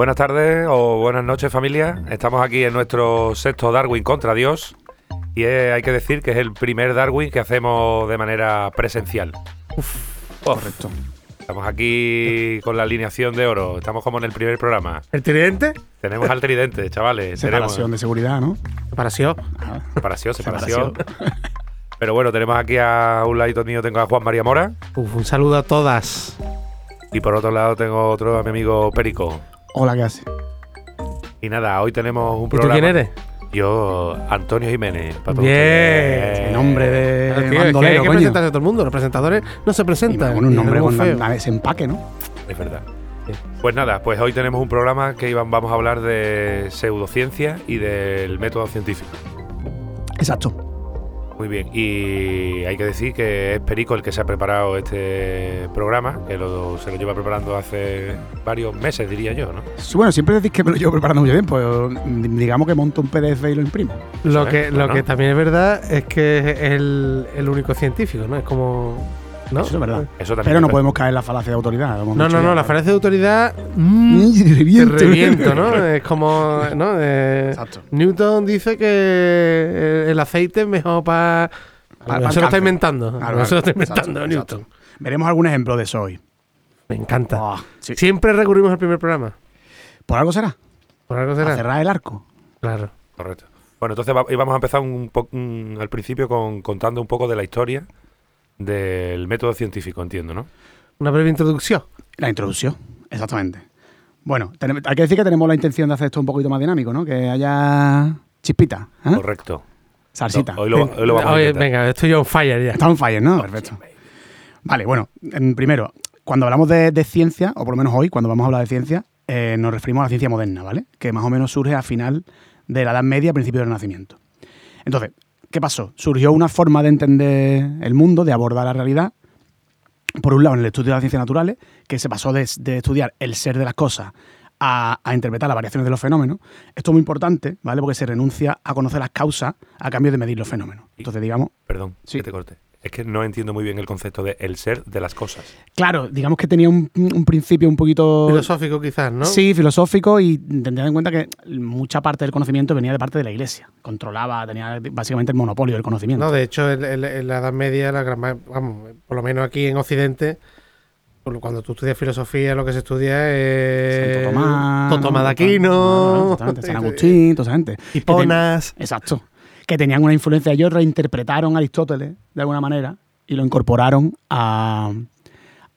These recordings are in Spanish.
Buenas tardes o buenas noches familia. Estamos aquí en nuestro sexto Darwin contra Dios y es- hay que decir que es el primer Darwin que hacemos de manera presencial. Uf, Correcto. Estamos aquí con la alineación de oro. Estamos como en el primer programa. ¿El tridente? Tenemos al tridente, chavales. Separación Tenemos de seguridad, ¿no? Separación. Ah, separación, separación. Pero bueno, tenemos aquí a un ladito mío tengo a Juan María Mora Uf, un saludo a todas. y por otro lado tengo otro a mi amigo Perico. Hola, ¿qué hace? Y nada, hoy tenemos un ¿Y tú programa. quién eres? Yo, Antonio Jiménez. para todos Bien. El nombre de Claro, tío, es que hay que presentarse a todo el mundo. Los presentadores no se presentan. con un nombre es con muy feo. la- ese empaque, ¿no? Es verdad. Pues nada, pues hoy tenemos un programa que vamos a hablar de pseudociencia y del método científico. Exacto. Muy bien, y hay que decir que es Perico el que se ha preparado este programa, que lo- se lo lleva preparando hace varios meses, diría yo, ¿no? Sí, bueno, siempre decís que me lo llevo preparando mucho tiempo. pero Digamos que monto un PDF y lo imprimo. Lo, que, lo ¿no? que también es verdad es que es el, el único científico, ¿no? Es como. ¿No? Eso es verdad. Eso también Pero no podemos caer en la falacia de autoridad. No, no, no, la falacia de autoridad. mm, Te te reviento. reviento, ¿no? Es como. ¿no? Eh, Exacto. Newton dice que el aceite es mejor para. Pa- no se lo está inventando. Claro, no se lo está inventando Exacto, Newton. Veremos algún ejemplo de eso hoy. Me encanta. Ah, sí. Siempre recurrimos al primer programa. ¿Por algo será? Por algo A será. cerrar el arco. Claro. Correcto. Bueno, entonces vamos a empezar un un- al principio con, contando un poco de la historia del método científico, entiendo, ¿no? Una breve introducción. La introducción, exactamente. Bueno, tenem- hay que decir que tenemos la intención de hacer esto un poquito más dinámico, ¿no? Que haya chispita, ¿eh? Correcto. salsita. Hoy lo, hoy lo vamos a Oye, intentar. venga, estoy on fire ya. Está on fire, ¿no? Perfecto. Vale, bueno, en- primero, cuando hablamos de, de ciencia, o por lo menos hoy, cuando vamos a hablar de ciencia, eh, nos referimos a la ciencia moderna, ¿vale? Que más o menos surge a final de la Edad Media, principio del Renacimiento. Entonces, ¿qué pasó? Surgió una forma de entender el mundo, de abordar la realidad, por un lado en el estudio de las ciencias naturales, que se pasó de, de estudiar el ser de las cosas a, a interpretar las variaciones de los fenómenos. Esto es muy importante, ¿vale? Porque se renuncia a conocer las causas a cambio de medir los fenómenos. Entonces, digamos, Perdón, Sí. que te corte. Es que no entiendo muy bien el concepto de el ser de las cosas. Claro, digamos que tenía un, un principio un poquito... Filosófico quizás, ¿no? Sí, filosófico y teniendo en cuenta que mucha parte del conocimiento venía de parte de la iglesia. Controlaba, tenía básicamente el monopolio del conocimiento. No, de hecho, en, en- en la Edad Media, la gran vamos, por lo menos aquí en Occidente, cuando tú estudias filosofía, lo que se estudia es. Santo Tomás. Santo Tomás de no, Aquino. exactamente, San Agustín, toda esa gente. Hiponas. Exacto. Que tenían una influencia. Ellos reinterpretaron a Aristóteles de alguna manera y lo incorporaron a,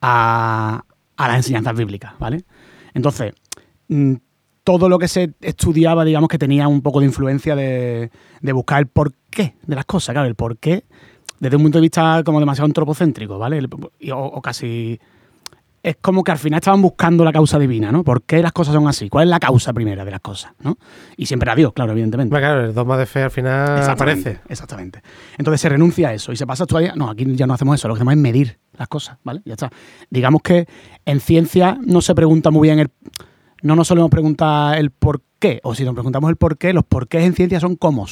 a, las enseñanzas bíblicas, ¿vale? Entonces, mm, todo lo que se estudiaba, digamos que tenía un poco de influencia de, de buscar el porqué de las cosas, claro, el porqué desde un punto de vista como demasiado antropocéntrico, ¿vale? O casi... Es como que al final estaban buscando la causa divina, ¿no? ¿Por qué las cosas son así? ¿Cuál es la causa primera de las cosas? ¿no? Y siempre a Dios, claro, evidentemente. Bueno, claro, el dogma de fe al final Exactamente, aparece. Exactamente. Entonces se renuncia a eso y se pasa todavía. No, aquí ya no hacemos eso, lo que hacemos es medir las cosas, ¿vale? Ya está. Digamos que en ciencia no se pregunta muy bien el. No nos solemos preguntar el por qué, o si nos preguntamos el por qué, los porqués en ciencia son cómo.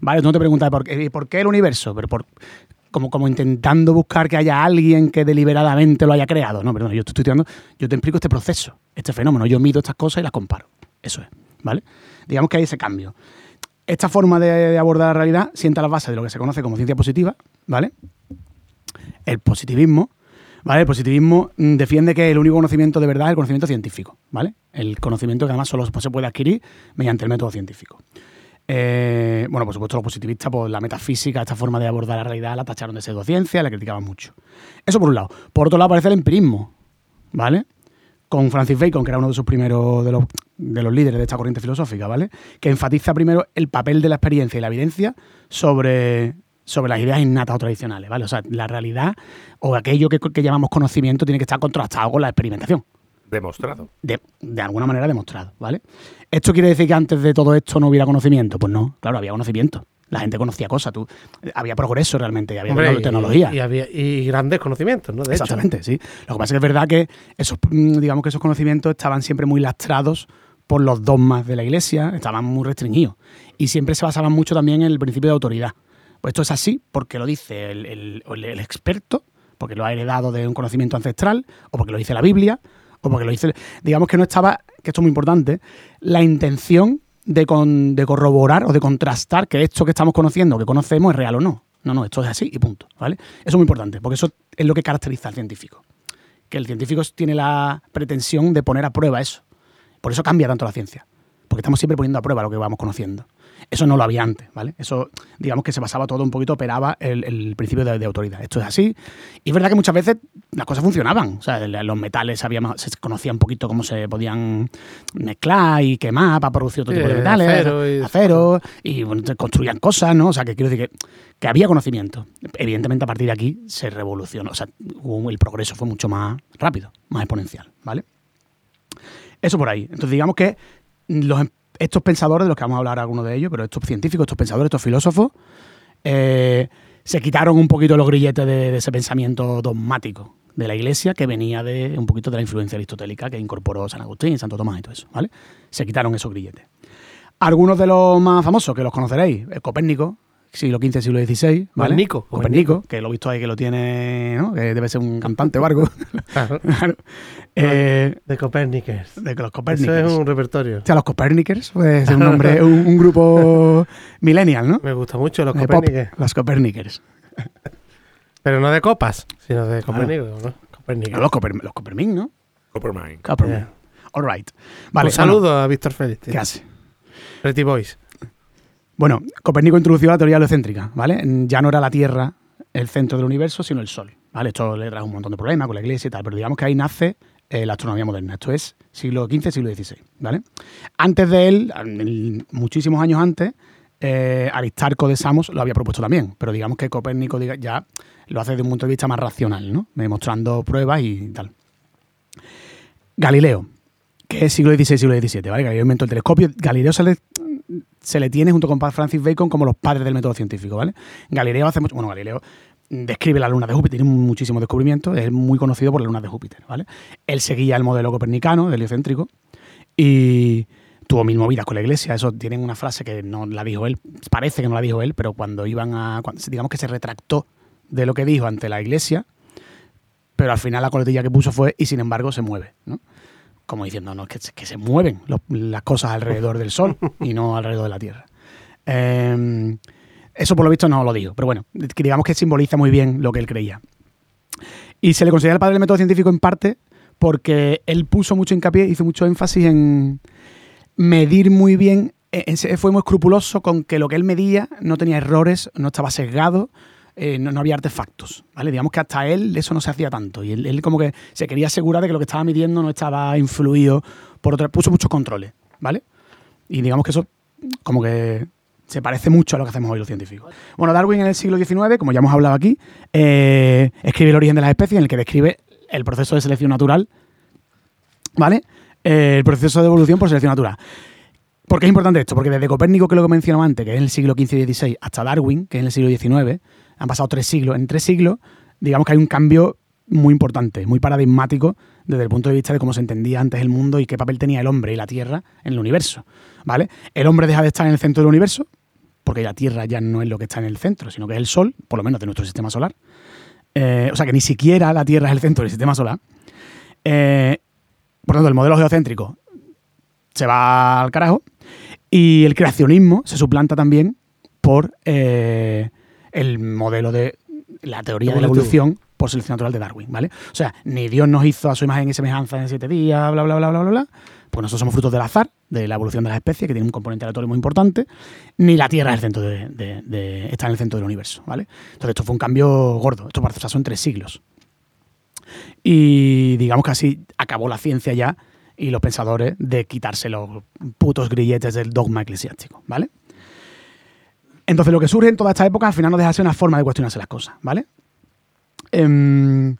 ¿Vale? Tú no te preguntas por qué, por qué el universo, pero por. Como, como intentando buscar que haya alguien que deliberadamente lo haya creado. No, perdón, yo estoy estudiando, yo te explico este proceso, este fenómeno. Yo mido estas cosas y las comparo. Eso es, ¿vale? Digamos que hay ese cambio. Esta forma de, de abordar la realidad sienta las bases de lo que se conoce como ciencia positiva, ¿vale? El positivismo, ¿vale? El positivismo mm, defiende que el único conocimiento de verdad es el conocimiento científico, ¿vale? El conocimiento que además solo se puede adquirir mediante el método científico. Eh, bueno, por supuesto, los positivistas, pues la metafísica, esta forma de abordar la realidad, la tacharon de pseudociencia, la criticaban mucho. Eso por un lado. Por otro lado, aparece el empirismo, ¿vale? Con Francis Bacon, que era uno de sus primeros, de los, de los líderes de esta corriente filosófica, ¿vale? Que enfatiza primero el papel de la experiencia y la evidencia sobre, sobre las ideas innatas o tradicionales, ¿vale? O sea, la realidad o aquello que, que llamamos conocimiento tiene que estar contrastado con la experimentación Demostrado. de, de alguna manera demostrado, ¿vale? ¿Esto quiere decir que antes de todo esto no hubiera conocimiento? Pues no, claro, había conocimiento. La gente conocía cosas, tú, había progreso realmente, había Hombre, y- tecnología. Y, había, y grandes conocimientos, ¿no? De hecho. Exactamente, sí. Lo que pasa es que es verdad que esos, mm, digamos que esos conocimientos estaban siempre muy lastrados por los dogmas de la iglesia, estaban muy restringidos. Y siempre se basaban mucho también en el principio de autoridad. Pues esto es así porque lo dice el, el- el- el experto, porque lo ha heredado de un conocimiento ancestral, o porque lo dice la Biblia, o porque lo hice. Digamos que no estaba, que esto es muy importante, la intención de, con- de corroborar o de contrastar que esto que estamos conociendo, que conocemos, es real o no. No, no, esto es así y punto. ¿vale? Eso es muy importante, porque eso es lo que caracteriza al científico. Que el científico tiene la pretensión de poner a prueba eso. Por eso cambia tanto la ciencia. Porque estamos siempre poniendo a prueba lo que vamos conociendo. Eso no lo había antes, ¿vale? Eso, digamos que se basaba todo un poquito, operaba el, el principio de, de autoridad. Esto es así. Y es verdad que muchas veces las cosas funcionaban. O sea, los metales sabíamos, se conocía un poquito cómo se podían mezclar y quemar para producir otro tipo de metales. acero y- acero, y bueno, construían cosas, ¿no? O sea, que quiero decir que, que había conocimiento. Evidentemente, a partir de aquí se revolucionó. O sea, el progreso fue mucho más rápido, más exponencial, ¿vale? Eso por ahí. Entonces, digamos que los, em- estos pensadores, de los que vamos a hablar algunos de ellos, pero estos científicos, estos pensadores, estos filósofos, eh, se quitaron un poquito los grilletes de, ese pensamiento dogmático de la iglesia que venía de un poquito de la influencia aristotélica que incorporó San Agustín, Santo Tomás y todo eso, ¿vale? Se quitaron esos grilletes. Algunos de los más famosos, que los conoceréis, Copérnico, siglo XV, siglo XVI, ¿vale? Copérnico, Copérnico, que lo he visto ahí que lo tiene, ¿no? Que debe ser un cantante o algo. Claro, Claro. Eh, de Copérnicos. de los Eso Copérnicos. es un repertorio. O sea, los Copernicers, pues es un nombre, un, un grupo millennial, ¿no? Me gusta mucho los Copérnicos. los Copernicers. Pero no de copas, sino de Copérnicos, ¿no? Copérnicos. No, los, Coper, los Copermin, ¿no? Coppermine. Copermin. Yeah. All right. Vale, Un saludo a Víctor Félix. ¿Qué hace? Pretty Boys. Bueno, Copérnico introdució la teoría heliocéntrica, ¿vale? Ya no era la Tierra el centro del universo, sino el Sol, ¿vale? Esto le trajo un montón de problemas con la Iglesia y tal, pero digamos que ahí nace eh, la astronomía moderna. Esto es siglo XV, siglo XVI, ¿vale? Antes de él, muchísimos años antes, eh, Aristarco de Samos lo había propuesto también, pero digamos que Copérnico ya lo hace desde un punto de vista más racional, ¿no? Demostrando pruebas y tal. Galileo, que es siglo XVI, siglo XVII, ¿vale? Galileo inventó el telescopio. Galileo se le, se le tiene junto con Francis Bacon como los padres del método científico, ¿vale? Galileo hace mucho, bueno, Galileo describe la luna de Júpiter, tiene muchísimos descubrimientos, es muy conocido por la luna de Júpiter, ¿vale? Él seguía el modelo copernicano, del heliocéntrico, y tuvo mil movidas con la iglesia. Eso tienen una frase que no la dijo él, parece que no la dijo él, pero cuando iban a, digamos que se retractó de lo que dijo ante la iglesia, pero al final la coletilla que puso fue y sin embargo se mueve, ¿no? Como diciendo, no, que, se- que se mueven los- las cosas alrededor del Sol y no alrededor de la Tierra. Eh, eso por lo visto no lo digo, pero bueno, digamos que simboliza muy bien lo que él creía. Y se le considera el padre del método científico en parte porque él puso mucho hincapié, hizo mucho énfasis en medir muy bien, en- se- fue muy escrupuloso con que lo que él medía no tenía errores, no estaba sesgado, eh, no, había artefactos, ¿vale? Digamos que hasta él eso no se hacía tanto y él, él como que se quería asegurar de que lo que estaba midiendo no estaba influido por otra, puso muchos controles, ¿vale? Y digamos que eso como que se parece mucho a lo que hacemos hoy los científicos. Bueno, Darwin en el siglo XIX, como ya hemos hablado aquí, eh, escribe el origen de las especies en el que describe el proceso de selección natural, ¿vale? Eh, el proceso de evolución por selección natural. ¿Por qué es importante esto? Porque desde Copérnico, que es lo que mencionaba antes, que es en el siglo XV y XVI, hasta Darwin, que es en el siglo XIX, han pasado tres siglos. En tres siglos, digamos que hay un cambio muy importante, muy paradigmático desde el punto de vista de cómo se entendía antes el mundo y qué papel tenía el hombre y la Tierra en el universo, ¿vale? El hombre deja de estar en el centro del universo, porque la Tierra ya no es lo que está en el centro, sino que es el Sol, por lo menos de nuestro sistema solar. Eh, o sea que ni siquiera la Tierra es el centro del sistema solar. Eh, por tanto, el modelo geocéntrico se va al carajo y el creacionismo se suplanta también por eh, el modelo de la teoría de la evolución por selección natural de Darwin, ¿vale? O sea, ni Dios nos hizo a su imagen y semejanza en siete días, bla, bla, bla, bla, bla, bla, pues nosotros somos frutos del azar, de la evolución de las especies, que tiene un componente aleatorio muy importante, ni la Tierra es el centro de, de- de- está en el centro del universo, ¿vale? Entonces esto fue un cambio gordo, esto pasó en tres siglos. Y digamos que así acabó la ciencia ya y los pensadores de quitarse los putos grilletes del dogma eclesiástico, ¿vale? Entonces lo que surge en toda esta época al final no deja de ser una forma de cuestionarse las cosas, ¿vale? Em,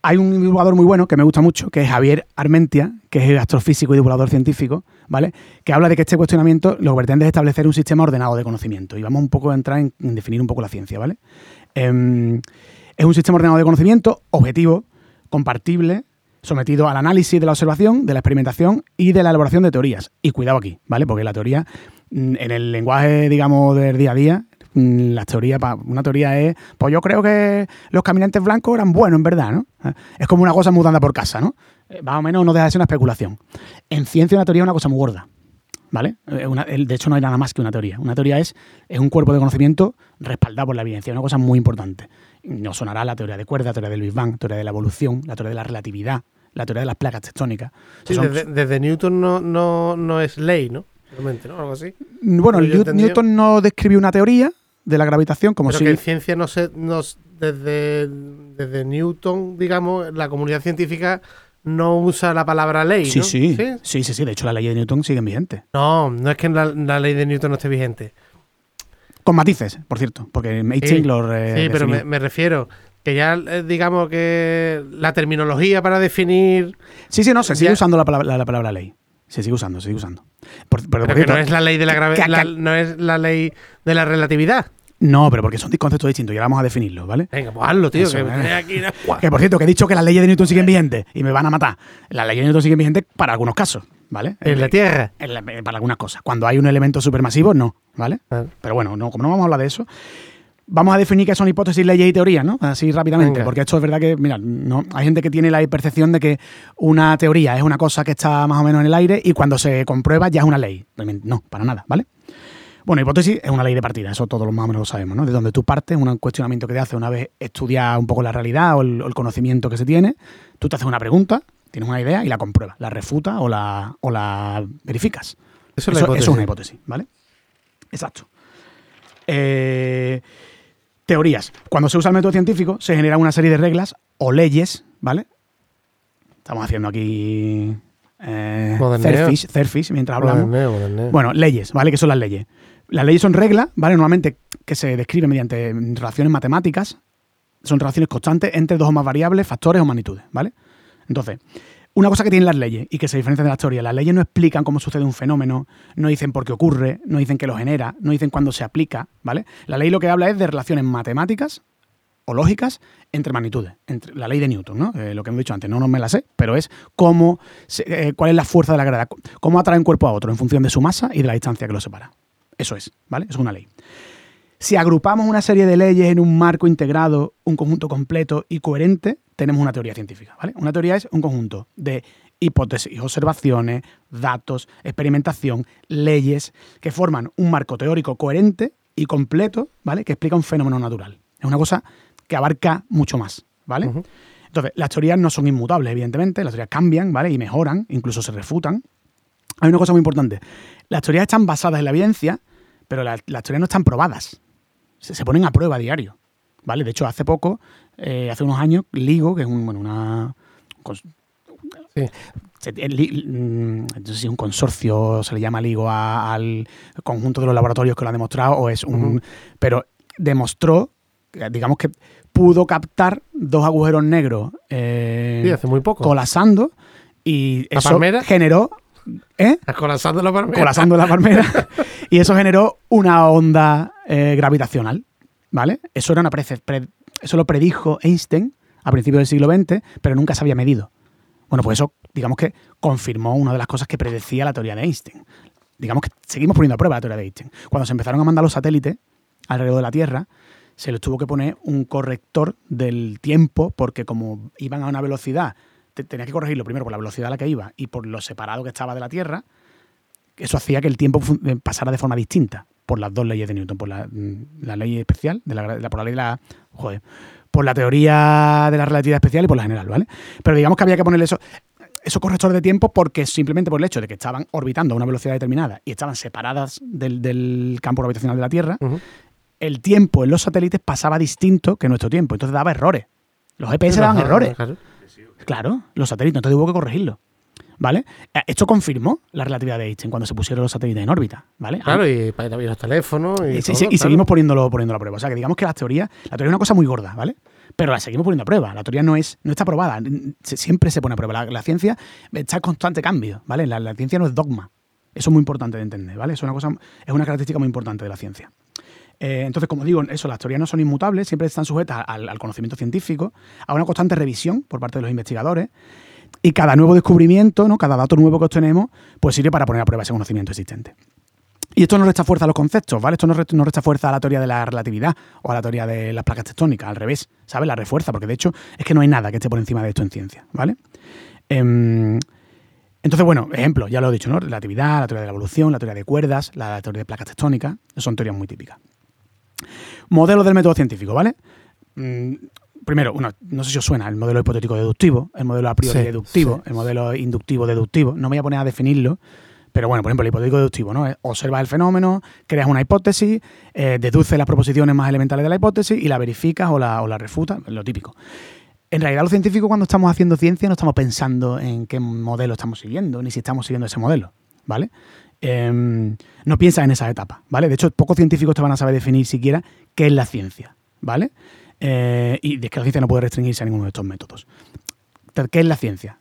hay un divulgador muy bueno que me gusta mucho, que es Javier Armentia, que es el astrofísico y divulgador científico, ¿vale? Que habla de que este cuestionamiento lo que pretende es establecer un sistema ordenado de conocimiento. Y vamos un poco a entrar en, definir un poco la ciencia, ¿vale? Em, es un sistema ordenado de conocimiento objetivo, compartible, sometido al análisis de la observación, de la experimentación y de la elaboración de teorías. Y cuidado aquí, ¿vale? Porque la teoría, en el lenguaje, digamos, del día a día, mm, las teorías, una teoría es, pues yo creo que los caminantes blancos eran buenos, en verdad, ¿no? Eh, Es como una cosa mudando por casa, ¿no? eh, más o menos no deja de ser una especulación. En ciencia una teoría es una cosa muy gorda. ¿Vale? Eh, una- de hecho, no hay nada más que una teoría. Una teoría es, es un cuerpo de conocimiento respaldado por la evidencia, una cosa muy importante. Nos sonará la teoría de cuerda, la teoría del Big Bang, la teoría de la evolución, la teoría de la relatividad, la teoría de las placas tectónicas. Sí, son- desde, desde Newton no, no, no es ley, ¿no? Realmente, ¿no? Algo así. bueno, Newton no describió una teoría de la gravitación como Pero si... que en ciencia no se, no desde, desde Newton, digamos, la comunidad científica no usa la palabra ley, Sí, ¿no? sí, sí, sí, sí. De hecho, las leyes de Newton siguen vigentes. No, no es que la, la ley de Newton no esté vigente. Con matices, por cierto, porque Einstein Sí, lo Sí, pero me, refiero que ya eh, digamos que la terminología para definir Sí, sí, no, se sigue ya- usando la la, la palabra ley. Se sigue usando, se sigue usando. Por- pero, que no es la ley de la gravedad, no es la ley de la relatividad. no, pero porque son conceptos distintos y ahora vamos a definirlos, ¿vale? Venga, pues hazlo, tío, Eso, que eh. me tienes aquí una- ¡Guau! Que por cierto, que he dicho que las leyes de Newton siguen vigentes y me van a matar. Las leyes de Newton siguen vigentes para algunos casos, ¿vale? en la Tierra. En la- para algunas cosas. Cuando hay un elemento supermasivo, no, ¿vale? Vale. Pero bueno, no, como no vamos a hablar de eso, vamos a definir qué son hipótesis, leyes y teorías, ¿no? Así rápidamente, Venga. porque esto es verdad que, mira, no, hay gente que tiene la percepción de que una teoría es una cosa que está más o menos en el aire y cuando se comprueba ya es una ley. No, para nada, ¿vale? Bueno, hipótesis es una ley de partida, eso todos más o menos lo sabemos, ¿no? De donde tú partes, un cuestionamiento que te hace una vez estudiar un poco la realidad o el, o el conocimiento que se tiene, tú te haces una pregunta, tienes una idea y la compruebas, la refutas o la, o la verificas. Eso es la Eso, hipótesis. eso es una hipótesis, ¿vale? Exacto. Eh, teorías. Cuando se usa el método científico, se generan una serie de reglas o leyes, ¿vale? Estamos haciendo aquí eh, Cerfish mientras hablamos. Moderneo, moderneo. Bueno, leyes, ¿vale? ¿Qué son las leyes? Las leyes son reglas, ¿vale? Normalmente que se describen mediante relaciones matemáticas. Son relaciones constantes entre dos o más variables, factores o magnitudes, ¿vale? Entonces, una cosa que tienen las leyes y que se diferencia de las teorías, las leyes no explican cómo sucede un fenómeno, no dicen por qué ocurre, no dicen qué lo genera, no dicen cuándo se aplica, ¿vale? La ley lo que habla es de relaciones matemáticas o lógicas entre magnitudes, la ley de Newton, ¿no? Eh, lo que hemos dicho antes, no, no me la sé, pero es cómo, se- eh, cuál es la fuerza de la gravedad, cómo atrae un cuerpo a otro en función de su masa y de la distancia que lo separa. Eso es, ¿vale? Es una ley. Si agrupamos una serie de leyes en un marco integrado, un conjunto completo y coherente, tenemos una teoría científica, ¿vale? Una teoría es un conjunto de hipótesis, observaciones, datos, experimentación, leyes que forman un marco teórico coherente y completo, ¿vale? Que explica un fenómeno natural. Es una cosa que abarca mucho más, ¿vale? Entonces, las teorías no son inmutables, evidentemente, las teorías cambian, ¿vale? Y mejoran, incluso se refutan. Hay una cosa muy importante. Las teorías están basadas en la evidencia, pero las, las teorías no están probadas. Se, se ponen a prueba a diario, ¿vale? De hecho, hace poco, eh, hace unos años, LIGO, que es un, bueno, una... cons- Sí. el li- mm, no sé si un consorcio se le llama LIGO a- al conjunto de los laboratorios que lo han demostrado o es un... Pero demostró, digamos que pudo captar dos agujeros negros eh, Sí, hace muy poco. colapsando y ¿La eso palmera? generó... ¿Eh? Colapsando la palmera. colapsando la palmera. y eso generó una onda eh, gravitacional, ¿vale? Eso era una pre- eso lo predijo Einstein a principios del siglo XX, pero nunca se había medido. Bueno, pues eso, digamos que confirmó una de las cosas que predecía la teoría de Einstein. Digamos que seguimos poniendo a prueba la teoría de Einstein. Cuando se empezaron a mandar los satélites alrededor de la Tierra, se les tuvo que poner un corrector del tiempo, porque como iban a una velocidad, te- tenía que corregirlo primero por la velocidad a la que iba y por lo separado que estaba de la Tierra, eso hacía que el tiempo eh, pasara de forma distinta por las dos leyes de Newton, por la, mm, la ley especial, de la, por la ley de la. Joder, por la teoría de la relatividad especial y por la general, ¿vale? Pero digamos que había que ponerle eso, esos correctores de tiempo porque simplemente por el hecho de que estaban orbitando a una velocidad determinada y estaban separadas del, del campo gravitacional de la Tierra, el tiempo en los satélites pasaba distinto que nuestro tiempo, entonces daba errores. Los GPS daban errores. claro. Claro, los satélites, entonces hubo que corregirlo. ¿Vale? Eh, Esto confirmó la relatividad de Einstein cuando se pusieron los satélites en órbita. ¿Vale? Claro, y para ir a los teléfonos. Y, Y, todo, y claro. seguimos poniéndolo, poniéndolo a prueba. O sea, que digamos que las teorías, la teoría es una cosa muy gorda, ¿vale? Pero la seguimos poniendo a prueba. La teoría no es, no está probada. Siempre se pone a prueba. La, la ciencia está en constante cambio, ¿vale? La, la ciencia no es dogma. Eso es muy importante de entender, ¿vale? Eso es una cosa, es una característica muy importante de la ciencia. Eh, entonces, como digo, eso, las teorías no son inmutables, siempre están sujetas al, al conocimiento científico, a una constante revisión por parte de los investigadores, y cada nuevo descubrimiento, ¿no? cada dato nuevo que obtenemos, pues sirve para poner a prueba ese conocimiento existente. Y esto no resta fuerza a los conceptos, ¿vale? Esto no resta, no fuerza a la teoría de la relatividad o a la teoría de las placas tectónicas, al revés, ¿sabes? La refuerza, porque de hecho es que no hay nada que esté por encima de esto en ciencia, ¿vale? Em, entonces, bueno, ejemplo, ya lo he dicho, ¿no? Relatividad, la teoría de la evolución, la teoría de cuerdas, la teoría de placas tectónicas, son teorías muy típicas. Modelos del método científico, ¿vale? Primero, bueno, no sé si os suena, el modelo hipotético deductivo, el modelo a priori Sí, deductivo, sí. el modelo inductivo deductivo. No me voy a poner a definirlo, pero bueno, por ejemplo, el hipotético deductivo, ¿no? Observas el fenómeno, creas una hipótesis, eh, deduces las proposiciones más elementales de la hipótesis y la verificas o la, o la refutas, lo típico. En realidad, los científicos, cuando estamos haciendo ciencia, no estamos pensando en qué modelo estamos siguiendo, ni si estamos siguiendo ese modelo, ¿vale? Em, no piensas en esas etapas, ¿vale? De hecho, pocos científicos te van a saber definir siquiera qué es la ciencia, ¿vale? Eh, y es que la ciencia no puede restringirse a ninguno de estos métodos. ¿Qué es la ciencia?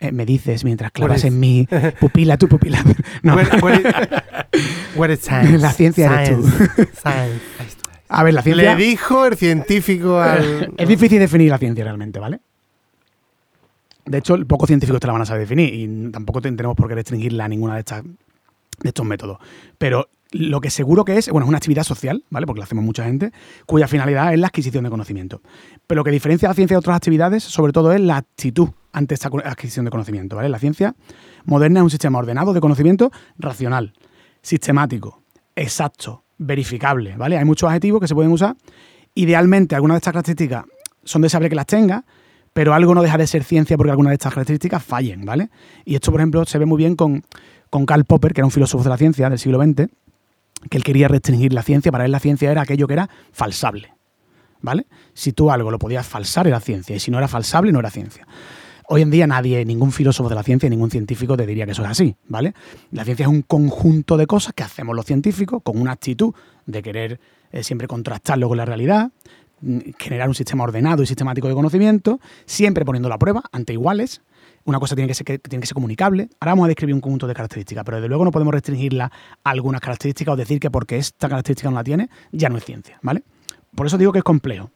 Eh, me dices mientras clavas en mi pupila, tu pupila. No. Where, where is, where is science? La ciencia eres tú. Science. A ver, la ciencia... Le dijo el científico al. Es difícil definir la ciencia realmente, ¿vale? De hecho, pocos científicos te la van a saber definir y tampoco te- tenemos por qué restringirla a ninguna de estas de estos métodos. Pero lo que seguro que es, bueno, es una actividad social, ¿vale? Porque la hacemos mucha gente, cuya finalidad es la adquisición de conocimiento. Pero lo que diferencia a la ciencia de otras actividades, sobre todo, es la actitud ante esta adquisición de conocimiento, ¿vale? La ciencia moderna es un sistema ordenado de conocimiento racional, sistemático, exacto, verificable, ¿vale? Hay muchos adjetivos que se pueden usar. Idealmente, algunas de estas características son deseables que las tenga, pero algo no deja de ser ciencia porque algunas de estas características fallen, ¿vale? Y esto, por ejemplo, se ve muy bien con, con Karl Popper, que era un filósofo de la ciencia del siglo XX, que él quería restringir la ciencia. Para él la ciencia era aquello que era falsable, ¿vale? Si tú algo lo podías falsar era ciencia, y si no era falsable no era ciencia. Hoy en día nadie, ningún filósofo de la ciencia, ningún científico te diría que eso es así, ¿vale? La ciencia es un conjunto de cosas que hacemos los científicos con una actitud de querer eh, siempre contrastarlo con la realidad, mm, generar un sistema ordenado y sistemático de conocimiento, siempre poniendo la prueba ante iguales. Una cosa tiene que ser, que tiene que ser comunicable. Ahora vamos a describir un conjunto de características, pero desde luego no podemos restringirla a algunas características o decir que porque esta característica no la tiene, ya no es ciencia, ¿vale? Por eso digo que es complejo.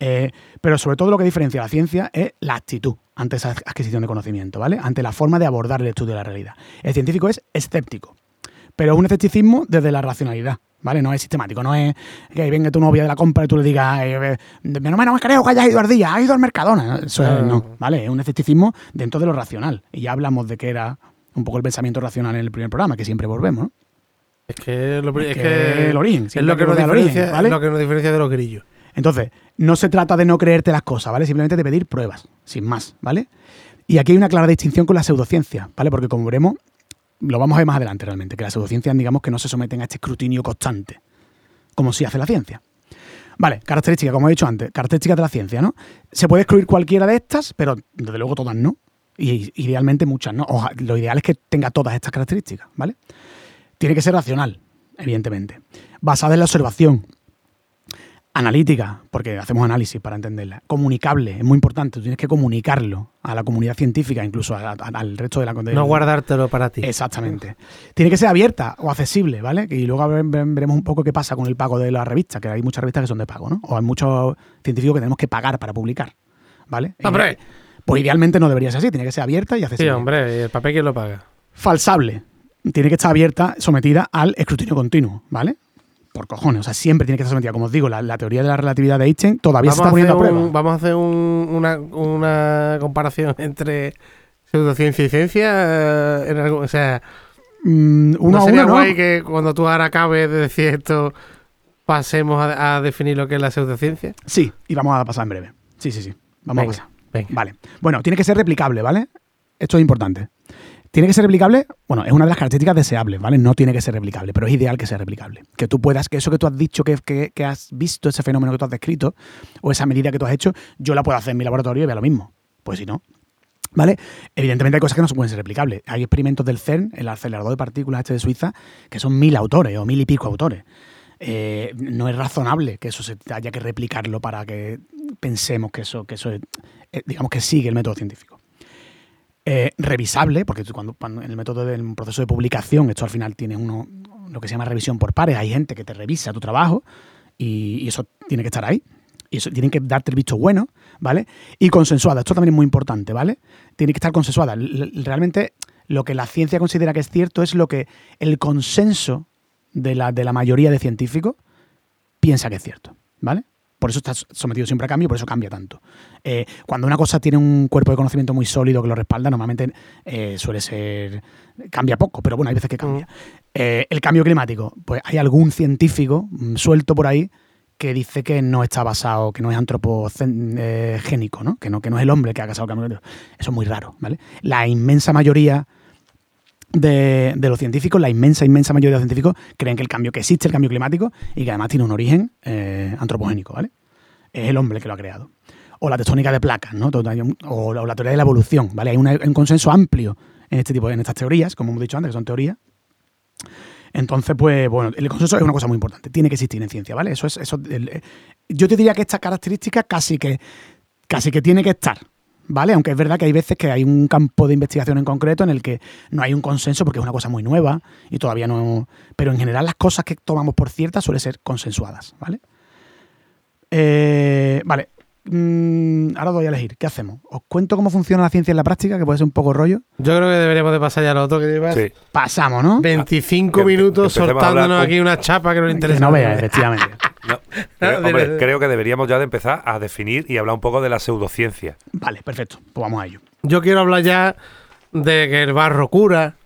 Eh, pero sobre todo lo que diferencia a la ciencia es la actitud ante esa adquisición de conocimiento, ¿vale? Ante la forma de abordar el estudio de la realidad. El científico es escéptico, pero es un escepticismo desde la racionalidad, ¿vale? No es sistemático, no es que venga tu novia de la compra y tú le digas, eh, no me no creo que hayas ido al día, has ido al Mercadona. Eso es- no, ¿vale? Es un escepticismo dentro de lo racional. Y ya hablamos de que era un poco el pensamiento racional en el primer programa, que siempre volvemos, ¿no? Es que, lo, Es es que que el origen, es lo que, nos origen, diferencia, ¿vale? es lo que nos diferencia de los grillos. Entonces, no se trata de no creerte las cosas, ¿vale? Simplemente de pedir pruebas, sin más, ¿vale? Y aquí hay una clara distinción con la pseudociencia, ¿vale? Porque como veremos, lo vamos a ver más adelante realmente, que las pseudociencias, digamos, que no se someten a este escrutinio constante, como si hace la ciencia. Vale, características, como he dicho antes, características de la ciencia, ¿no? Se puede excluir cualquiera de estas, pero desde luego todas no. Y idealmente muchas no. Lo ideal es que tenga todas estas características, ¿vale? Tiene que ser racional, evidentemente. Basada en la observación, analítica, porque hacemos análisis para entenderla, comunicable, es muy importante, tú tienes que comunicarlo a la comunidad científica, incluso a- a- al resto de la del- No guardártelo para ti. Exactamente. Tiene que ser abierta o accesible, ¿vale? Y luego ver- ver- veremos un poco qué pasa con el pago de la revista, que hay muchas revistas que son de pago, ¿no? O hay muchos científicos que tenemos que pagar para publicar, ¿vale? ¡Hombre! Pues idealmente no debería ser así, tiene que ser abierta y Sí, accesible. hombre, ¿y el papel quién lo paga? Falsable. Tiene que estar abierta, sometida al escrutinio continuo, ¿vale? Por cojones, o sea, siempre tiene que estar sometida. Como os digo, la, la teoría de la relatividad de Einstein todavía se está poniendo a prueba. un- vamos a hacer un- una, una comparación entre pseudociencia y ciencia. eh, en o sea, Mm, uno ¿no a sería guay que cuando tú ahora acabes de decir esto, pasemos a, a definir lo que es la pseudociencia? Sí, y vamos a pasar en breve. Sí, sí, sí. Vamos Venga, a pasar. venga. Vale. Bueno, tiene que ser replicable, ¿vale? Esto es importante. Tiene que ser replicable, bueno, es una de las características deseables, ¿vale? No tiene que ser replicable, pero es ideal que sea replicable. Que tú puedas, que eso que tú has dicho, que, que- que has visto, ese fenómeno que tú has descrito, o esa medida que tú has hecho, yo la puedo hacer en mi laboratorio y vea lo mismo. Pues si no. ¿Vale? Evidentemente hay cosas que no se pueden ser replicables. Hay experimentos del CERN, el acelerador de partículas este de Suiza, que son mil autores o mil y pico autores. Eh, no es razonable que eso se haya que replicarlo para que pensemos que eso, que eso es, eh, digamos que sigue el método científico. Eh, revisable, porque cuando, cuando en el método del proceso de publicación, esto al final tiene uno, lo que se llama revisión por pares, hay gente que te revisa tu trabajo y, eso tiene que estar ahí. Y eso tienen que darte el visto bueno, ¿vale? Y consensuada, esto también es muy importante, ¿vale? Tiene que estar consensuada. Realmente lo que la ciencia considera que es cierto es lo que el consenso de la, de la mayoría de científicos piensa que es cierto, ¿vale? Por eso está sometido siempre a cambio, por eso cambia tanto. Eh, cuando una cosa tiene un cuerpo de conocimiento muy sólido que lo respalda, normalmente eh, suele ser. cambia poco, pero bueno, hay veces que cambia. Eh, el cambio climático, pues hay algún científico mm, suelto por ahí que dice que no está basado, que no es antropogénico, ¿no? Que, no, que no es el hombre que ha causado el cambio climático. Eso es muy raro, ¿vale? La inmensa mayoría de, los científicos, la inmensa, inmensa mayoría de los científicos, creen que el cambio, que existe el cambio climático y que además tiene un origen eh, antropogénico, ¿vale? Es el hombre que lo ha creado. O la tectónica de placas, ¿no? O, la teoría de la evolución, ¿vale? Hay un consenso amplio en este tipo, en estas teorías, como hemos dicho antes, que son teorías. Entonces, pues, bueno, el consenso es una cosa muy importante. Tiene que existir en ciencia, ¿vale? Eso es, eso, el, yo te diría que esta característica casi que, casi que tiene que estar, ¿vale? Aunque es verdad que hay veces que hay un campo de investigación en concreto en el que no hay un consenso porque es una cosa muy nueva y todavía no... Pero en general las cosas que tomamos por ciertas suelen ser consensuadas, ¿vale? Eh, vale, mm, ahora voy a elegir. ¿Qué hacemos? ¿Os cuento cómo funciona la ciencia en la práctica? Que puede ser un poco rollo. Yo creo que deberíamos de pasar ya a lo otro que llevas. Sí. Pasamos, ¿no? 25 Que- minutos que soltándonos aquí una chapa que no le Que interesa. no veas, efectivamente. No, creo, hombre, creo que deberíamos ya de empezar a definir y hablar un poco de la pseudociencia. Vale, perfecto. Pues vamos a ello. Yo quiero hablar ya de que el barro cura.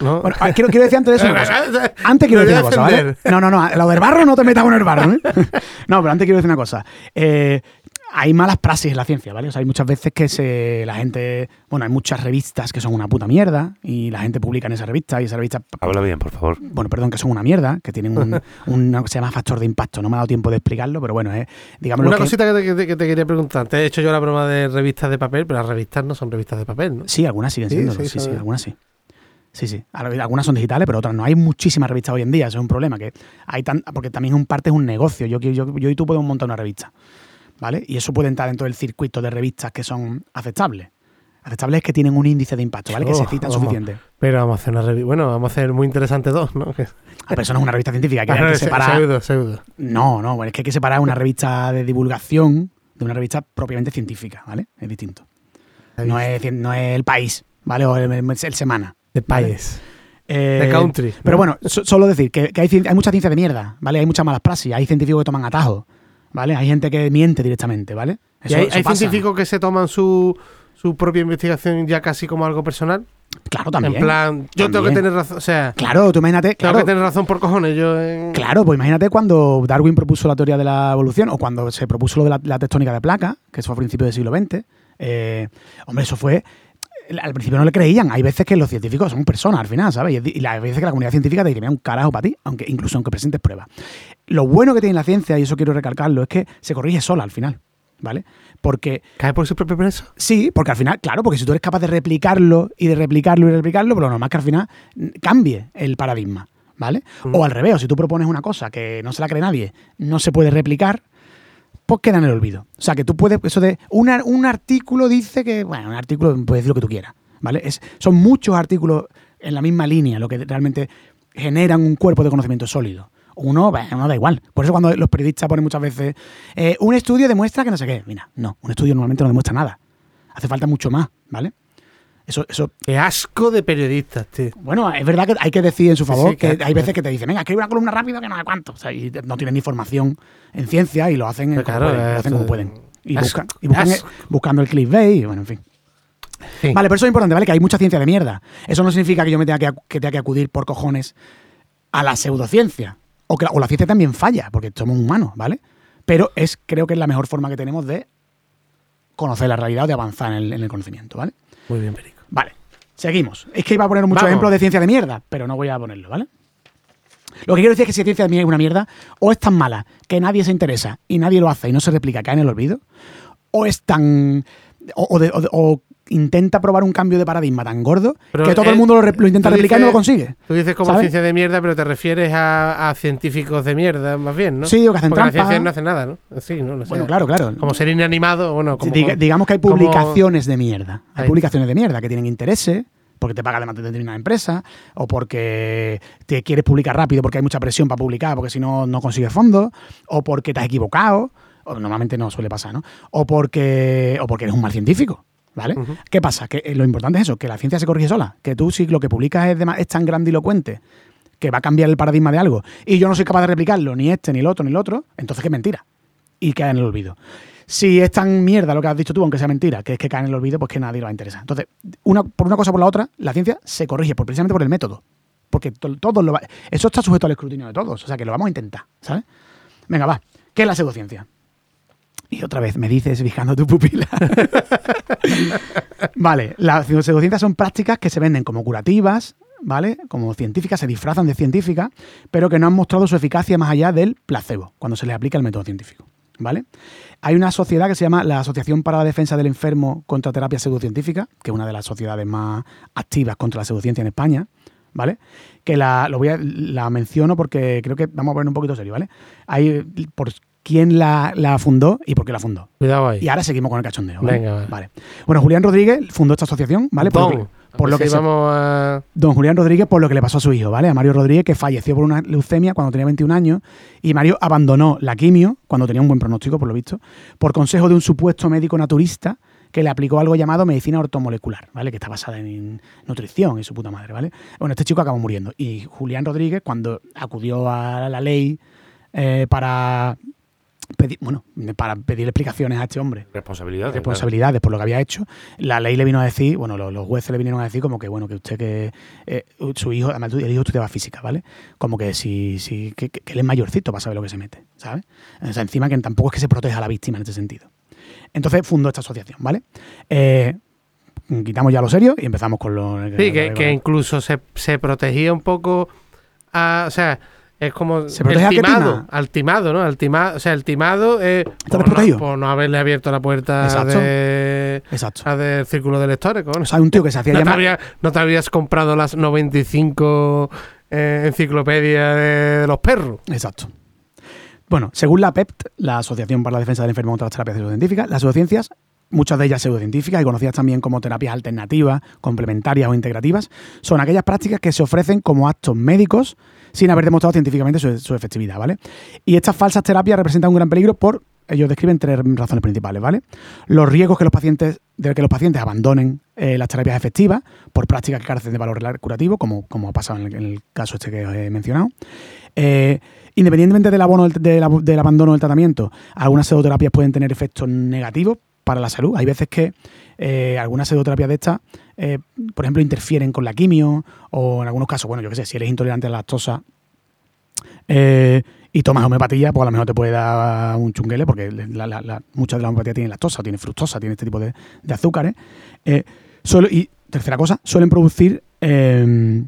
¿No? Bueno, ah, quiero, quiero decir antes de eso una cosa. Antes quiero decir una cosa, ¿vale? No, no, no. Lo del barro no te metas con el barro, ¿eh? No, pero antes quiero decir una cosa. Eh, hay malas praxis en la ciencia, ¿vale? O sea, hay muchas veces que se, la gente. Bueno, hay muchas revistas que son una puta mierda y la gente publica en esa revista y esa revista. Habla bien, por favor. Bueno, perdón, que son una mierda, que tienen un, que se llama factor de impacto. No me ha dado tiempo de explicarlo, pero bueno, es. Digamos Una que, cosita que te, que te- que te quería preguntar. Te he hecho yo la broma de revistas de papel, pero las revistas no son revistas de papel, ¿no? Sí, algunas siguen Sí, siendo. sí, Sí, sí, algunas sí. Sí, sí. Al- Algunas son digitales, pero otras no. Hay muchísimas revistas hoy en día, eso es un problema. que hay tan, Porque también un parte es un negocio. Yo, yo, yo y tú podemos montar una revista. ¿Vale? Y eso puede entrar dentro del circuito de revistas que son aceptables. Aceptables es que tienen un índice de impacto, ¿vale? que se Oh, citan suficiente. Pero vamos a hacer una revista. Bueno, vamos a hacer muy interesante dos, ¿no? Ah, pero eso no es una revista científica, que hay que Se- separar. Pseudo, pseudo. No, no, es que hay que separar una revista de divulgación de una revista propiamente científica, ¿vale? Es distinto. No es, no es el país, ¿vale? O el, el Semana. De país. Eh, De country. Pero ¿no? bueno, so- solo decir que, que hay, hay mucha ciencia de mierda, ¿vale? Hay muchas malas praxis, hay científicos que toman atajos, ¿vale? Hay gente que miente directamente, ¿vale? ¿Y Eso- hay, científicos que se toman su, su propia investigación ya casi como algo personal? Claro, también. En plan, yo tengo que También. tener razón. O sea, Claro, tú imagínate, tengo claro, que tener razón por cojones. Yo en- Claro, pues imagínate cuando Darwin propuso la teoría de la evolución o cuando se propuso lo de la, la tectónica de placa, que eso fue a principios del siglo XX. eh, hombre, eso fue. Al principio no le creían. Hay veces que los científicos son personas al final, ¿sabes? Y, las veces que la comunidad científica te dice, mira, un carajo para ti, aunque, incluso aunque presentes pruebas. Lo bueno que tiene la ciencia, y eso quiero recalcarlo, es que se corrige sola al final, ¿vale? Porque ¿Cae por su propio peso? Sí, porque al final, claro, porque si tú eres capaz de replicarlo y de replicarlo y de replicarlo, pues lo normal es que al final mm, cambie el paradigma, ¿vale? O al revés, o si tú propones una cosa que no se la cree nadie, no se puede replicar, pues queda en el olvido. O sea, que tú puedes, eso de un, un artículo dice que, bueno, un artículo puede decir lo que tú quieras, ¿vale? Es, son muchos artículos en la misma línea lo que realmente generan un cuerpo de conocimiento sólido. Uno, no da igual. Por eso cuando los periodistas ponen muchas veces, eh, un estudio demuestra que no sé qué. Mira, no, un estudio normalmente no demuestra nada. Hace falta mucho más, ¿vale? Eso, eso, Qué asco de periodistas, tío. bueno, es verdad que hay que decir en su favor sí, que que- hay veces que te dicen, venga, escribe una columna rápida que no sé cuánto. O sea, y no tienen ni formación en ciencia y lo hacen, como, claro, pueden, lo hacen como pueden. Y, asco, buscan, y buscan- buscando el clickbait y bueno, en fin. Sí. Vale, pero eso es importante, ¿vale? Que hay mucha ciencia de mierda. Eso no significa que yo me tenga que, tenga que acudir por cojones a la pseudociencia. O que la, o la ciencia también falla, porque somos humanos, ¿vale? Pero es, creo que es la mejor forma que tenemos de conocer la realidad o de avanzar en el, en el conocimiento, ¿vale? Muy bien, Perico. Vale, seguimos. Es que iba a poner muchos Vamos. ejemplos de ciencia de mierda, pero no voy a ponerlo, ¿vale? Lo que quiero decir es que si ciencia de mierda es una mierda, o es tan mala que nadie se interesa y nadie lo hace y no se replica, cae en el olvido, o es tan. o, o de- o o intenta probar un cambio de paradigma tan gordo Pero que todo el mundo lo, lo intenta replicar y no lo consigue. Tú dices como ¿sabes? ciencia de mierda, pero te refieres a, a científicos de mierda, más bien, ¿no? Sí, o que hacen Porque la trampa. ciencia no hace nada, ¿no? Sí, ¿no? O sea, Bueno, claro, claro. Como ser inanimado, bueno, como. Diga- digamos que hay como- publicaciones de mierda. Hay Ahí. publicaciones de mierda que tienen intereses porque te paga de determinada empresa o porque te quieres publicar rápido porque hay mucha presión para publicar porque si no no consigues fondos o porque te has equivocado o normalmente no suele pasar, ¿no? O porque o porque eres un mal científico, ¿vale? ¿Qué pasa? Que eh, lo importante es eso, que la ciencia se corrige sola, que tú si lo que publicas es, de es tan grandilocuente que va a cambiar el paradigma de algo y yo no soy capaz de replicarlo, ni este, ni el otro, ni el otro, entonces qué mentira. y cae en el olvido. Si es tan mierda lo que has dicho tú, aunque sea mentira, que es que cae en el olvido, pues que nadie le va a interesar. Entonces, una, por una cosa o por la otra, la ciencia se corrige por, precisamente por el método. Porque to- todos lo va- eso está sujeto al escrutinio de todos. O sea que lo vamos a intentar, ¿sabes? Venga, va. ¿Qué es la pseudociencia? Y otra vez me dices fijando tu pupila. vale, las pseudociencias son prácticas que se venden como curativas, ¿vale? Como científicas, se disfrazan de científicas, pero que no han mostrado su eficacia más allá del placebo, cuando se les aplica el método científico, ¿vale? Hay una sociedad que se llama la Asociación para la Defensa del Enfermo contra Terapia Pseudocientífica, que es una de las sociedades más activas contra la pseudociencia en España, ¿vale? Que la, lo voy a, la menciono porque creo que vamos a poner un poquito serio, ¿vale? Hay por quién la, la fundó y por qué la fundó. Cuidado ahí. Y ahora seguimos con el cachondeo. ¿vale? Venga, vale. Bueno, Julián Rodríguez fundó esta asociación, ¿vale? Por lo que- por lo que se- vamos a... Don Julián Rodríguez por lo que le pasó a su hijo, ¿vale? A Mario Rodríguez, que falleció por una leucemia cuando tenía 21 años, y Mario abandonó la quimio, cuando tenía un buen pronóstico, por lo visto, por consejo de un supuesto médico naturista que le aplicó algo llamado medicina ortomolecular, ¿vale? Que está basada en nutrición y su puta madre, ¿vale? Bueno, este chico acabó muriendo. Y Julián Rodríguez, cuando acudió a la ley eh, para pedir, bueno, para pedir explicaciones a este hombre Responsabilidad. responsabilidades por lo que había hecho. La ley le vino a decir, bueno, los, los jueces le vinieron a decir como que, bueno, que usted que eh, su hijo, además el hijo estudiaba física, ¿vale? Como que si, si que, él es mayorcito para saber lo que se mete, ¿sabes? O sea, encima que tampoco es que se proteja a la víctima en este sentido. Entonces fundó esta asociación, ¿vale? Eh, quitamos ya lo serio y empezamos con lo... Sí, que, que incluso se, se protegía un poco a, o sea, es como ¿Se protege el timado, al timado, ¿no? Al timado, o sea, el timado es por no, por no haberle abierto la puerta Exacto. de, Exacto. a del círculo de lectores, cojones. O sea, un tío que se hacía no, te llamar... había- no te habías comprado las 95 eh, enciclopedias de los perros. Exacto. Bueno, según la PEPT, la Asociación para la Defensa del Enfermo contra las Terapias Pseudocientíficas, las pseudociencias, muchas de ellas pseudocientíficas y conocidas también como terapias alternativas, complementarias o integrativas, son aquellas prácticas que se ofrecen como actos médicos sin haber demostrado científicamente su, efectividad, ¿vale? Y estas falsas terapias representan un gran peligro por, ellos describen tres razones principales, ¿vale? Los riesgos que los pacientes, de que los pacientes abandonen eh, las terapias efectivas por prácticas que carecen de valor curativo, como, como ha pasado en el, caso este que os he mencionado. Eh, independientemente del, abono, del, del abandono del tratamiento, algunas pseudoterapias pueden tener efectos negativos para la salud. Hay veces que eh, algunas pseudoterapias de estas, eh, por ejemplo, interfieren con la quimio o en algunos casos, bueno, yo qué sé, si eres intolerante a la lactosa eh, y tomas homeopatía, pues a lo mejor te puede dar un chunguele porque la- la- la- muchas de las homeopatías tienen lactosa, tienen fructosa, tienen este tipo de, azúcares. Eh, y tercera cosa, suelen producir eh,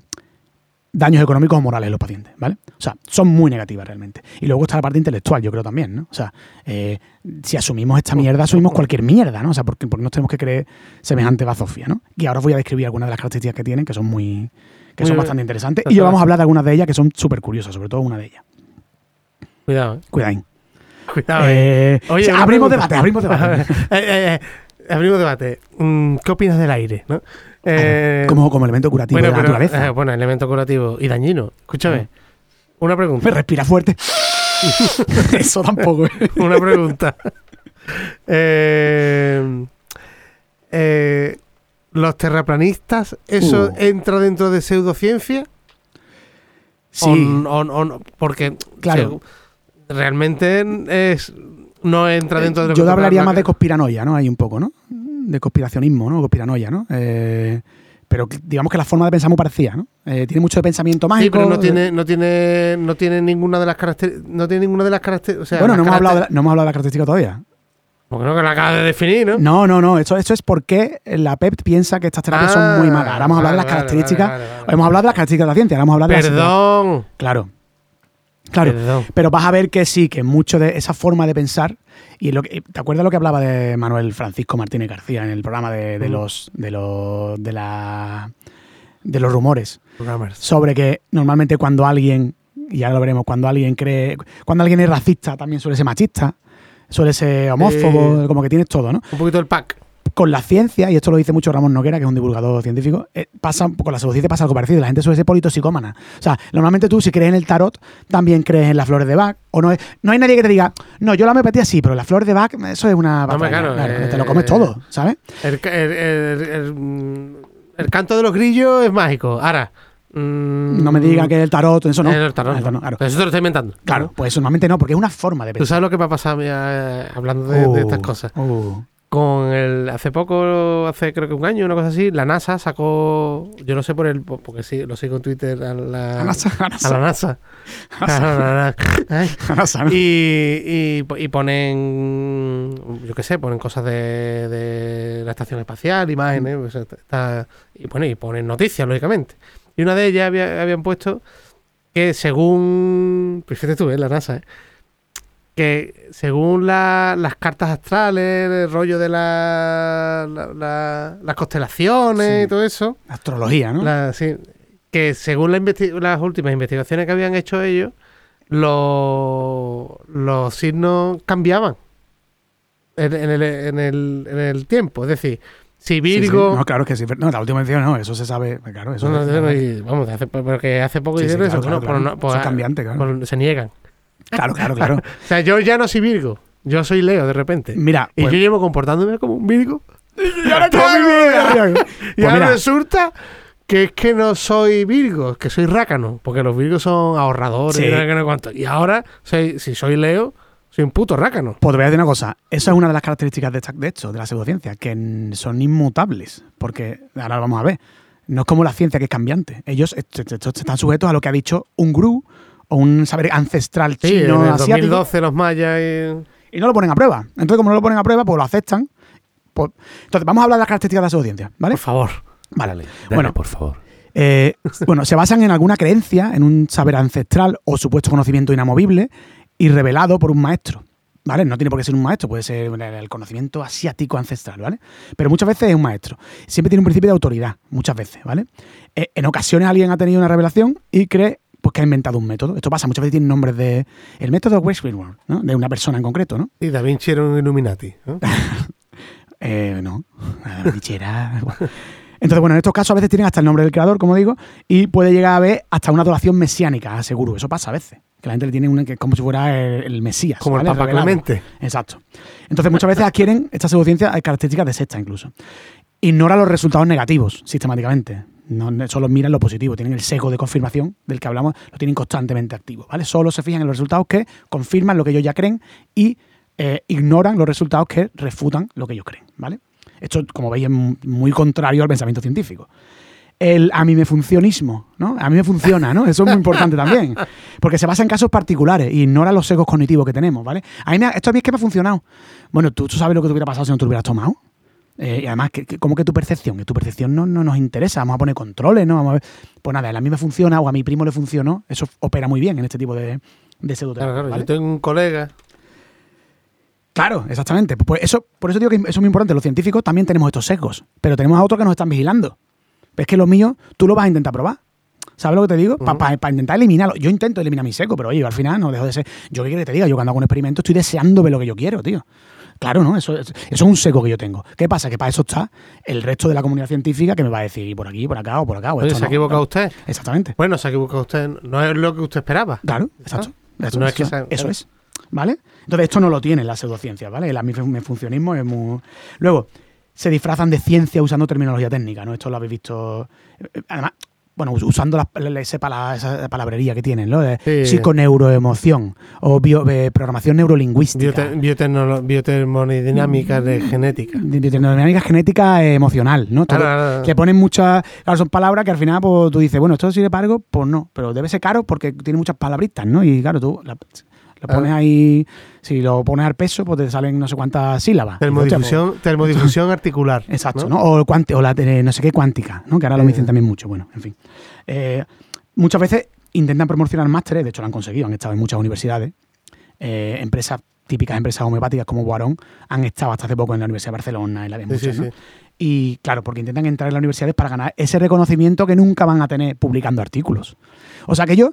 daños económicos o morales en los pacientes, ¿vale? O sea, son muy negativas realmente. Y luego está la parte intelectual, yo creo también, ¿no? O sea, eh, si asumimos esta mierda, asumimos cualquier mierda, ¿no? O sea, porque, porque nos tenemos que creer semejante bazofia, ¿no? Y ahora os voy a describir algunas de las características que tienen, que son muy... que son bastante interesantes. Y yo vamos a hablar de algunas de ellas que son súper curiosas, sobre todo una de ellas. Cuidado, eh. Cuidado, eh. Eh, Oye, o sea, abrimos debate, abrimos debate. Eh, abrimos debate. Mm, ¿Qué opinas del aire? ¿no? Eh, como, como elemento curativo bueno, de la pero, naturaleza. eh, bueno, elemento curativo y dañino. Escúchame. Sí. Una pregunta. Me respira fuerte. Eso tampoco. ¿eh? Una pregunta. Eh, ¿Los terraplanistas, eso Uh. entra dentro de pseudociencia? Sí. Porque Claro. realmente es no entra dentro de Yo hablaría la- más de conspiranoia, ¿no? Hay un poco, ¿no? De conspiracionismo, ¿no? Conspiranoia, ¿no? Eh, pero digamos que la forma de pensar es muy parecida, ¿no? Eh, tiene mucho de pensamiento Sí, mágico. pero no tiene, no tiene, no tiene ninguna de las características. No tiene ninguna de las características. O sea, bueno, no hemos, hablado de la, no hemos hablado de la característica todavía. Porque no que la acabas de definir, ¿no? No, no, no. Esto, esto es porque la PEP piensa que estas terapias son muy malas. Ahora vamos a hablar de las Ah, características. vale, vale, vale. Hemos hablado de las características de la ciencia, ahora vamos a hablar de Perdón. Claro. Claro. Perdón. Pero vas a ver que sí, que mucho de esa forma de pensar. Y lo que, ¿Te acuerdas lo que hablaba de Manuel Francisco Martínez García en el programa de, de los de los de la de los rumores? Sobre que normalmente cuando alguien, y ya lo veremos, cuando alguien cree, cuando alguien es racista, también suele ser machista, suele ser homófobo, como que tienes todo, ¿no? Un poquito el pack. Con la ciencia, y esto lo dice mucho Ramón Noguera, que es un divulgador científico, eh, pasa, con la pseudociencia pasa algo parecido. La gente suele ser politosicómana. O sea, normalmente tú, si crees en el tarot, también crees en las flores de Bach. O no, es- no hay nadie que te diga, no, yo la homeopatía sí, pero las flores de Bach, eso es una Hombre, batalla. claro, Claro, eh, te lo comes todo, ¿sabes? El, ca- el- canto de los grillos es mágico. Ahora, Mm, No me diga que el tarot, eso no. eh, el tarot, Ah, no. claro. Pero eso te lo estoy inventando. Claro, pues eso normalmente no, porque es una forma de ¿Tú pensar. sabes lo que ha pasado eh, hablando de, de estas Uh, cosas? uh. Con el hace poco, hace creo que un año, una cosa así, la NASA sacó, yo no sé por el, porque sí, lo sigo en Twitter a la, A NASA, a la NASA. A la NASA. Ay. a NASA, ¿no? Y, y, y ponen, yo qué sé, ponen cosas de, de la estación espacial, imágenes, pues, está- y, bueno, y ponen noticias, lógicamente. Y una de ellas había- habían puesto que según, pues fíjate tú, ¿eh? la NASA, ¿eh? Que según la- las cartas astrales, el rollo de la, la- la- las constelaciones Sí. y todo eso, Astrología, ¿no? sí, que según las últimas investigaciones que habían hecho ellos, los, los signos cambiaban en, en el, en, el, en el tiempo. Es decir, si Sí, sí. Virgo. No, claro que sí. No, la última mención no, eso se sabe. Claro, eso No, no, es- no, y, vamos, hace, pero que hace poco Sí, sí, hicieron claro, eso. claro, bueno, pues claro. no, pues, Eso es cambiante, claro. pues se niegan. Claro, claro, claro. O sea, yo ya no soy Virgo. Yo soy Leo de repente. Mira, y pues- yo llevo comportándome como un Virgo. ¡Ya toda mi vida. Y Pues ahora resulta que es que no soy Virgo, que soy rácano, porque los Virgos son ahorradores Sí. y. Y ahora, soy, si soy Leo, soy un puto rácano. Pues te voy a decir una cosa. Eso es una de las características de, esta- de hecho, de la pseudociencia, que son inmutables. Porque ahora lo vamos a ver. No es como la ciencia que es cambiante. Ellos est- est- est- están sujetos a lo que ha dicho un gurú o un saber ancestral Sí, chino en el asiático 2012 los mayas y... y no lo ponen a prueba. Entonces, como no lo ponen a prueba, pues lo aceptan. Pues- entonces, vamos a hablar de las características de la pseudociencia, ¿vale? Por favor. Vale. Bueno, Bueno, por favor. Eh, bueno, se basan en alguna creencia, en un saber ancestral o supuesto conocimiento inamovible y revelado por un maestro. ¿Vale? No tiene por qué ser un maestro, puede ser el- el conocimiento asiático ancestral, ¿vale? Pero muchas veces es un maestro. Siempre tiene un principio de autoridad, muchas veces, ¿vale? Eh, en ocasiones alguien ha tenido una revelación y cree pues, que ha inventado un método. Esto pasa, muchas veces tienen nombres de. El método West Greenwald, ¿no? De una persona en concreto, ¿no? Y Da Vinci era un Illuminati. ¿no? Eh, no, dichera. Entonces, bueno, en estos casos a veces tienen hasta el nombre del creador, como digo, y puede llegar a haber hasta una adoración mesiánica gurú. Eso pasa a veces. Que la gente le tiene una que como si fuera el, el Mesías. Como el ¿vale? Papa Revelado. Clemente. Exacto. Entonces, muchas veces adquieren esta pseudociencia características de secta incluso. Ignora los resultados negativos sistemáticamente. No, solo miran lo positivo. Tienen el sesgo de confirmación del que hablamos, lo tienen constantemente activo. ¿vale? Solo se fijan en los resultados que confirman lo que ellos ya creen y eh, ignoran los resultados que refutan lo que ellos creen. ¿vale? Esto, como veis, es mu- muy contrario al pensamiento científico. El a mí me funcionismo, ¿no? A mí me funciona, ¿no? Eso es muy importante también. Porque se basa en casos particulares y ignora los sesgos cognitivos que tenemos, ¿vale? A mí me esto a mí es que me ha funcionado. Bueno, ¿tú, tú sabes lo que te hubiera pasado si no te hubieras tomado. Eh, y además, que, que- ¿cómo que tu percepción? Que tu percepción no, no nos interesa. Vamos a poner controles, ¿no? Vamos a ver. Pues nada, a mí me funciona o a mi primo le funcionó. Eso opera muy bien en este tipo de, de pseudoterapia, Claro, claro. ¿vale? Yo tengo un colega Claro, exactamente. Pues eso, por eso digo que eso es muy importante. Los científicos también tenemos estos sesgos, pero tenemos a otros que nos están vigilando. Es que lo mío, tú lo vas a intentar probar. ¿Sabes lo que te digo? Para intentar eliminarlo. Yo intento eliminar mi seco, pero oye, al final no dejo de ser. Yo qué quiero que te diga, yo cuando hago un experimento estoy deseando ver lo que yo quiero, tío. Claro, ¿no? Eso, es- eso es un seco que yo tengo. ¿Qué pasa? Que para eso está el resto de la comunidad científica que me va a decir por aquí, por acá o por acá. O Oye, esto se ha no. equivocado usted. Exactamente. Bueno, se ha equivocado usted. No es lo que usted esperaba. Claro, exacto. Eso, No es eso- que sea- eso claro. es. ¿Vale? Entonces, esto no lo tiene la pseudociencia, ¿vale? El amifuncionismo es muy. Luego, se disfrazan de ciencia usando terminología técnica, ¿no? Esto lo habéis visto. eh, Además, bueno, us- usando la, ese pala- esa palabrería que tienen, ¿no? Sí. psiconeuroemoción o bio- eh, programación neurolingüística. Biote- biotermodinámica de genética. de- de termodinámica genética eh, emocional, ¿no? Claro, claro, claro. Le ponen muchas. Claro, son palabras que al final pues, tú dices, bueno, esto sirve para algo, pues no, pero debe ser caro porque tiene muchas palabritas, ¿no? Y claro, tú la- lo pones ahí, si lo pones al peso, pues te salen no sé cuántas sílabas. Dices, hostia, Termodifusión, termodifusión articular. pues, exacto, ¿no? ¿no? O, cuanti- o la de no sé qué cuántica, ¿no? Que ahora lo Eh. dicen también mucho, bueno, en fin. Eh, muchas veces intentan promocionar másteres, de hecho lo han conseguido, han estado en muchas universidades. Eh, empresas típicas empresas homeopáticas como Boarón han estado hasta hace poco en la Universidad de Barcelona, en la de Sí, sí, muchas, ¿no? sí. Y claro, porque intentan entrar en las universidades para ganar ese reconocimiento que nunca van a tener publicando artículos. O sea que yo.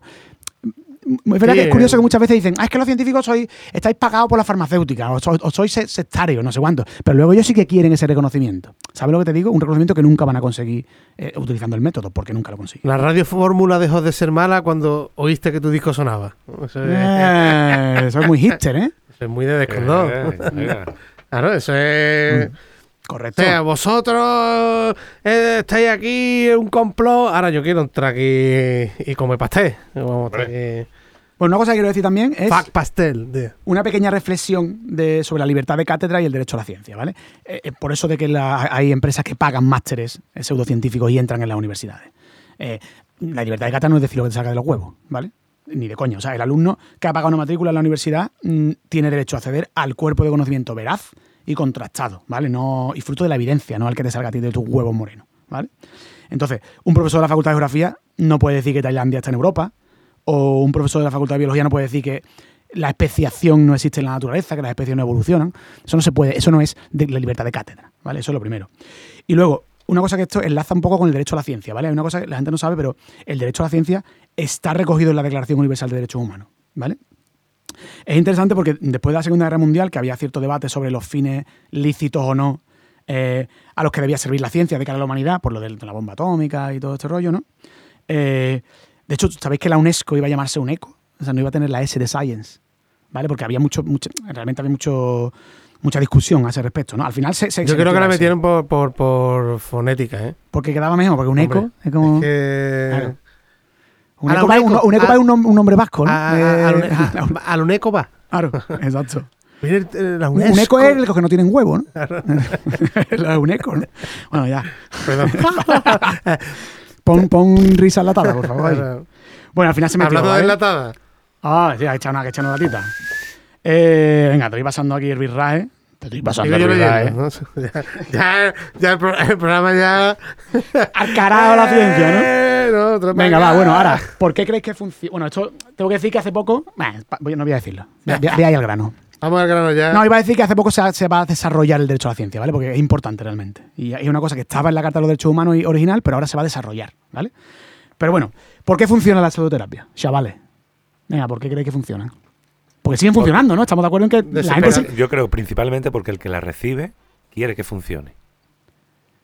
Es verdad Sí, que es curioso que muchas veces dicen, ah, es que los científicos sois, estáis pagados por la farmacéutica, o, sois- o sois se- sectarios, no sé cuánto. Pero luego ellos sí que quieren ese reconocimiento. ¿Sabes lo que te digo? Un reconocimiento que nunca van a conseguir eh, utilizando el método, porque nunca lo consiguen. La radio fórmula dejó de ser mala cuando oíste que tu disco sonaba. Eso es, Eh, eso es muy hipster, ¿eh? eso es muy de descondón. Eh. Claro, eso es. Correcto. O sea, vosotros eh, estáis aquí en un complot. Ahora yo quiero entrar aquí y comer pastel. Vamos. Bueno, una cosa que quiero decir también es Fuck pastel. una pequeña reflexión de, sobre la libertad de cátedra y el derecho a la ciencia, ¿vale? Eh, eh, por eso de que la- hay empresas que pagan másteres pseudocientíficos y entran en las universidades. Eh, la libertad de cátedra no es decir lo que te saca de los huevos, ¿vale? Ni de coño. O sea, el alumno que ha pagado una matrícula en la universidad mm, tiene derecho a acceder al cuerpo de conocimiento veraz y contrastado, ¿vale? No, y fruto de la evidencia, no al que te salga a ti de tus huevos morenos, ¿vale? Entonces, un profesor de la Facultad de Geografía no puede decir que Tailandia está en Europa, o un profesor de la Facultad de Biología no puede decir que la especiación no existe en la naturaleza, que las especies no evolucionan. Eso no se puede, eso no es la libertad de cátedra, ¿vale? Eso es lo primero. Y luego, una cosa que esto enlaza un poco con el derecho a la ciencia, ¿vale? Hay una cosa que la gente no sabe, pero el derecho a la ciencia está recogido en la Declaración Universal de Derechos Humanos, ¿vale? Es interesante porque después de la Segunda Guerra Mundial, que había cierto debate sobre los fines lícitos o no eh, a los que debía servir la ciencia de cara a la humanidad, por lo de la bomba atómica y todo este rollo, ¿no? Eh, de hecho, ¿sabéis que la UNESCO iba a llamarse UNECO? O sea, no iba a tener la S de Science, ¿vale? Porque había mucho, mucho realmente había mucho, mucha discusión a ese respecto, ¿no? Al final se, se Yo se creo que la metieron por, por, por fonética, ¿eh? Porque quedaba mejor, porque UNECO Hombre, es como... Es que. Claro. UNECO, va- un, UNECO a- va un, un nombre vasco, ¿no? A, a- Eh, al, a- al UNECO va. claro, exacto. El- eh, la Un UNESCO. UNECO es los que no tienen huevo, ¿no? la UNECO, ¿no? Bueno, ya. Perdón. Pon, pon risa enlatada, por favor. ahí. Bueno, al final se metió. Hablando de ¿vale? enlatada. Ah, sí, ha echado una, ha echado una latita. Eh, venga, te estoy pasando aquí el birrae. Estoy pasando Digo leyendo, ¿no? Ya, ya, ya el, pro- el programa ya. Al carajo la ciencia, ¿no? Eh, no, Venga, va, bueno, ahora, ¿por qué creéis que funciona? Bueno, esto tengo que decir que hace poco. Bah, voy- no voy a decirlo. Ve, ve- ve ahí al grano. Vamos al grano ya. No, iba a decir que hace poco se, se va a desarrollar el derecho a la ciencia, ¿vale? Porque es importante realmente. Y es una cosa que estaba en la Carta de los Derechos Humanos y original, pero ahora se va a desarrollar, ¿vale? Pero bueno, ¿por qué funciona la pseudoterapia? Chavales. Venga, ¿por qué creéis que funcionan? Porque siguen funcionando, ¿no? Estamos de acuerdo en que la gente Yo creo principalmente porque el que la recibe quiere que funcione.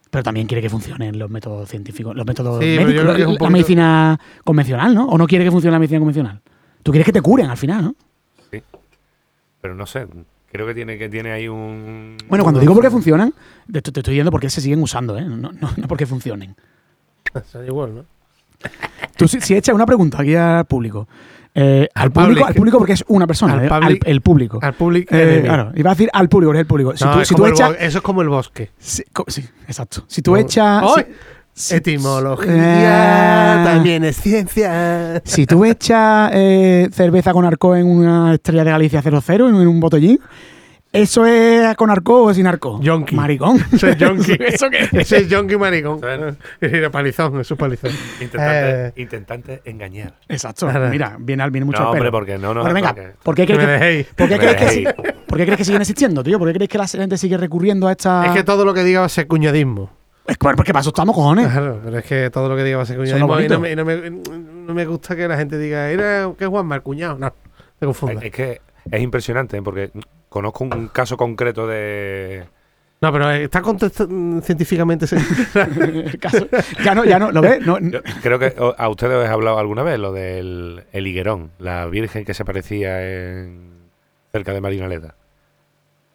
Pero también quiere que funcionen los métodos científicos, los métodos Sí, médicos, la medicina convencional, ¿no? ¿O no quiere que funcione la medicina convencional? Tú quieres que te curen al final, ¿no? Sí. Pero no sé, creo que tiene, que tiene ahí un... Bueno, cuando digo por qué funcionan, te, te estoy diciendo por qué se siguen usando, ¿eh? No, no, no porque funcionen. Sale igual, ¿no? Tú si, si echas una pregunta aquí al público, eh, al, público, al público porque es una persona, Al eh, al- el público. Al público. Eh, enemy. claro, iba a decir al público, es el público. Si No, tú, si bo- eso es como el bosque. Sí, co- sí, exacto. Si tú echas. Etimología Eh, también es ciencia. Si tú echas eh, cerveza con arco en una estrella de Galicia 00, en un botellín, ¿eso es con arco o sin arco? Yonki. Maricón. Eso es yonki. ¿Eso qué es? Ese es yonki maricón. Bueno. Palizón, eso es palizón. Intentante, Eh. intentante engañar. Exacto. Mira, viene, viene mucho No, al pelo. hombre, porque no, no. Bueno, venga, porque- ¿por qué crees que. ¿por qué crees que, si- ¿por qué crees que siguen existiendo, tío? ¿Por qué crees que la gente sigue recurriendo a esta...? Es que todo lo que diga va a ser cuñadismo. Es que- porque para eso estamos, cojones. Claro, pero es que todo lo que diga va a ser Eso es cuñadismo. Y no, me, y no, me, no me gusta que la gente diga, era que Juanma, el cuñado. No, te confundas. Es que es impresionante, ¿eh? porque conozco un caso concreto de... No, pero está contestando científicamente. El caso- ya no, ya no, ¿lo ves? No, creo que a ustedes os he hablado alguna vez lo del el higuerón, la virgen que se aparecía en, cerca de Marinaleda.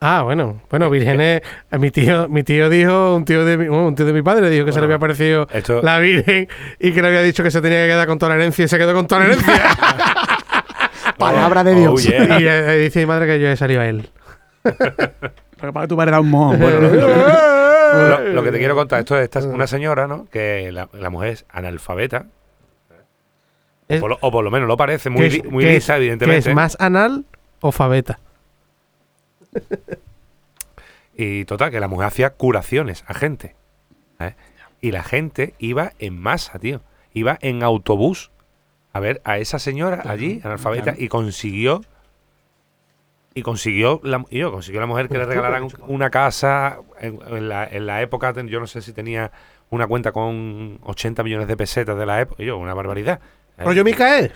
Ah, bueno. Bueno, vírgenes. a Mi tío, mi tío dijo, un tío de mi, un tío de mi padre dijo que se le había aparecido Esto, la virgen y que le había dicho que se tenía que quedar con toda la herencia y se quedó con toda la herencia. Palabra de Oh, Dios. yeah. y eh, dice mi madre que yo he salido a él. Porque para que tu padre era un mojón. Bueno, lo, lo que te quiero contar, esto es esta- una señora, ¿no? Que la, la mujer es analfabeta, Es- o por, lo, o por lo menos lo parece, muy, ¿Qué es- li- muy lisa, es- evidentemente. ¿Qué es más anal o fabeta? Y total, que la mujer hacía curaciones a gente. ¿eh? Y la gente iba en masa, tío. Iba en autobús a ver a esa señora allí, analfabeta, claro. y consiguió. Y consiguió la, y yo, consiguió la mujer que le regalaran un- una casa en, en la, en la época, yo no sé si tenía una cuenta con 80 millones de pesetas de la época, y yo, una barbaridad. ¿eh? Rollo Micael.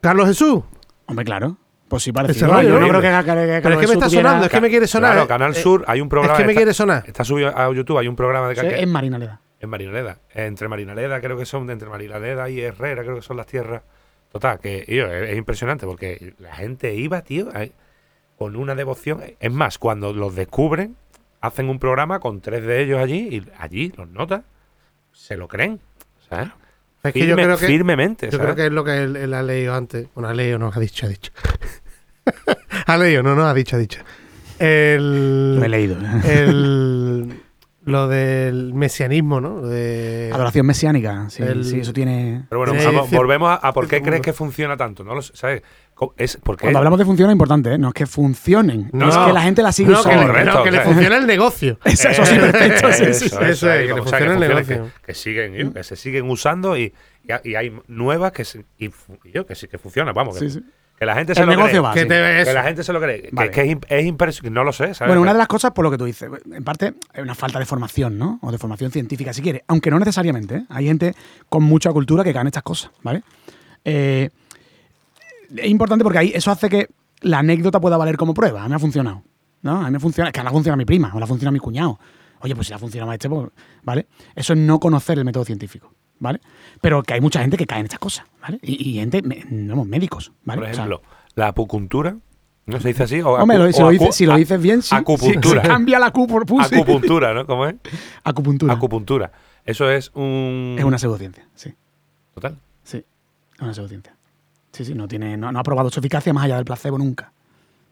Carlos Jesús. Hombre, claro. Pues sí, parece. Ese Yo rollo, no ¿no? creo que, que- que- Pero es que me está sonando, es que me quiere sonar. Claro, eh. Canal Eh, Sur, hay un programa. Es que me está- quiere sonar. Está subido a YouTube, hay un programa de Sí, que- en Marinaleda. En Marinaleda. Entre Marinaleda, creo que son, entre Marinaleda y Herrera, creo que son las tierras. Total, que tío, es, es impresionante porque la gente iba, tío, con una devoción. Es más, cuando los descubren, hacen un programa con tres de ellos allí y allí los notas, se lo creen. ¿sabes? Es que yo creo que, firmemente. yo ¿sabes? creo que es lo que él, él ha leído antes. Bueno, ha leído, no, ha dicho, ha dicho. ha leído, no, no, ha dicho, ha dicho. El, Lo he leído. el- lo del mesianismo, ¿no? De, Adoración mesiánica. Sí, El- sí, eso tiene. Pero bueno, vamos- volvemos a, a por qué Cierto crees que funciona tanto. No lo sé, ¿sabes? Es porque Cuando hablamos de función es importante, ¿eh? No es que funcionen. No, es que la gente la no, que, usando. le- no, que le funciona el negocio. Eso, eso sí, perfecto. sí, sí, sí. Eso es, que le como, funciona el funcione, negocio. Que, que siguen, que se siguen usando y, y, y hay nuevas que, se- y, que sí que funcionan, vamos. Que, Sí, sí. Que la gente se El lo negocio cree. va. Que sí. te ves. Que la gente se lo cree. que- Vale. Que, es, imp- es impresionante. No lo sé, ¿sabes? Bueno, una de las cosas, por lo que tú dices, en parte es una falta de formación, ¿no? O de formación científica, si quieres. Aunque no necesariamente, ¿eh? Hay gente con mucha cultura que en estas cosas, ¿vale? Eh, es importante porque ahí eso hace que la anécdota pueda valer como prueba. A mí me ha funcionado, ¿no? A mí me funciona, es que ahora funciona a mi prima, o la funciona a mi cuñado. Oye, pues si la funciona a este, pues, ¿vale? Eso es no conocer el método científico, ¿vale? Pero que hay mucha gente que cae en estas cosas, ¿vale? Y, y gente, vamos, médicos, ¿vale? Por O sea, ejemplo, la acupuntura. ¿No se dice así? O Hombre, lo- si, o lo dices, si lo a- dices bien, sí. Acupuntura. Sí, cambia la acu por sí. Acupuntura, ¿no? ¿Cómo es? Acupuntura. Acupuntura. Eso es un. Es una pseudociencia, sí. Total. Sí, es una pseudociencia. Sí, sí, no, tiene, no, no ha probado su eficacia más allá del placebo nunca.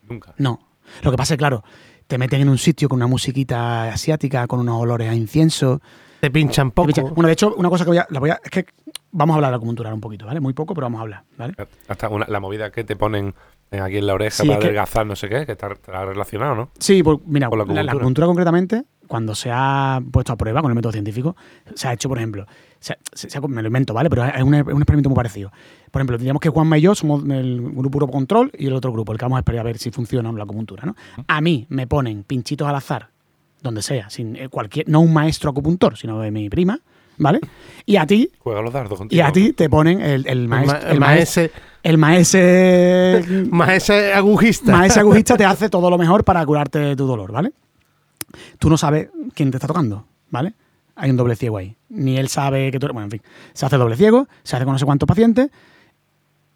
Nunca. No. Lo que pasa es, claro, te meten en un sitio con una musiquita asiática, con unos olores a incienso. Te pinchan poco. Bueno, de hecho, una cosa que voy a, la voy a- Es que vamos a hablar de la acupuntura un poquito, ¿vale? Muy poco, pero vamos a hablar, ¿vale? Hasta una- la movida que te ponen eh, aquí en la oreja Sí, para que- adelgazar, no sé qué, que está, está relacionado, ¿no? Sí, pues mira, Con la la, la acupuntura. acupuntura concretamente, cuando se ha puesto a prueba con el método científico, se ha hecho, por ejemplo, se ha- se- se ha- me lo invento, ¿vale? Pero es un, es un experimento muy parecido. Por ejemplo, diríamos que Juanma y yo somos el grupo Grupo control y el otro grupo, el que vamos a esperar a ver si funciona o no la acupuntura, ¿no? A mí me ponen pinchitos al azar, donde sea, sin eh, cualquier, no un maestro acupuntor, sino de mi prima, ¿vale? Y a ti, Juega los dardos contigo. y a ti te ponen el, el maestro, el, maese, el maese maese agujista. más ese agujista te hace todo lo mejor para curarte tu dolor, ¿vale? Tú no sabes quién te está tocando, ¿vale? Hay un doble ciego ahí. Ni él sabe que tú eres. Bueno, en fin. Se hace doble ciego, se hace con no sé cuántos pacientes.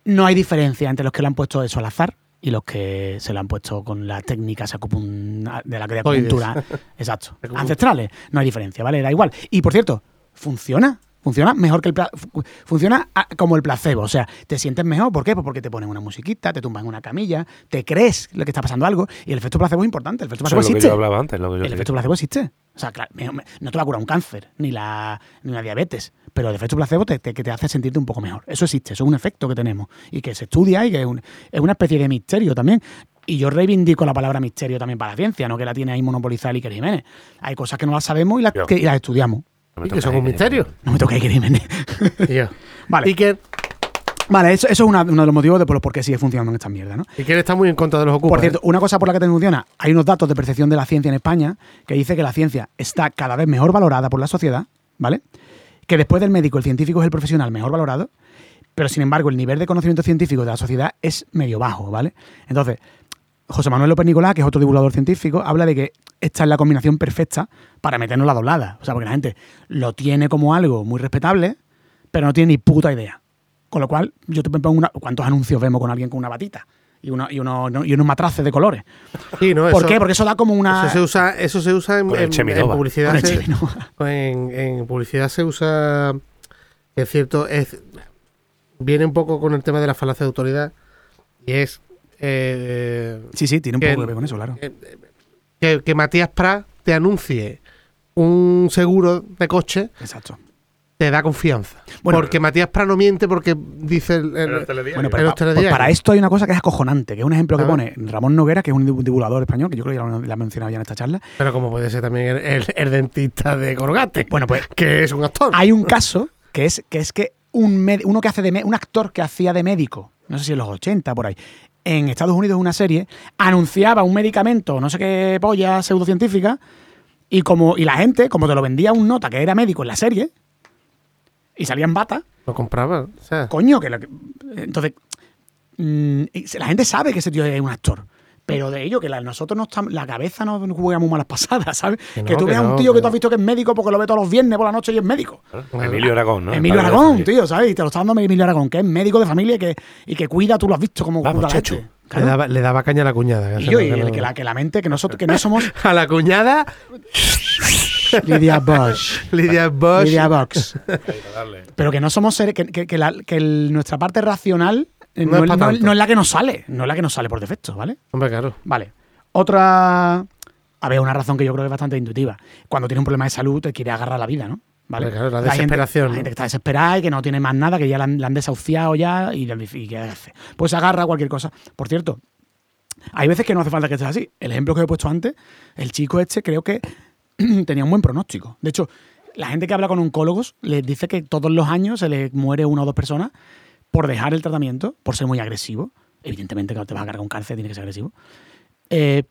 No hay diferencia entre los que le han puesto eso al azar y los que se le han puesto con las técnicas de la de acupuntura. Exacto. Ancestrales. No hay diferencia, ¿vale? Da igual. Y por cierto, funciona. Funciona mejor que el funciona como el placebo, o sea, te sientes mejor, ¿por qué? Pues porque te ponen una musiquita, te tumban en una camilla, te crees lo que está pasando algo y el efecto placebo es importante, el efecto placebo es lo que existe. yo hablaba antes. Lo que yo El efecto placebo existe. O sea, claro, no te va a curar un cáncer, ni la, ni una diabetes, pero el efecto placebo te, te- que te hace sentirte un poco mejor. Eso existe, eso es un efecto que tenemos y que se estudia y que es, un- es una especie de misterio también. Y yo reivindico la palabra misterio también para la ciencia, no que la tiene ahí monopolizada Iker Jiménez. Hay cosas que no las sabemos y las, que- y las estudiamos. No me toques son ahí, un misterio. No me toca Jiménez. Y yo. Vale. Iker, Vale, eso, eso es una- uno de los motivos de por los por qué sigue funcionando en esta mierda, ¿no? Iker está muy en contra de los ocupas. Por cierto, ¿eh? una cosa por la que te funciona, hay unos datos de percepción de la ciencia en España que dice que la ciencia está cada vez mejor valorada por la sociedad, ¿vale? Que después del médico, el científico es el profesional mejor valorado, pero sin embargo el nivel de conocimiento científico de la sociedad es medio bajo, ¿vale? Entonces, José Manuel López Nicolás, que es otro divulgador científico, habla de que esta es la combinación perfecta para meternos la doblada. O sea, porque la gente lo tiene como algo muy respetable, pero no tiene ni puta idea. Con lo cual, yo te pongo una. ¿Cuántos anuncios vemos con alguien con una batita? Y, uno, y, uno- no- y unos matraces de colores. Sí, no, ¿Por eso- qué? Porque eso da como una. Eso se usa, eso se usa en, publicidad. Se- en, en publicidad se usa, es cierto, es viene un poco con el tema de la falacia de autoridad y es eh, Sí, sí, tiene un Que poco que ver con eso, claro. que, que Matías Prat te anuncie un seguro de coche Exacto. te da confianza. Bueno, porque Matías Prat no miente porque dice el- el-. Bueno, en pero pues para esto hay una cosa que es acojonante, que es un ejemplo que pone Ramón Noguera, que es un div- divulgador español, que yo creo que ya lo, ha mencionado ya en esta charla. pero como puede ser también el, el- el dentista de Colgate, Bueno, pues que es un actor. hay un caso que es que, es que un, med- uno que hace de un actor que hacía de médico, no sé si en los 80 por ahí, en Estados Unidos una serie, anunciaba un medicamento, no sé qué polla pseudocientífica, y como y la gente, como te lo vendía un nota que era médico en la serie, y salía en bata, Lo compraba. O sea, coño, que, lo que- entonces mm, la gente sabe que ese tío es un actor. Pero de ello, que la, nosotros no estamos, la cabeza no juega muy malas pasadas, ¿sabes? Que tú veas no, un tío que que tú has visto que es médico porque lo ve todos los viernes por la noche y es médico. Emilio Aragón, ¿no? Emilio Aragón, tío, ¿sabes? Y te lo está dando Emilio Aragón, que es médico de familia y que, y que cuida, tú lo has visto como Vamos, cura chacho. gente. Le, daba, le daba caña a la cuñada. Y yo, y el no- que, la, que la mente, que nosotros, que no somos A la cuñada, Lidia Bosch. Lidia Bosch. Lidia. Darle. Pero que no somos seres, que, que- que la- que el- nuestra parte racional No no, es no no la que nos sale, no es la que nos sale por defecto, ¿vale? Hombre, claro. Vale. Otra. A ver, una razón que yo creo que es bastante intuitiva. Cuando tiene un problema de salud, te quiere agarrar la vida, ¿no? ¿Vale? Hombre, claro, la desesperación, la ¿no? gente que está desesperada y que no tiene más nada, que ya la han, la han desahuciado ya y, y ¿qué hace? Pues agarra cualquier cosa. Por cierto, hay veces que no hace falta que esté así. El ejemplo que he puesto antes, el chico este creo que tenía un buen pronóstico. De hecho, la gente que habla con oncólogos les dice que todos los años se le muere una o dos personas por dejar el tratamiento, por ser muy agresivo. Evidentemente, que te vas a cargar un cáncer, tiene que ser agresivo. Eh,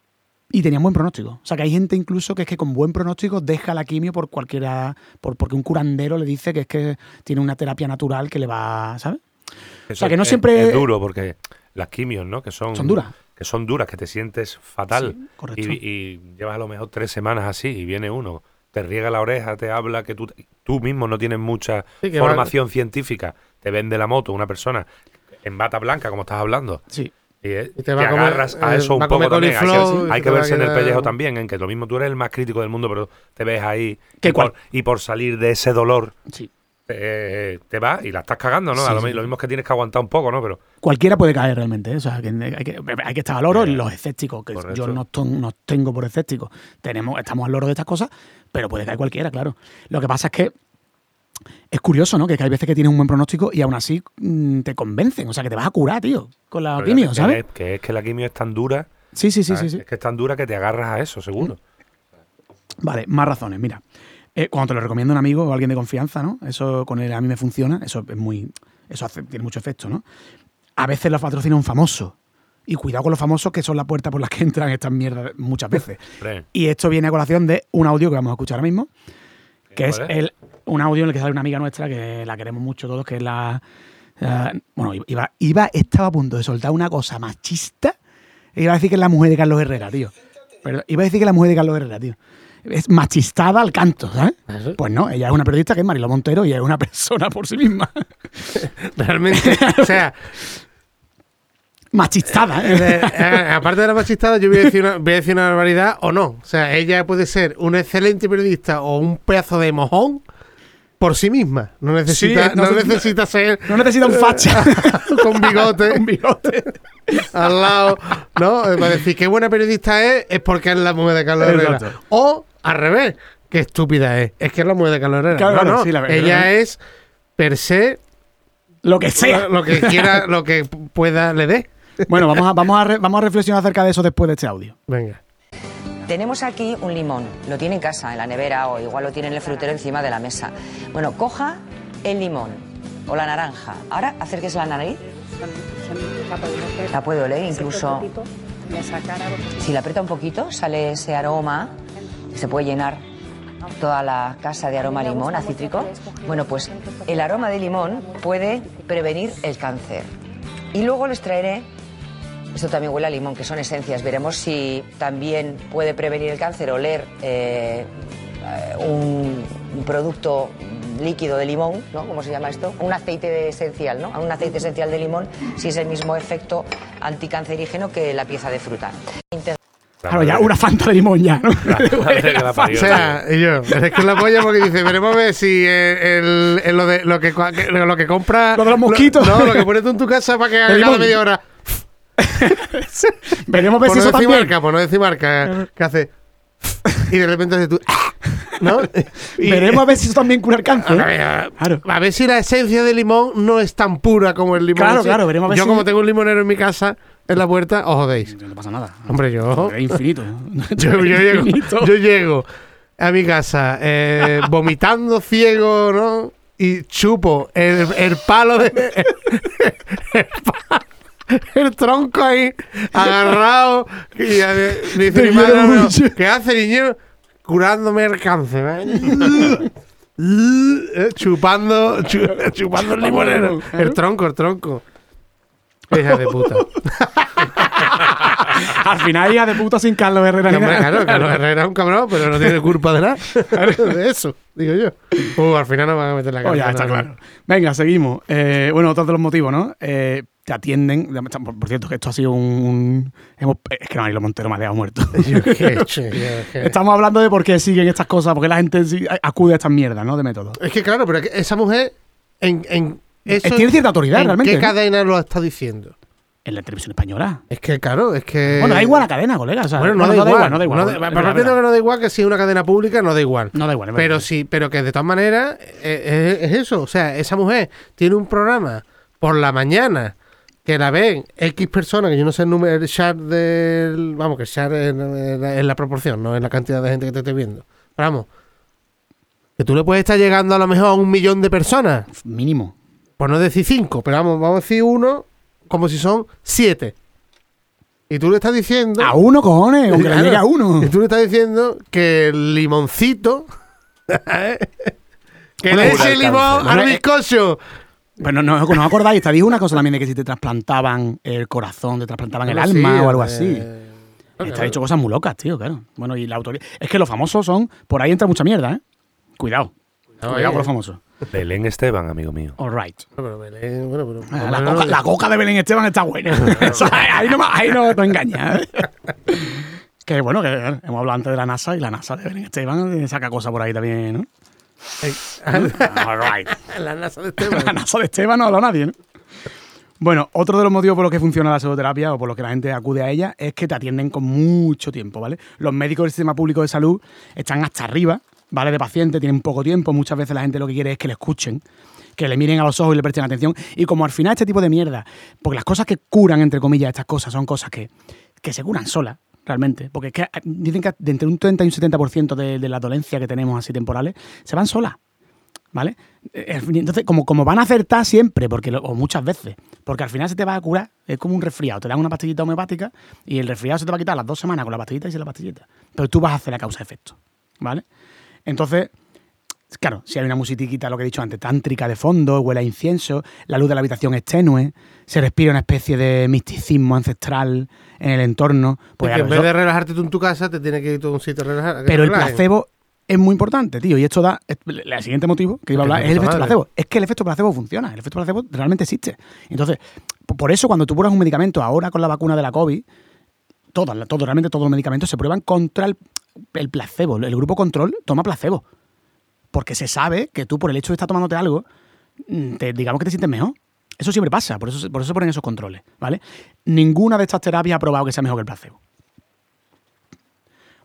y tenía un buen pronóstico. O sea, que hay gente incluso que es que con buen pronóstico deja la quimio por cualquiera, por, porque un curandero le dice que es que tiene una terapia natural que le va, ¿sabes? Eso sea, que no es- siempre- Es duro porque las quimios, ¿no? Que son, Son duras. Que son duras, que te sientes fatal. Sí, correcto. y, y llevas a lo mejor tres semanas así y viene uno, te riega la oreja, te habla que tú, tú mismo no tienes mucha Sí, que va- formación científica, te vende la moto una persona en bata blanca, como estás hablando. Sí. Y, es- Y te va a comer, agarras a eh, eso un poco también. Hay que, hay que verse en el pellejo también, en que lo mismo tú eres el más crítico del mundo, pero te ves ahí y, por, y por salir de ese dolor Sí. Eh, te vas y la estás cagando, ¿no? Sí, A lo, sí. mi- lo mismo es que tienes que aguantar un poco, ¿no? Pero Cualquiera puede caer realmente. ¿eh? O sea, que hay, que, hay que estar al oro Eh, los escépticos, que correcto. yo no ton- tengo por escépticos. Tenemos, estamos al loro de estas cosas, pero puede caer cualquiera, claro. Lo que pasa es que es curioso, ¿no? Que hay veces que tienes un buen pronóstico y aún así mm, te convencen. O sea, que te vas a curar, tío, con la pero quimio, ¿sabes? Que, que es que la quimio es tan dura. Sí, sí, sí, sí, sí. Es que es tan dura que te agarras a eso, seguro. Vale, más razones. Mira, eh, cuando te lo recomienda un amigo o alguien de confianza, ¿no? Eso con él a mí me funciona, eso es muy. Eso hace- tiene mucho efecto, ¿no? A veces los patrocina un famoso. Y cuidado con los famosos que son la puerta por la que entran estas mierdas muchas veces. Y esto viene a colación de un audio que vamos a escuchar ahora mismo, que es, el, un audio en el que sale una amiga nuestra que la queremos mucho todos, que es la... la- bueno, iba, iba, estaba a punto de soltar una cosa machista. e Iba a decir que es la mujer de Carlos Herrera, tío. Pero iba a decir que es la mujer de Carlos Herrera, tío. Es machistada al canto, ¿sabes? Eso. Pues no, ella es una periodista que es Marilo Montero y es una persona por sí misma. Realmente, o sea, machistada, ¿eh? eh, eh, aparte de la machistada, yo voy a, decir una, voy a decir una barbaridad o no. O sea, ella puede ser una excelente periodista o un pedazo de mojón por sí misma. No necesita, Sí, no necesita ser No necesita un facha. con bigote un bigote. al lado. ¿No? Eh, Para decir qué buena periodista es, es porque es la mujer de Carlos Herrera. O al revés, qué estúpida es. Es que es la mujer de Carlos Herrera. Claro, no, sí, la verdad. ella es per se Lo que sea. lo, lo que quiera, lo que pueda le dé. Bueno, vamos a, vamos, a re- vamos a reflexionar acerca de eso después de este audio. Venga. Tenemos aquí un limón, lo tiene en casa, en la nevera o igual lo tiene en el frutero encima de la mesa. Bueno, coja el limón o la naranja. Ahora acérquese la nariz. La puede oler incluso. Si la aprieta un poquito, sale ese aroma se puede llenar toda la casa de aroma a limón, a cítrico. Bueno, pues el aroma de limón puede prevenir el cáncer. Y luego les traeré esto también huele a limón, que son esencias. Veremos si también puede prevenir el cáncer oler eh, eh, un, un producto líquido de limón, ¿no? ¿Cómo se llama esto? Un aceite esencial, ¿no? Un aceite esencial de limón, si es el mismo efecto anticancerígeno que la pieza de fruta. Claro, ya una fanta de limón ya, O sea, y yo, es que la polla porque dice, veremos a ver si eh, el, el- lo, de, lo, que, lo que compra... Lo de los mosquitos. no, lo que pones tú en tu casa para que haga cada media hora. Veremos a ver Por si no eso decir también. marca, por no decir marca, que hace... Y de repente hace tú... ¿No? Y- Veremos a ver si eso también cura el A cáncer. ver, a- Claro. a ver si la esencia de limón no es tan pura como el limón. Claro, claro, veremos a ver Yo si- como tengo un limonero en mi casa, en la puerta, os jodéis. No pasa nada. Hombre, yo... Es infinito. Yo, yo llego, yo llego a mi casa eh, vomitando ciego, ¿no? Y chupo el, el palo de. El, pa- el tronco ahí, agarrado. Y ya me- dice mi madre. ¿qué hace, niño? Curándome el cáncer. ¿eh? Eh, chupando, chu- chupando el limonero. El tronco, el tronco. Hija de puta. Al final, hija de puta sin Carlos Herrera. Hombre, claro, Carlos Herrera es un cabrón, pero no tiene culpa de nada. de eso, digo yo. Uh, al final nos van a meter la Oh, cara. ya está claro. Venga, seguimos. Eh, bueno, otro de los motivos, ¿no? Eh, te atienden. Por, cierto, que esto ha sido un. es que Manilo Montero me ha dejado muerto. Yo qué he hecho, yo qué- Estamos hablando de por qué siguen estas cosas, porque la gente acude a estas mierdas, ¿no? De método. Es que claro, pero esa mujer en, en eso, tiene cierta autoridad, ¿en realmente. ¿Qué ¿no? cadena lo está diciendo? En la televisión española. Es que claro, es que Bueno, da igual la cadena, colega. o sea, Bueno, no, da, igual, no da igual. No da- verdad, partiendo es que no da igual que si es una cadena pública, no da igual. No da igual. Pero verdad. sí, pero que de todas maneras eh, es, es eso. O sea, esa mujer tiene un programa por la mañana que la ven X personas, que yo no sé el número, el share del. Vamos, que el es, la- es la proporción, no es la cantidad de gente que te esté viendo. Pero vamos. Que tú le puedes estar llegando a lo mejor a un millón de personas. Mínimo. Por no decir cinco, pero vamos, vamos a decir uno como si son siete. Y tú le estás diciendo. A uno, cojones, aunque le llegue a uno. Y tú le estás diciendo que el limoncito. que Bueno, le eche limón al Bueno, eh, bizcocho. Pero no, no os acordáis, te dijo una cosa también de que si te trasplantaban el corazón, te trasplantaban el alma o algo eh, así. claro. Está dicho cosas muy locas, tío, claro. Bueno, y la autoridad. Es que los famosos son. Por ahí entra mucha mierda, ¿eh? Cuidado. No, Cuidado eh, con los famosos. Belén Esteban, amigo mío. All right. Bueno, pero Belén, bueno, pero- Ah, La coca, no, la coca de Belén Esteban está buena. O sea, ahí, no, me- ahí no te engañas. ¿eh? Que bueno, que eh, hemos hablado antes de la NASA y la NASA de Belén Esteban saca cosas por ahí también, ¿no? All right. La NASA de la Esteban. NASA de Esteban no habla nadie, ¿no? Bueno, otro de los motivos por los que funciona la pseudoterapia o por los que la gente acude a ella es que te atienden con mucho tiempo, ¿vale? Los médicos del sistema público de salud están hasta arriba, ¿vale? De pacientes, tienen poco tiempo, muchas veces la gente lo que quiere es que le escuchen, que le miren a los ojos y le presten atención. Y como al final este tipo de mierda, porque las cosas que curan, entre comillas, estas cosas son cosas que, que se curan solas, realmente. Porque es que eh, dicen que de entre un 30 y un 70% de, de las dolencias que tenemos así temporales se van solas. ¿Vale? Eh, fin- Entonces, como, como van a acertar siempre, porque o muchas veces, porque al final se te va a curar, es como un resfriado, te dan una pastillita homeopática y el resfriado se te va a quitar las dos semanas con la pastillita y sin la pastillita. Pero tú vas a hacer la causa-efecto, ¿vale? Entonces, claro, si hay una musiquita, lo que he dicho antes, tántrica de fondo, huele a incienso, la luz de la habitación es tenue, se respira una especie de misticismo ancestral en el entorno, pues en vez de relajarte tú en tu casa, te tienes que ir a un sitio a relajar. pero el placebo es muy importante, tío. Y esto da. El siguiente motivo que iba a hablar es el efecto madre. placebo. Es que el efecto placebo funciona. El efecto placebo realmente existe. Entonces, po- por eso cuando tú pruebas un medicamento ahora con la vacuna de la COVID, todas, todo, realmente todos los medicamentos se prueban contra el, el placebo. El grupo control toma placebo. Porque se sabe que tú, por el hecho de estar tomándote algo, mm, te- digamos que te sientes mejor. Eso siempre pasa, por eso, por eso se ponen esos controles, ¿vale? Ninguna de estas terapias ha probado que sea mejor que el placebo.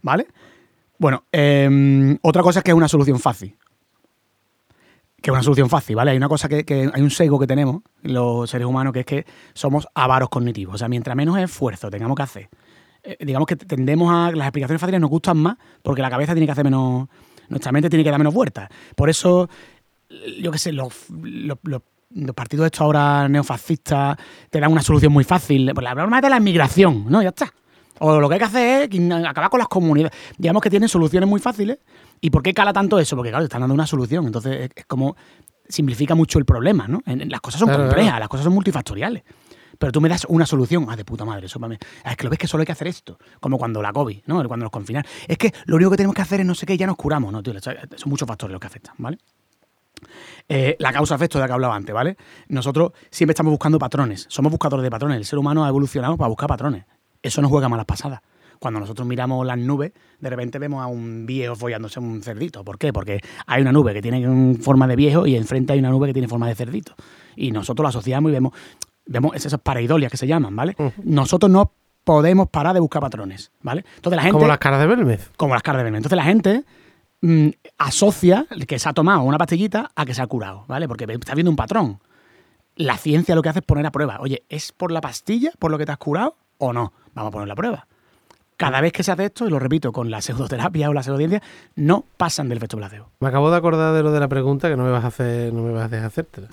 ¿Vale? Bueno, eh, otra cosa es que es una solución fácil. Que es una solución fácil, ¿vale? Hay una cosa que, que- hay un sesgo que tenemos los seres humanos que es que somos avaros cognitivos. O sea, mientras menos esfuerzo tengamos que hacer, eh, digamos que tendemos a. Las explicaciones fáciles nos gustan más porque la cabeza tiene que hacer menos. Nuestra mente tiene que dar menos vueltas. Por eso, yo qué sé, los, los, los- los partidos estos ahora neofascistas te dan una solución muy fácil. Pues la broma es de la inmigración, ¿no? Ya está. O lo que hay que hacer es acabar con las comunidades. Digamos que tienen soluciones muy fáciles. ¿Y por qué cala tanto eso? Porque, claro, te están dando una solución. Entonces, es, como simplifica mucho el problema, ¿no? Las cosas son Claro, complejas, claro. las cosas son multifactoriales. Pero tú me das una solución. Ah, de puta madre, eso para mí. Es que lo ves que solo hay que hacer esto. Como cuando la COVID, ¿no? Cuando nos confinan. Es que lo único que tenemos que hacer es no sé qué ya nos curamos, ¿no? Tío, son muchos factores los que afectan, ¿vale? Eh, la causa-efecto de la que hablaba antes, ¿vale? Nosotros siempre estamos buscando patrones. Somos buscadores de patrones. El ser humano ha evolucionado para buscar patrones. Eso nos juega malas pasadas. Cuando nosotros miramos las nubes, de repente vemos a un viejo follándose un cerdito. ¿Por qué? Porque hay una nube que tiene forma de viejo y enfrente hay una nube que tiene forma de cerdito. Y nosotros la asociamos y vemos, vemos esas pareidolias que se llaman, ¿vale? Nosotros no podemos parar de buscar patrones, ¿vale? Entonces la gente Como las caras de Belmez. como las caras de veneno. Entonces la gente mm, asocia que se ha tomado una pastillita a que se ha curado, ¿vale? Porque está viendo un patrón. La ciencia lo que hace es poner a prueba. Oye, ¿es por la pastilla por lo que te has curado o no? Vamos a poner la prueba. Cada vez que se hace esto, y lo repito, con la pseudoterapia o la pseudociencia, no pasan del efecto placebo. Me acabo de acordar de lo de la pregunta que no me vas a hacer, no me vas a dejar hacértela.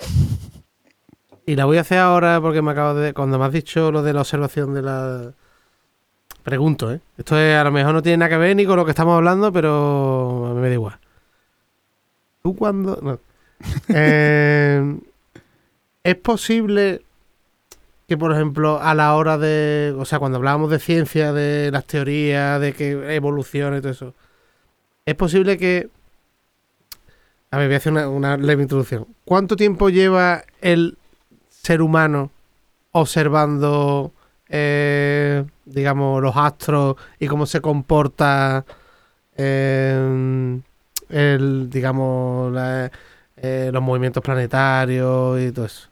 Y la voy a hacer ahora porque me acabo de. Cuando me has dicho lo de la observación de la. Pregunto, ¿eh? Esto es, a lo mejor no tiene nada que ver ni con lo que estamos hablando, pero a mí me da igual. ¿Tú cuando.? No. Eh, ¿Es posible que, por ejemplo, a la hora de. O sea, cuando hablábamos de ciencia, de las teorías, de que evoluciona y todo eso. ¿Es posible que a ver, voy a hacer una, una leve introducción. ¿Cuánto tiempo lleva el ser humano observando, eh, digamos, los astros y cómo se comporta, eh, el, digamos, la- eh, los movimientos planetarios y todo eso.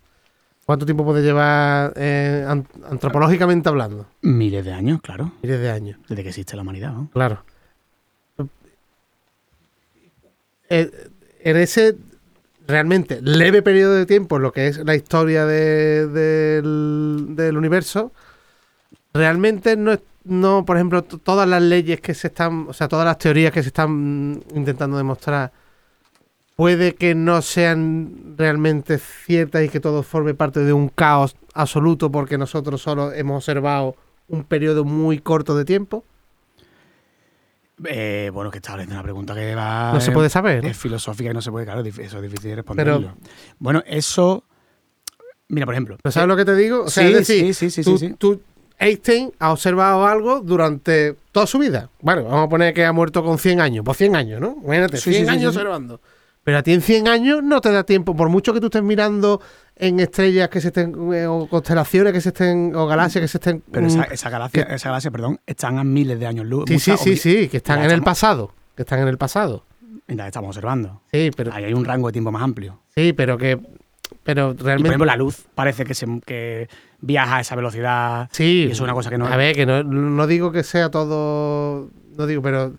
¿Cuánto tiempo puede llevar eh, an- antropológicamente hablando? Miles de años, claro. Miles de años. Desde que existe la humanidad, ¿no? Claro. En ese realmente leve periodo de tiempo, en lo que es la historia de- del, del universo, realmente no es, no, por ejemplo, todas las leyes que se están, o sea, todas las teorías que se están intentando demostrar, puede que no sean realmente ciertas y que todo forme parte de un caos absoluto porque nosotros solo hemos observado un periodo muy corto de tiempo. Eh, bueno, que estaba leyendo una pregunta que va. No se puede saber. Es filosófica y no se puede, claro, eso es difícil de responderlo. Pero- bueno, eso. Mira, por ejemplo. ¿Pero sabes lo que te digo? O sea, Sí, es decir, sí, sí, sí, tú, sí, sí. tú- Einstein ha observado algo durante toda su vida. Bueno, vamos a poner que ha muerto con 100 años. Pues 100 años, ¿no? Imagínate, Sí, 100 sí, sí, años sí, sí. observando. Pero a ti en 100 años no te da tiempo. Por mucho que tú estés mirando en estrellas que se estén, eh, o constelaciones que se estén, o galaxias que se estén... Pero esa, mm, esa galaxia, esa galaxia, perdón, están a miles de años luz. sí, sí, sí, sí, que están en el pasado. Que están en el pasado. Ya estamos observando. Sí, pero, Ahí hay un rango de tiempo más amplio. sí, pero que... Pero Y, por realmente... ejemplo, la luz parece que, se, que viaja a esa velocidad. Sí, Y eso es una cosa que no- A ver, que no, no digo que sea todo. No digo, pero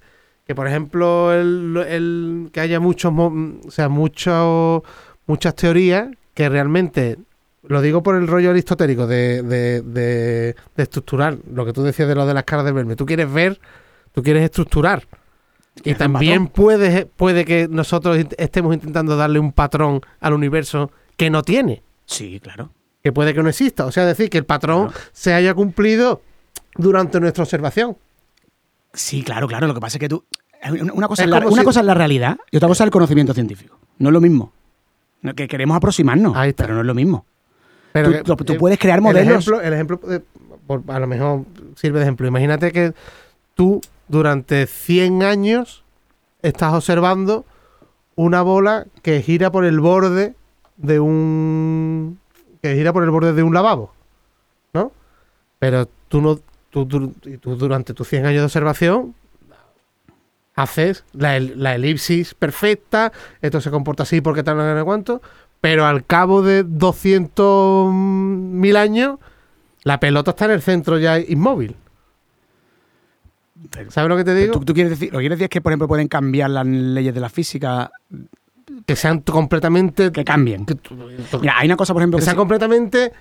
que por ejemplo, el, el- que haya muchos. O sea, muchos muchas teorías que realmente. Lo digo por el rollo aristotélico de, de, de- de estructurar. Lo que tú decías de lo de las caras de verme. Tú quieres ver, tú quieres estructurar. Y ¿Quieres hacer un también puede, puede que nosotros estemos intentando darle un patrón al universo que no tiene Sí, claro. que puede que no exista. O sea, decir que el patrón Claro. se haya cumplido durante nuestra observación. Sí, claro, claro. Lo que pasa es que tú. Una una cosa, Es la, como una si- cosa es la realidad y otra cosa es el conocimiento científico. No es lo mismo. No, Que queremos aproximarnos, Ahí está. pero no es lo mismo. Pero Tú- que- tú- tú eh, puedes crear el modelos. ejemplo, el ejemplo por- a lo mejor sirve de ejemplo. Imagínate que tú durante 100 años estás observando una bola que gira por el borde de un que gira por el borde de un lavabo, ¿no? Pero tú no tú, tú- tú durante tus 100 años de observación haces la, el- la elipsis perfecta, esto se comporta así porque tal, no sé cuánto, pero al cabo de 200.000 años, la pelota está en el centro ya inmóvil. ¿Sabes lo que te digo? ¿Tú, tú quieres decir, lo que quieres decir es que, por ejemplo, pueden cambiar las leyes de la física, Que sean completamente... que cambien. que tú- Mira, hay una cosa, por ejemplo, que que sean completamente...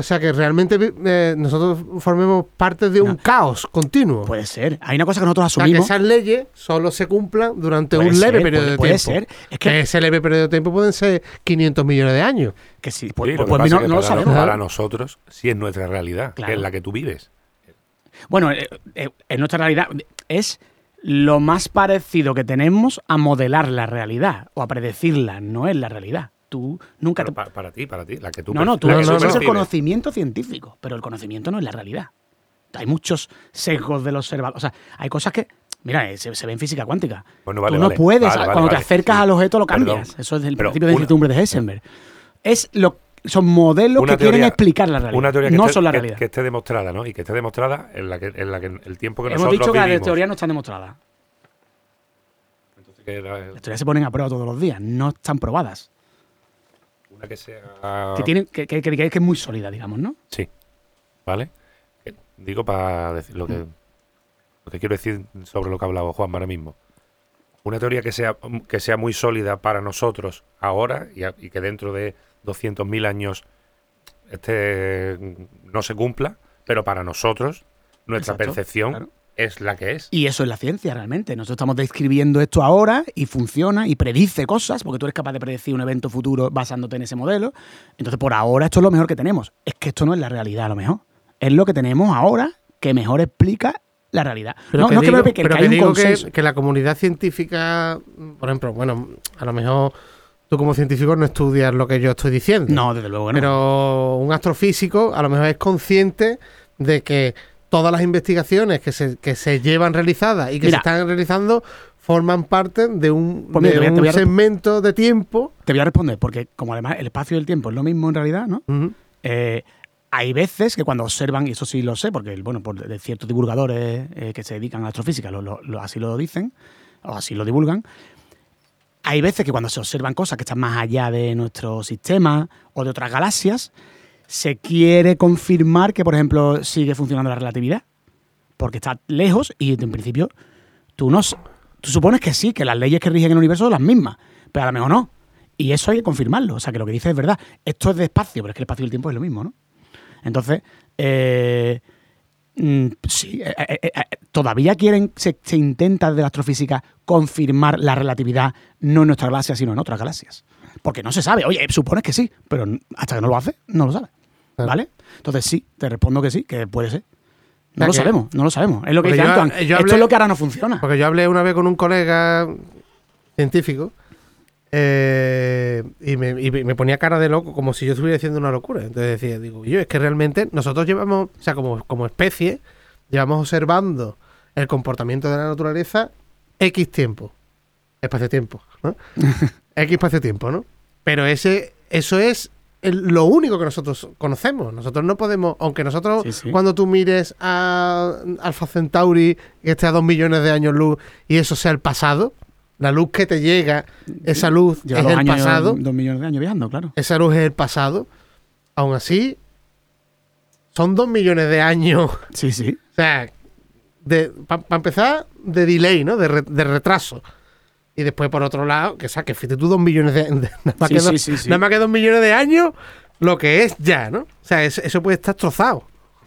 O sea, que realmente eh, nosotros formemos parte de un No. caos continuo. puede ser. Hay una cosa que nosotros o sea, que asumimos. esas leyes solo se cumplan durante puede un leve ser, periodo puede, de puede tiempo. ser. Es Que que, ese leve periodo de tiempo pueden ser 500 millones de años. que sí, Sí, pues, lo pues- que pues no, que lo para, sabemos. para nosotros sí es nuestra realidad, que Claro. es la que tú vives. Bueno, eh, eh, en nuestra realidad es lo más parecido que tenemos a modelar la realidad o a predecirla, no es la realidad. Tú nunca Pero te... pa- para, ti, para ti, la que tú No, no, tú, eso no, es el conocimiento científico, pero el conocimiento no es la realidad. Hay muchos sesgos del observador. O sea, hay cosas que, mira, eh, se, se ve en física cuántica. Bueno, vale, tú no vale. puedes, Vale, vale, cuando te acercas Sí. al objeto lo Perdón. cambias. Eso es el Pero principio de incertidumbre de Heisenberg. Es lo, son modelos que quieren explicar la realidad. Una teoría que, no esté, son la realidad. que esté demostrada, ¿no? Y que esté demostrada en la que, en la que el tiempo que Hemos nosotros dicho que las teorías no están demostradas. Entonces, que era Las teorías se ponen a prueba todos los días, no están probadas. Una que sea... Que, tienen, que, que, que es muy sólida, digamos, ¿no? Sí. ¿Vale? Digo para decir lo que, lo que quiero decir sobre lo que ha hablado Juan ahora mismo. Una teoría que sea, que sea muy sólida para nosotros ahora y, a- y que dentro de 200.000 años este no se cumpla, pero para nosotros nuestra Exacto, percepción claro. Es la que es. Y eso es la ciencia realmente. Nosotros estamos describiendo esto ahora y funciona y predice cosas, porque tú eres capaz de predecir un evento futuro basándote en ese modelo. Entonces, por ahora, esto es lo mejor que tenemos. Es que esto no es la realidad a lo mejor. Es lo que tenemos ahora que mejor explica la realidad. Pero no, que no que digo, que, pero que que hay un digo que, que la comunidad científica, por ejemplo, bueno, a lo mejor tú como científico no estudias lo que yo estoy diciendo. No, desde luego no. Pero un astrofísico a lo mejor es consciente de que todas las investigaciones que se, que se llevan realizadas y que Mira. se están realizando forman parte de un, Pues mira, de voy un segmento de tiempo. Te voy a responder, porque como además el espacio y el tiempo es lo mismo en realidad, ¿no? Eh, hay veces que cuando observan, y eso sí lo sé, porque bueno, por de ciertos divulgadores eh, que se dedican a astrofísica lo- lo- lo- así lo dicen, o así lo divulgan, hay veces que cuando se observan cosas que están más allá de nuestro sistema o de otras galaxias, se quiere confirmar que, por ejemplo, sigue funcionando la relatividad. Porque está lejos y en principio tú no tú supones que sí, que las leyes que rigen el universo son las mismas, pero a lo mejor no. Y eso hay que confirmarlo. O sea, que lo que dice es verdad. Esto es de espacio, pero es que el espacio y el tiempo es lo mismo, ¿no? Entonces, eh, mm, sí, eh, eh, eh, eh, todavía quieren, se, intenta desde la astrofísica confirmar la relatividad no en nuestra galaxia, sino en otras galaxias. Porque no se sabe. Oye, supones que sí, pero hasta que no lo hace, no lo sabe. Claro. ¿Vale? Entonces sí, te respondo que sí, que puede ser. No lo que- sabemos, no lo sabemos. Es lo que dice yo- Antoine. yo Esto es lo que ahora no funciona. Porque yo hablé una vez con un colega científico eh, y, me, y me ponía cara de loco como si yo estuviera diciendo una locura. Entonces decía, digo, yo es que realmente nosotros llevamos, o sea, como, como especie, llevamos observando el comportamiento de la naturaleza X tiempo. Espacio-tiempo, ¿no? X espacio-tiempo, ¿no? Pero ese, eso es el- lo único que nosotros conocemos. Nosotros no podemos, aunque nosotros, Sí, sí. cuando tú mires a Alpha Centauri, que esté a dos millones de años luz, y eso sea el pasado, la luz que te llega, esa luz Lleva es el años, pasado, dos millones de años viajando, claro. esa luz es el pasado, aún así, son dos millones de años. Sí, sí. O sea, para empezar, de delay, ¿no? De, re- de retraso. Y después, por otro lado, que saque, fíjate tú, dos millones de, de- nada, más Sí, que sí, dos, sí, sí. nada más que dos millones de años, lo que es ya, ¿no? O sea, es- eso puede estar trozado.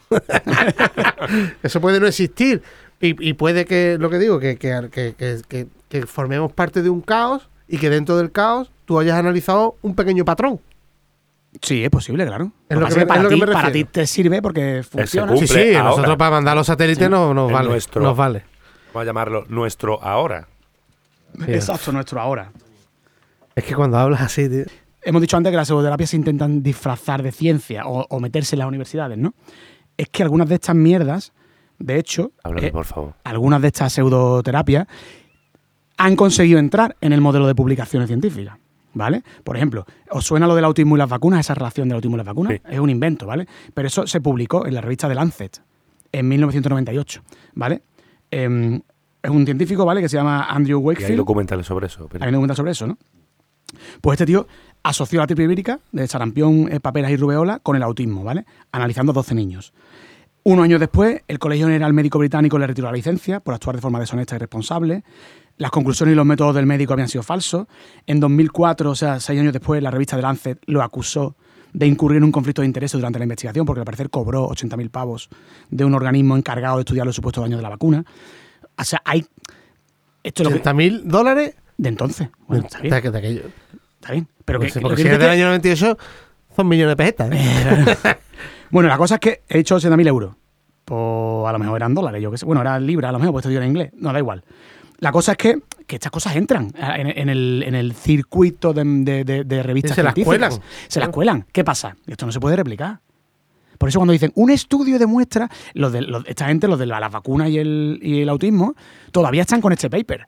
eso puede no existir. Y, y puede que, lo que digo, que, que, que- que- que- que formemos parte de un caos y que dentro del caos tú hayas analizado un pequeño patrón. Sí, es posible, claro. Es Lo lo que me- es lo para, me ti, para ti te sirve porque funciona. cumple Sí, sí, ahora. nosotros para mandar los satélites no, nos vale. nuestro. Nos vale. Vamos a llamarlo nuestro ahora. Exacto, nuestro ahora. Es que cuando hablas así, tío. Hemos dicho antes que las pseudoterapias se intentan disfrazar de ciencia o, o meterse en las universidades, ¿no? Es que algunas de estas mierdas, de hecho, Háblame, eh, por favor. algunas de estas pseudoterapias han conseguido entrar en el modelo de publicaciones científicas. ¿Vale? Por ejemplo, ¿os suena lo del autismo y las vacunas? Esa relación del autismo y las vacunas. Sí. Es un invento, ¿vale? Pero eso se publicó en la revista The Lancet en 1998, ¿vale? Em, es un científico, ¿vale? Que se llama Andrew Y hay Wakefield. documentales sobre eso. pero- Hay un documental sobre eso, ¿no? Pues este tío asoció la triple vírica de sarampión, eh, paperas y rubeola con el autismo, ¿vale? Analizando 12 niños. Unos años después, el Colegio General Médico Británico le retiró la licencia por actuar de forma deshonesta y irresponsable. Las conclusiones y los métodos del médico habían sido falsos. En 2004, o sea, seis años después, la revista The Lancet lo acusó de incurrir en un conflicto de intereses durante la investigación porque al parecer cobró 80.000 pavos de un organismo encargado de estudiar los supuestos daños de la vacuna. O sea, hay... Esto es lo que... 80 mil dólares De entonces. Bueno, está bien. de, de aquello. Está bien. Pero No que, sé, porque si es del año 98, son millones de pesetas. ¿eh? Bueno, la cosa es que he hecho 80.000 euros. Pues a lo mejor eran dólares, yo qué sé. Bueno, eran libras, a lo mejor, pues esto yo en inglés. No, da igual. La cosa es que, que estas cosas entran en, en el, en el circuito de, de- de- de revistas Y se las cuelan. Se las cuelan. ¿Qué pasa? Esto no se puede replicar. Por eso cuando dicen un estudio demuestra, los de, los- esta gente, los de la- las vacunas y el, y el autismo, todavía están con este paper.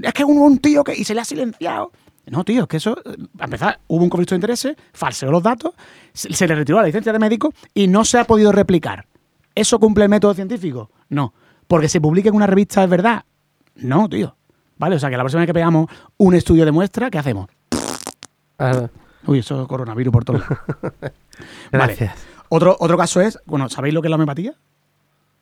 Es que hubo un tío que y se le ha silenciado. No, tío, es que eso, eh, para empezar, hubo un conflicto de intereses, falseó los datos, se, se le retiró la licencia de médico y no se ha podido replicar. ¿Eso cumple el método científico? No. Porque se publique en una revista es verdad. No, tío. ¿Vale? O sea, que la próxima vez que pegamos un estudio de muestra, ¿qué hacemos? Ah, Uy, eso es coronavirus por lados. Gracias. Otro, otro caso es, bueno, ¿sabéis lo que es la homeopatía?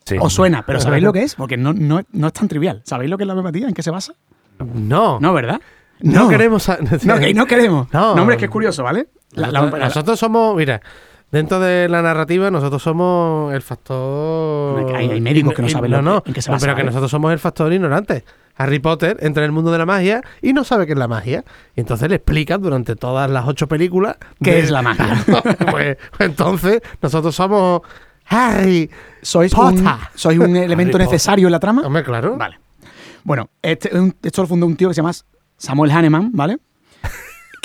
Sí. Os suena, pero ¿sabéis lo que es? Porque no, no, no es tan trivial. ¿Sabéis lo que es la homeopatía? ¿En qué se basa? No, No, ¿verdad? no, queremos. sa- No, que no queremos. No. No, hombre, es que es curioso, ¿vale? La- la- nosotros, la- nosotros somos, mira, dentro de la narrativa, nosotros somos el factor. Hay- hay médicos que no saben no, lo que- no, en qué se no, pero que nosotros somos el factor ignorante. Harry Potter entra en el mundo de la magia y no sabe qué es la magia. Y entonces le explican durante todas las ocho películas ¿Qué de- es la magia? pues, entonces, nosotros somos Harry. ¿Sois Potter. un, ¿Sois un elemento necesario en la trama? Hombre, claro. Vale. Bueno, este, esto lo fundó un tío que se llama Samuel Hahnemann, ¿vale?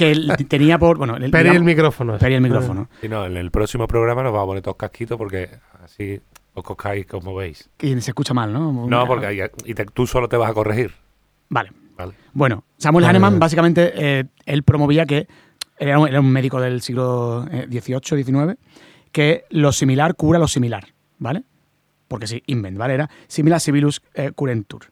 Que él tenía por. Bueno, el, Peri el micrófono. Peri el micrófono. Y no, en el próximo programa nos vamos a poner todos casquitos porque así os coscáis como veis. Y se escucha mal, ¿no? No, porque ahí- y te- tú solo te vas a corregir. Vale. Vale. Bueno, Samuel Vale, Hahnemann vale. básicamente eh, él promovía que era un, era un médico del siglo eh, XVIII, XIX, que lo similar cura lo similar, ¿vale? Porque sí, invent, ¿vale? Era similar civilus eh, curentur.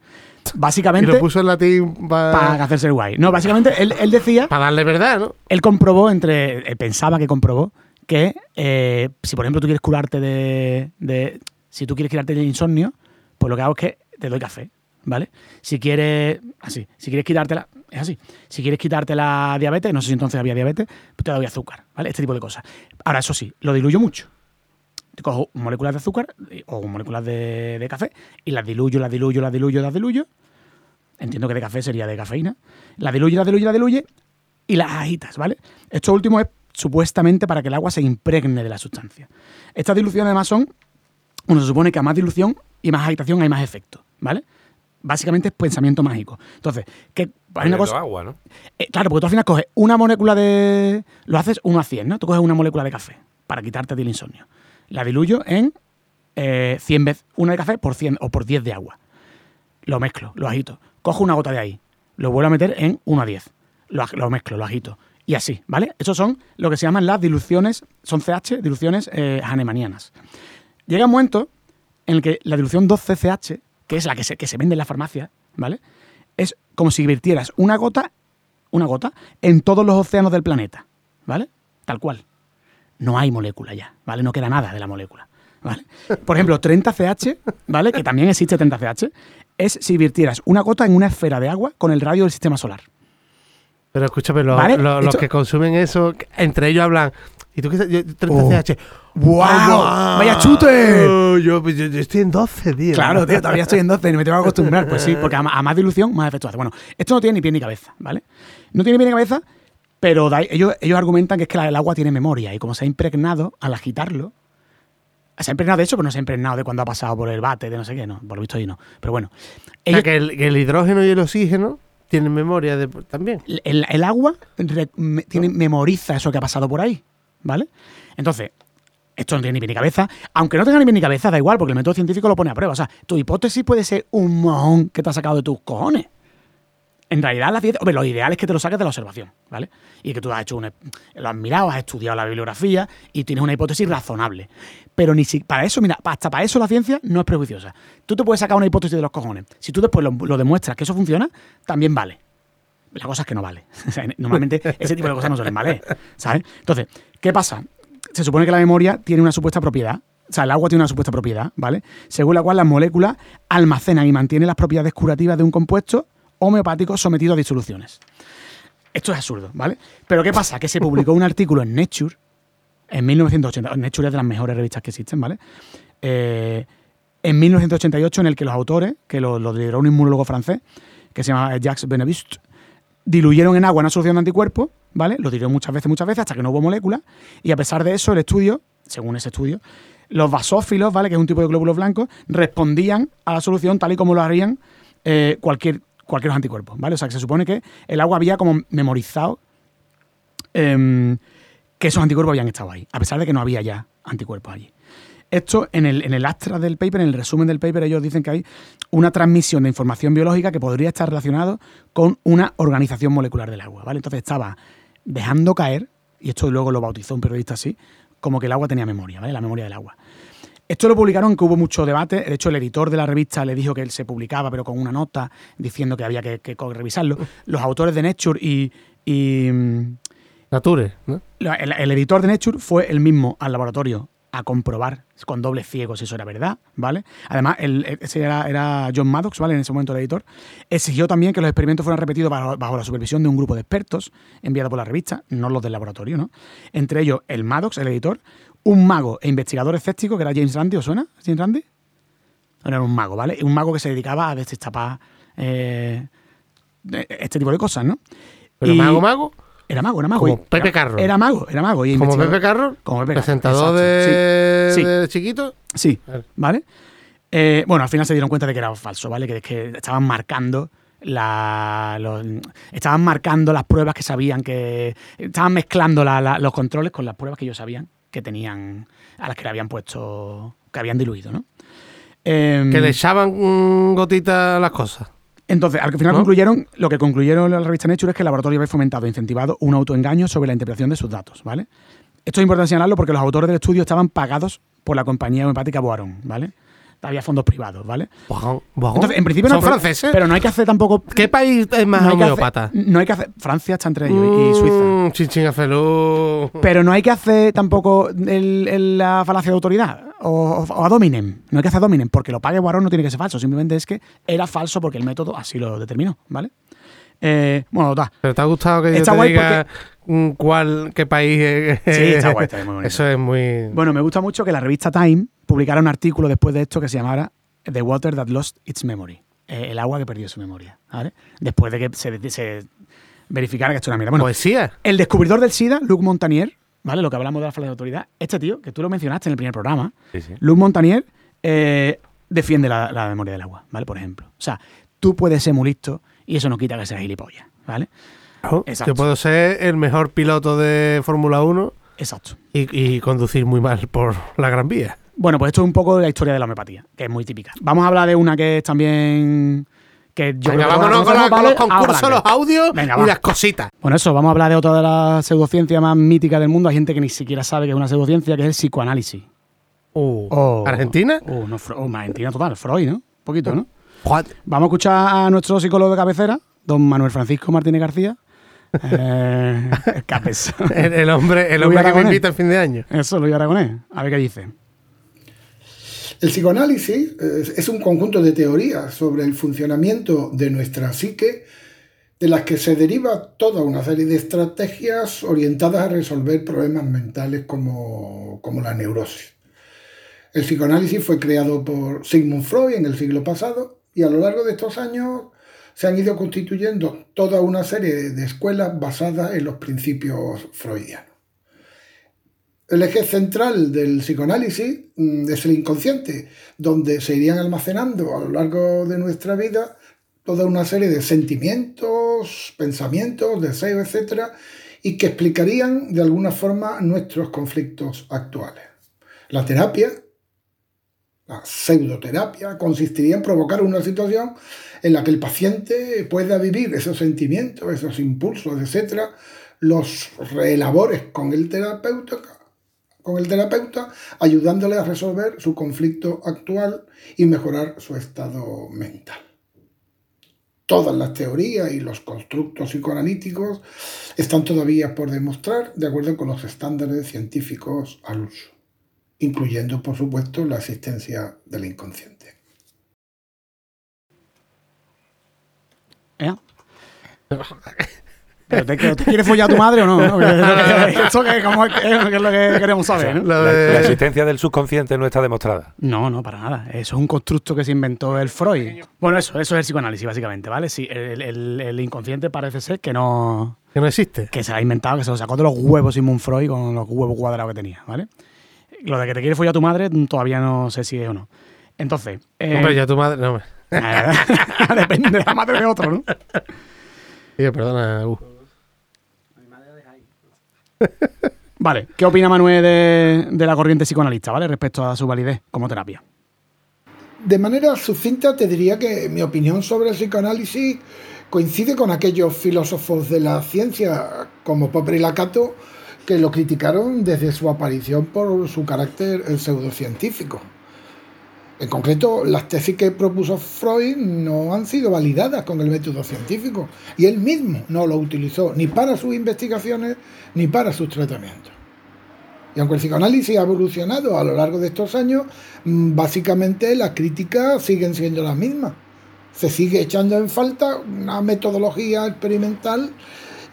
Básicamente... Y lo puso en latín para hacerse el guay. No, básicamente él, él decía... Para darle verdad, ¿no? Él comprobó entre... Él pensaba que comprobó que eh, si, por ejemplo, tú quieres curarte de, de... Si tú quieres curarte del insomnio, pues lo que hago es que te doy café, ¿vale? Si quieres... Así. Si quieres quitártela... Es así. Si quieres quitarte la diabetes, no sé si entonces había diabetes, pues te doy azúcar, ¿vale? Este tipo de cosas. Ahora, eso sí, lo diluyo mucho cojo moléculas de azúcar o moléculas de, café y las diluyo, las diluyo, las diluyo, las diluyo. Entiendo que de café sería de cafeína. Las diluyo, las diluyo, las diluye y las agitas, ¿vale? Esto último es supuestamente para que el agua se impregne de la sustancia. Estas diluciones además son, uno se supone que a más dilución y más agitación hay más efecto, ¿vale? Básicamente es pensamiento mágico. Entonces, que hay una cosa. Agua, ¿no? Eh, claro, porque tú al final coges una molécula de. Lo haces 1 a 100, ¿no? Tú coges una molécula de café para quitarte del insomnio la diluyo en 100 eh, veces una de café por 100 o por 10 de agua. Lo mezclo, lo agito. Cojo una gota de ahí, lo vuelvo a meter en 1 a 10. Lo, mezclo, lo agito. Y así, ¿vale? Esos son lo que se llaman las diluciones, son CH, diluciones eh. Llega un momento en el que la dilución 2CCH, que es la que se, que se vende en la farmacia, ¿vale? Es como si virtieras una gota, una gota, en todos los océanos del planeta, ¿vale? Tal cual no hay molécula ya, ¿vale? No queda nada de la molécula. ¿Vale? Por ejemplo, 30CH, ¿vale? Que también existe 30CH, es si virtieras una gota en una esfera de agua con el radio del sistema solar. Pero escúchame, los que consumen eso, entre ellos hablan. ¿Y tú qué 30CH? ¡Wow! ¡Vaya chute! yo, estoy en 12, tío. Claro, tío, todavía estoy en 12 y me tengo que acostumbrar. Pues sí, porque a, más dilución, más efecto hace. Bueno, esto no tiene ni pie ni cabeza, ¿vale? No tiene pie ni cabeza pero ellos, ellos argumentan que es que el agua tiene memoria y como se ha impregnado al agitarlo, se ha impregnado de eso, pero no se ha impregnado de cuando ha pasado por el bate, de no sé qué, no, por lo visto ahí no. Pero bueno. que, el, hidrógeno y el oxígeno tienen memoria de, también. El, agua tiene, memoriza eso que ha pasado por ahí, ¿vale? Entonces, esto no tiene ni ni cabeza. Aunque no tenga ni ni cabeza, da igual, porque el método científico lo pone a prueba. O sea, tu hipótesis puede ser un mojón que te ha sacado de tus cojones en realidad la ciencia, hombre, lo ideal es que te lo saques de la observación, ¿vale? Y que tú has hecho un, lo has mirado, has estudiado la bibliografía y tienes una hipótesis razonable. Pero ni si, para eso, mira, hasta para eso la ciencia no es prejuiciosa. Tú te puedes sacar una hipótesis de los cojones. Si tú después lo, demuestras que eso funciona, también vale. La cosa es que no vale. normalmente ese tipo de cosas no suelen valer, ¿sabes? Entonces, ¿qué pasa? Se supone que la memoria tiene una supuesta propiedad o sea, el agua tiene una supuesta propiedad, ¿vale? Según la cual las moléculas almacenan y mantienen las propiedades curativas de un compuesto homeopático sometido a disoluciones. Esto es absurdo, ¿vale? Pero ¿qué pasa? Que se publicó un artículo en Nature en 1980. Nature es de las mejores revistas que existen, ¿vale? Eh, en 1988, en el que los autores, que lo, lo lideró un inmunólogo francés, que se llama Jacques Benevist, diluyeron en agua una solución de anticuerpos, ¿vale? Lo diluyeron muchas veces, muchas veces, hasta que no hubo moléculas. Y a pesar de eso, el estudio, según ese estudio, los basófilos, ¿vale? Que es un tipo de glóbulos blancos, respondían a la solución tal y como lo harían eh, cualquier cualquier anticuerpos, ¿vale? O sea, que se supone que el agua había como memorizado em, que esos anticuerpos habían estado ahí, a pesar de que no había ya anticuerpos allí. Esto, en el, en el astra del paper, en el resumen del paper, ellos dicen que hay una transmisión de información biológica que podría estar relacionado con una organización molecular del agua, ¿vale? Entonces estaba dejando caer, y esto luego lo bautizó un periodista así, como que el agua tenía memoria, ¿vale? La memoria del agua. Esto lo publicaron, que hubo mucho debate. De hecho, el editor de la revista le dijo que él se publicaba, pero con una nota diciendo que había que, revisarlo. Los autores de Nature y. Mm, Nature, ¿no? El, editor de Nature fue el mismo al laboratorio a comprobar con doble ciego si eso era verdad, ¿vale? Además, ese era, John Maddox, ¿vale? En ese momento el editor. Exigió también que los experimentos fueran repetidos bajo, bajo, la supervisión de un grupo de expertos enviado por la revista, no los del laboratorio, ¿no? Entre ellos, el Maddox, el editor, un mago e investigador escéptico, que era James Randi, ¿os suena? ¿James Randi? Era un mago, ¿vale? Un mago que se dedicaba a destapar eh, este tipo de cosas, ¿no? ¿Pero mago, mago? Era mago, era mago. Como Pepe Carro. Era mago, era mago. Y ¿Como Pepe Carro? Como Pepe ¿Presentador de... de chiquito? Sí, ¿vale? Eh, bueno, al final se dieron cuenta de que era falso, ¿vale? Que, que estaban marcando la, estaban marcando las pruebas que sabían que estaban mezclando los controles con las pruebas que ellos sabían que tenían, a las que le habían puesto, que habían diluido, ¿no? Em, que le echaban gotitas las cosas. Entonces, al final concluyeron, lo que concluyeron la revista Nature es que el laboratorio había fomentado e incentivado un autoengaño sobre la interpretación de sus datos, ¿vale? Esto es importante señalarlo porque los autores del estudio estaban pagados por la compañía homeopática Boaron, ¿vale? Había fondos privados, ¿vale? Entonces, en principio ¿Son no, pero- franceses? Pero no hay que hacer tampoco. ¿Qué país es más no homeópata? no hay que hacer. Francia está entre ellos y- y Suiza. Mm, Chinchín Afelú. Pero no hay que hacer tampoco el- el- la falacia de autoridad o, o a dominem. No hay que hacer dominem porque lo pague Boaron no tiene que ser falso. Simplemente es que era falso porque el método así lo determinó, ¿vale? Eh, bueno. ¿Pero te ha gustado que yo Está te guay diga mm, cuál, qué país es? Sí, está guay, está muy bonito. Eso es muy... Bueno, me gusta mucho que la revista Time publicara un artículo después de esto que se llamara The Water That Lost Its Memory. Eh, el agua que perdió su memoria, ¿vale? Después de que se, se verificara que esto era mierda. Bueno, Poesía. el descubridor del SIDA, Luc Montagnier, ¿vale? Lo que hablamos de la falacia de autoridad. Este tío, que tú lo mencionaste en el primer programa, Sí, sí. Luc Montagnier eh, defiende la, la memoria del agua, ¿vale? Por ejemplo. O sea, tú puedes ser muy listo y eso no quita que seas gilipollas, ¿vale? Exacto. Yo puedo ser el mejor piloto de Fórmula 1 Exacto. y, y conducir muy mal por la Gran Vía. Bueno, pues esto es un poco de la historia de la homeopatía, que es muy típica. Vamos a hablar de una que es también. que yo Venga, creo que vámonos todos con, la- los concursos, los audios Venga, y va. las cositas. Bueno, eso, vamos a hablar de otra de las pseudociencias más míticas del mundo. Hay gente que ni siquiera sabe que es una pseudociencia, que es el psicoanálisis. Uh, Oh. ¿Argentina? Uh, no, oh, Argentina total, Freud, ¿no? Un poquito, ¿no? Vamos a escuchar a nuestro psicólogo de cabecera, don Manuel Francisco Martínez García. Eh, Capes. el, el hombre, el hombre que me invita en fin de año. Eso, Luis Aragonés. A ver qué dice. El psicoanálisis eh, es un conjunto de teorías sobre el funcionamiento de nuestra psique, de las que se deriva toda una serie de estrategias orientadas a resolver problemas mentales como, como la neurosis. El psicoanálisis fue creado por Sigmund Freud en el siglo pasado y a lo largo de estos años se han ido constituyendo toda una serie de escuelas basadas en los principios freudianos. El eje central del psicoanálisis mm, es el inconsciente, donde se irían almacenando a lo largo de nuestra vida toda una serie de sentimientos, pensamientos, deseos, etcétera, y que explicarían de alguna forma nuestros conflictos actuales. La terapia, la pseudoterapia, consistiría en provocar una situación en la que el paciente pueda vivir esos sentimientos, esos impulsos, etcétera, los reelabores con el terapeuta con el terapeuta, ayudándole a resolver su conflicto actual y mejorar su estado mental. Todas las teorías y los constructos psicoanalíticos están todavía por demostrar de acuerdo con los estándares científicos al uso, incluyendo, por supuesto, la existencia del inconsciente. ¿Eh? ¿Pero te, quieres follar a tu madre o no? ¿no? Que es lo que- Esto que, como es, que es lo que queremos saber, La, de- la existencia del subconsciente no está demostrada. No, no, para nada. Eso es un constructo que se inventó el Freud. Bueno, eso, eso es el psicoanálisis, básicamente, ¿vale? Sí, el, el- el inconsciente parece ser que no. que no existe. que se lo ha inventado, que se lo sacó de los huevos Sigmund Freud con los huevos cuadrados que tenía, ¿vale? Lo de que te quiere follar a tu madre mm, todavía no sé si es o no. Entonces. eh, Hombre, ya tu madre. No, hombre. depende de la madre de otro, ¿no? Tío, perdona. uh. Vale, ¿qué opina Manuel de, de la corriente psicoanalista, ¿vale? Respecto a su validez como terapia. De manera sucinta te diría que mi opinión sobre el psicoanálisis coincide con aquellos filósofos de la ciencia como Popper y Lacato que lo criticaron desde su aparición por su carácter pseudocientífico. En concreto, las tesis que propuso Freud no han sido validadas con el método científico y él mismo no lo utilizó ni para sus investigaciones ni para sus tratamientos. Y aunque el psicoanálisis ha evolucionado a lo largo de estos años, mm, básicamente las críticas siguen siendo las mismas. Se sigue echando en falta una metodología experimental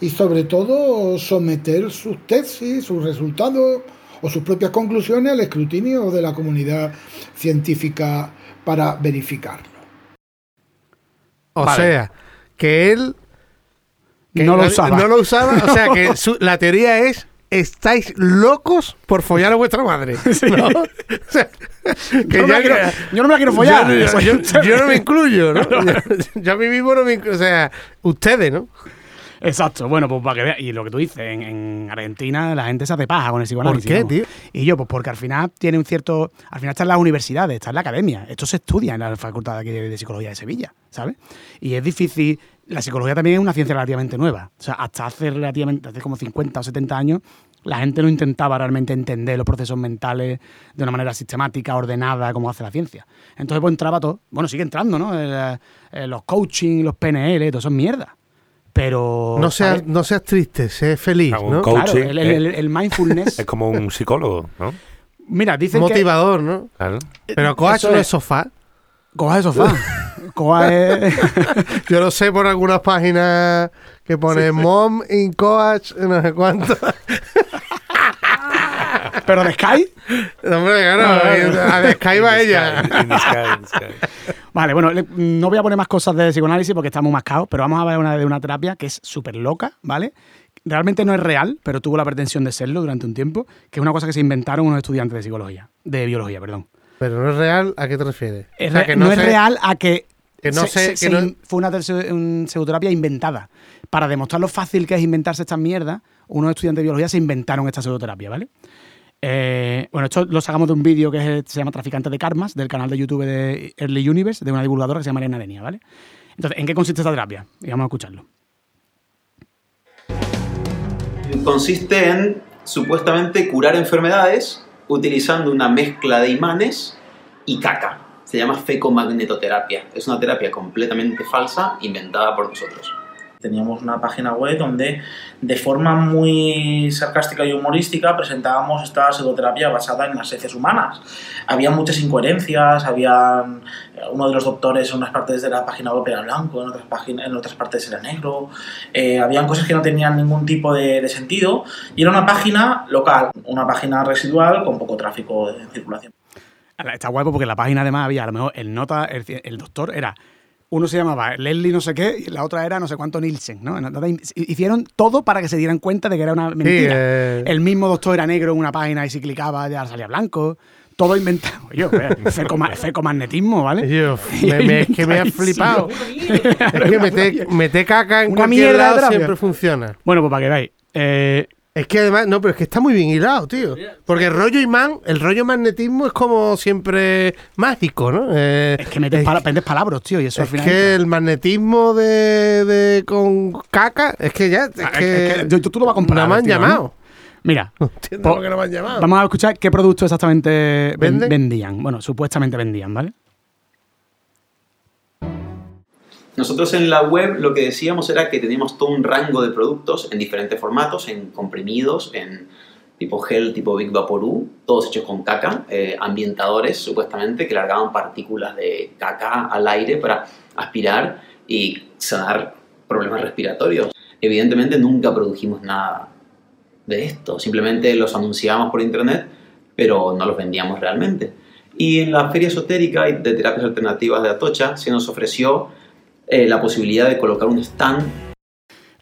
y sobre todo someter sus tesis, sus resultados o sus propias conclusiones al escrutinio de la comunidad científica para verificarlo. O Vale. sea, que él. que No lo usaba. No lo usaba. O sea, que su- la teoría es. Estáis locos por follar a vuestra madre. ¿no? O sea, que Yo no, me la ya- quiero, yo no me la quiero follar. Yo, yo- Eso- yo- yo no me incluyo, ¿no? Yo, yo a mí mismo no me incluyo. O sea, ustedes, ¿no? Exacto, bueno, pues para que veas. Y lo que tú dices, en, en Argentina la gente se hace paja con el psicoanálisis. ¿Por qué, tío? Y yo, pues porque al final tiene un cierto. Al final está en las universidades, está en la academia. Esto se estudia en la Facultad de, aquí de- de Psicología de Sevilla, ¿sabes? Y es difícil. La psicología también es una ciencia relativamente nueva. O sea, hasta hace relativamente, hace como 50 o 70 años, La gente no intentaba realmente entender los procesos mentales de una manera sistemática, ordenada, como hace la ciencia. Entonces, pues entraba todo. Bueno, sigue entrando, ¿no? Eh, los coaching, los PNL, todo eso es mierda. Pero. No seas, no seas triste, sé feliz. Ah, ¿no? coach. Claro, Coaching, el, el- eh. el mindfulness. Es como un psicólogo, ¿no? Mira, dicen Motivador, ¿no? Claro. Pero coach no es- es sofá. Coja de sofá. Coja es. Yo lo sé por algunas páginas que pone mom in coach, no sé cuánto. Pero de Sky. Hombre, claro, a de Sky va ella. In the sky, in the sky. Vale, bueno, le- no voy a poner más cosas de psicoanálisis porque estamos mascados, pero vamos a ver una de una terapia que es súper loca, ¿vale? Realmente no es real, pero tuvo la pretensión de serlo durante un tiempo, que es una cosa que se inventaron unos estudiantes de psicología, de biología, perdón. Pero no es real, ¿a qué te refieres? Es O sea, que no, es sé- real a que, que no se- sé- se- que se no- fue una terce- un pseudoterapia inventada. Para demostrar lo fácil que es inventarse estas mierdas, unos estudiantes de biología se inventaron esta pseudoterapia, ¿vale? Eh, bueno, esto lo sacamos de un vídeo que se llama Traficante de Karmas, del canal de YouTube de Early Universe, de una divulgadora que se llama Elena Denia, ¿vale? Entonces, ¿en qué consiste esta terapia? Y vamos a escucharlo. consiste en supuestamente curar enfermedades utilizando una mezcla de imanes y caca. Se llama fecomagnetoterapia. Es una terapia completamente falsa inventada por nosotros. Teníamos una página web donde de forma muy sarcástica y humorística presentábamos esta pseudoterapia basada en las heces humanas. Había muchas incoherencias, había uno de los doctores en unas partes de la página web era blanco, en otras, páginas, en otras partes era negro, eh, habían cosas que no tenían ningún tipo de, de sentido y era una página local, una página residual con poco tráfico de circulación. Está guapo porque en la página además había a lo mejor el nota, el, el doctor era. Uno se llamaba Leslie no sé qué y la otra era no sé cuánto Nielsen, ¿no? Entonces, Hicieron todo para que se dieran cuenta de que era una mentira. eh. El mismo doctor era negro en una página y si clicaba ya salía blanco. Todo inventado. Yo, fecoma- fecomagnetismo, ¿vale? Yo, me- me- es que me ha flipado. Es que meter, meter caca en Una cualquier mierda de lado siempre funciona. Bueno, pues para que veáis. Eh, Es que además, no, pero es que está muy bien hilado, tío. Porque el rollo imán, el rollo magnetismo es como siempre mágico, ¿no? Eh, es que metes, pala- metes palabras, tío, y eso al es final. que el magnetismo de, de con caca, es que ya, es Ah, es que, que tú- tú lo vas a comprar, No me han tío, ¿no? llamado. Mira, No entiendo por qué no me han llamado. vamos a escuchar qué producto exactamente vendían. Bueno, supuestamente vendían, ¿vale? Nosotros en la web lo que decíamos era que teníamos todo un rango de productos en diferentes formatos, en comprimidos, en tipo gel, tipo Big Vaporú, todos hechos con caca, eh, ambientadores supuestamente que largaban partículas de caca al aire para aspirar y sanar problemas respiratorios. Evidentemente nunca produjimos nada de esto, simplemente los anunciábamos por internet, pero no los vendíamos realmente. Y en la feria esotérica de terapias alternativas de Atocha se nos ofreció eh, la posibilidad de colocar un stand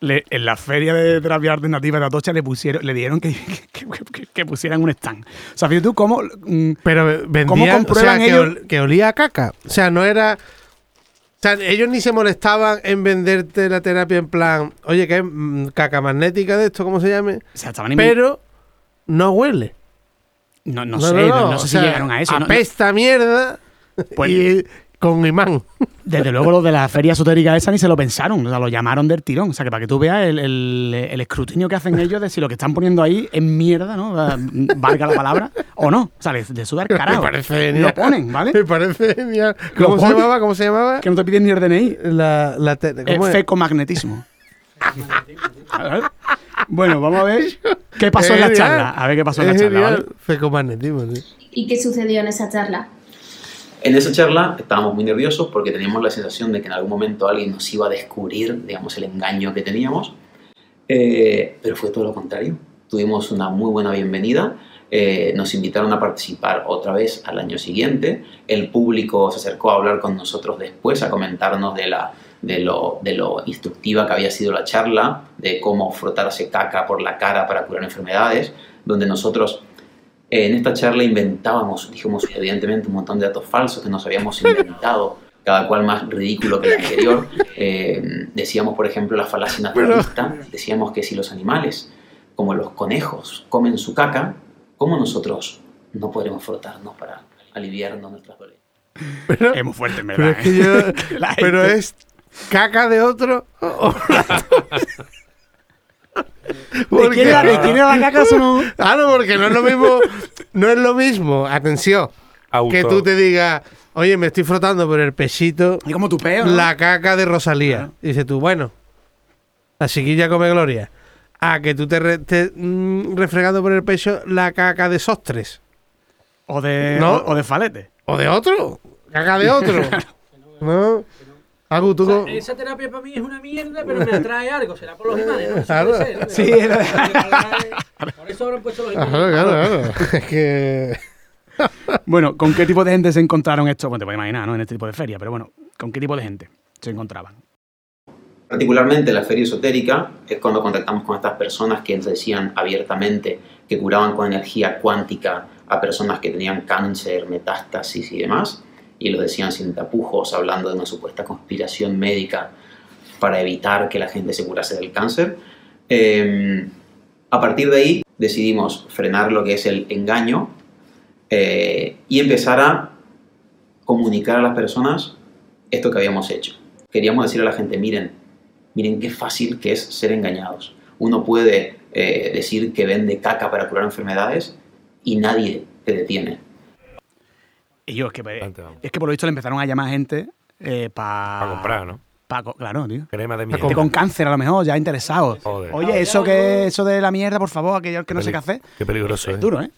Le- en la feria de terapia alternativa de Atocha le pusieron, le dieron que, que- que- que pusieran un stand. O sea, fíjate tú cómo. mm, Pero vendían, o comprueban sea, que, ellos? ol- que olía a caca. O sea, no era... O sea, ellos ni se molestaban en venderte la terapia en plan, oye, que es mm, caca magnética de esto, ¿cómo se llame? o sea, Pero no huele. No, no sé, no, no sé o si sea, llegaron a eso. no- no- Apesta mierda Pues- y con imán. desde luego los de la feria esotérica esa ni se lo pensaron. O sea, lo llamaron del tirón. O sea, que para que tú veas el, el- el escrutinio que hacen ellos de si lo que están poniendo ahí es mierda, ¿no? Va- Valga la palabra. O no. O sea, de, de sudar carajo. Me parece genial. Lo ponen, ¿vale? Me parece genial. Lo ¿Cómo se llamaba? ¿Cómo se llamaba? Que no te piden ni el DNI. La, la te- Es ¿cómo es? fecomagnetismo. bueno, vamos a ver qué pasó en la charla. A ver qué pasó en la charla, ¿vale? Fecomagnetismo, sí. ¿Y qué sucedió en esa charla? En esa charla estábamos muy nerviosos porque teníamos la sensación de que en algún momento alguien nos iba a descubrir, digamos, el engaño que teníamos. Eh, pero fue todo lo contrario. Tuvimos una muy buena bienvenida. Eh, nos invitaron a participar otra vez al año siguiente. El público se acercó a hablar con nosotros después, a comentarnos de, la, de, lo, de lo instructiva que había sido la charla, de cómo frotarse caca por la cara para curar enfermedades, donde nosotros eh, en esta charla inventábamos, dijimos evidentemente un montón de datos falsos que nos habíamos inventado, cada cual más ridículo que el anterior. Eh, decíamos, por ejemplo, la falacia naturalista, decíamos que si los animales, como los conejos, comen su caca, ¿cómo nosotros no podremos frotarnos para aliviarnos nuestras dolencias? Pero, Es muy fuerte, en pero verdad. es que ¿eh? yo. Pero es caca de otro. o- o- ¿De quién era, de quién era la caca? No. Claro, porque no es lo mismo. No es lo mismo. Atención. Auto. Que tú te digas, oye, me estoy frotando por el pechito Y como tu peo. ¿no? la caca de Rosalía. Claro. Y dices tú, bueno, la chiquilla come gloria. A que tú te, re- te, mm, refregando por el pecho la caca de Sostres. O de, No. o, o de falete. O de otro. Caca de otro. ¿No? Agu, tú. co- Esa terapia para mí es una mierda, pero me atrae algo. Será por los imanes, ¿no? Claro. puede ser, ¿no? Sí, Por eso habrán puesto los imanes. Claro, claro, claro. Es que. Bueno, ¿con qué tipo de gente se encontraron esto? Bueno, te puedes imaginar, ¿no? En este tipo de feria, pero bueno, ¿con qué tipo de gente se encontraban? Particularmente la feria esotérica es cuando contactamos con estas personas que nos decían abiertamente que curaban con energía cuántica a personas que tenían cáncer, metástasis y demás, y lo decían sin tapujos, hablando de una supuesta conspiración médica para evitar que la gente se curase del cáncer. Eh, a partir de ahí decidimos frenar lo que es el engaño eh, y empezar a comunicar a las personas esto que habíamos hecho. Queríamos decirle a la gente, miren, miren qué fácil que es ser engañados. Uno puede eh, decir que vende caca para curar enfermedades y nadie te detiene. Y yo, es que, Bastante, vamos. es que por lo visto le empezaron a llamar gente para... Para comprar, ¿no? claro, tío. Crema de Gente mierda. con cáncer a lo mejor, ya interesados. Joder. Oye, eso que eso de la mierda, por favor, aquello que no sé qué hacer. Qué peligroso, Es ¿eh? duro, ¿eh?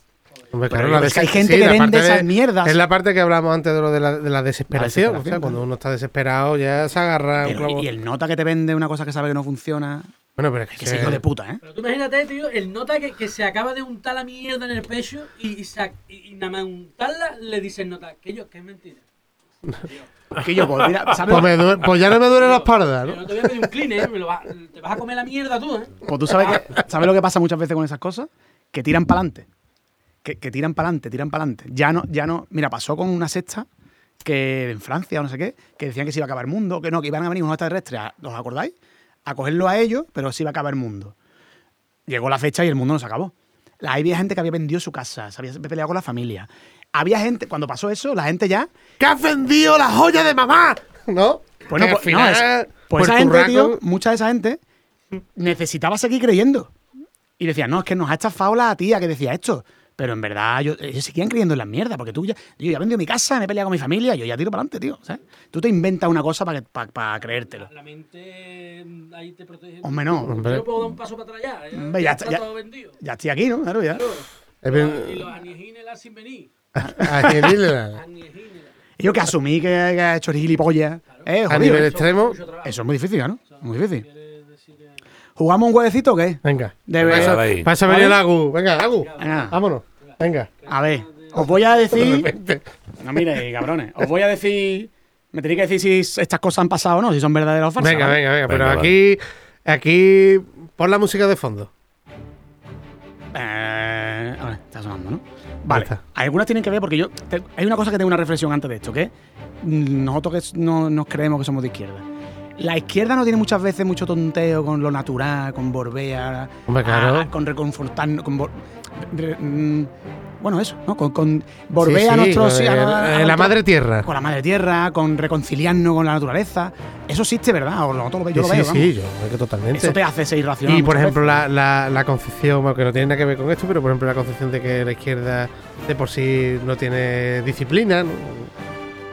Hombre, Pero claro, la es que hay des- gente que la vende parte esas mierdas. Es la parte que hablamos antes de lo de la, de la desesperación. La desesperación, o sea, cuando uno está desesperado ya se agarra un Pero, clavo. y, y el nota que te vende una cosa que sabe que no funciona, Bueno, pero es que, que se- es hijo de puta, ¿eh? Pero tú imagínate, tío, el nota que, que se acaba de untar la mierda en el pecho y, y, sa- y- y nada más untarla le dice el nota que yo, que es mentira. Que yo, pues, mira, ¿sabes? pues, me pues ya no me duele la espalda, Yo ¿no? no te voy a pedir un clean, ¿eh? Me lo vas- te vas a comer la mierda tú, ¿eh? Pues tú sabes, que, ¿sabes lo que pasa muchas veces con esas cosas? Que tiran para adelante. Que, que tiran para adelante, tiran para adelante. Ya no, ya no. Mira, pasó con una sexta que en Francia o no sé qué, que decían que se iba a acabar el mundo, que no, que iban a venir unos extraterrestres, ¿os acordáis? A cogerlo a ellos, pero se iba a acabar el mundo. Llegó la fecha y el mundo no se acabó. Había gente que había vendido su casa, se había peleado con la familia. Había gente, cuando pasó eso, la gente ya ¡Que has vendido la joya de mamá! ¿No? Bueno, pues, no, es- pues esa gente, raco- tío, mucha de esa gente necesitaba seguir creyendo. Y decía, no, es que nos ha estafado la tía que decía esto. Pero en verdad, yo, ellos seguían creyendo en la mierda, porque tú ya, yo ya he vendido mi casa, me he peleado con mi familia, yo ya tiro para adelante, tío. ¿sabes? Tú te inventas una cosa para para creértelo. La mente mm, ahí te protege. Hombre, no. Yo no puedo dar un paso para atrás ya. Hombre, ya ya está- está ya- todo vendido. Ya estoy aquí, ¿no? Claro, ya. Y los aniejines la sin venir. a nivel- Aniejines. Y yo que asumí que, que ha hecho el gilipollas. Eh, a nivel ¿eh? extremo. Eso es muy difícil, ¿no? Muy difícil. ¿Jugamos un huevecito o qué? Venga. De Venga, verdad. dale ahí. Pasa a venir el Agu. Venga, Agu. Venga. Vámonos. Venga. A ver, os voy a decir. No, mire, cabrones. Os voy a decir. Me tenéis que decir si estas cosas han pasado o no, si son verdaderas o falsas. Venga, ¿vale? venga, venga. Pero Venga, aquí. Aquí. Pon la música de fondo. Eh, a ver, está sonando, ¿no? Vale. está. Algunas tienen que ver porque yo. te- hay una cosa que tengo una reflexión antes de esto, que nosotros que no nos creemos que somos de izquierda. La izquierda no tiene muchas veces mucho tonteo con lo natural, con Borbea, Hombre, claro. a- con reconfortarnos, con Bor- re- mm, bueno, eso, ¿no? Con, con Borbea Sí, a sí, nuestros con a- el- a la nuestro- madre tierra. con la madre tierra, con reconciliarnos con la naturaleza. Eso existe, ¿verdad? O nosotros lo- yo lo sí, veo, sí, vamos. yo creo que totalmente. Eso te hace ser irracional. Y por ejemplo, la, la, la concepción, bueno, que no tiene nada que ver con esto, pero por ejemplo, la concepción de que la izquierda de por sí no tiene disciplina, ¿no?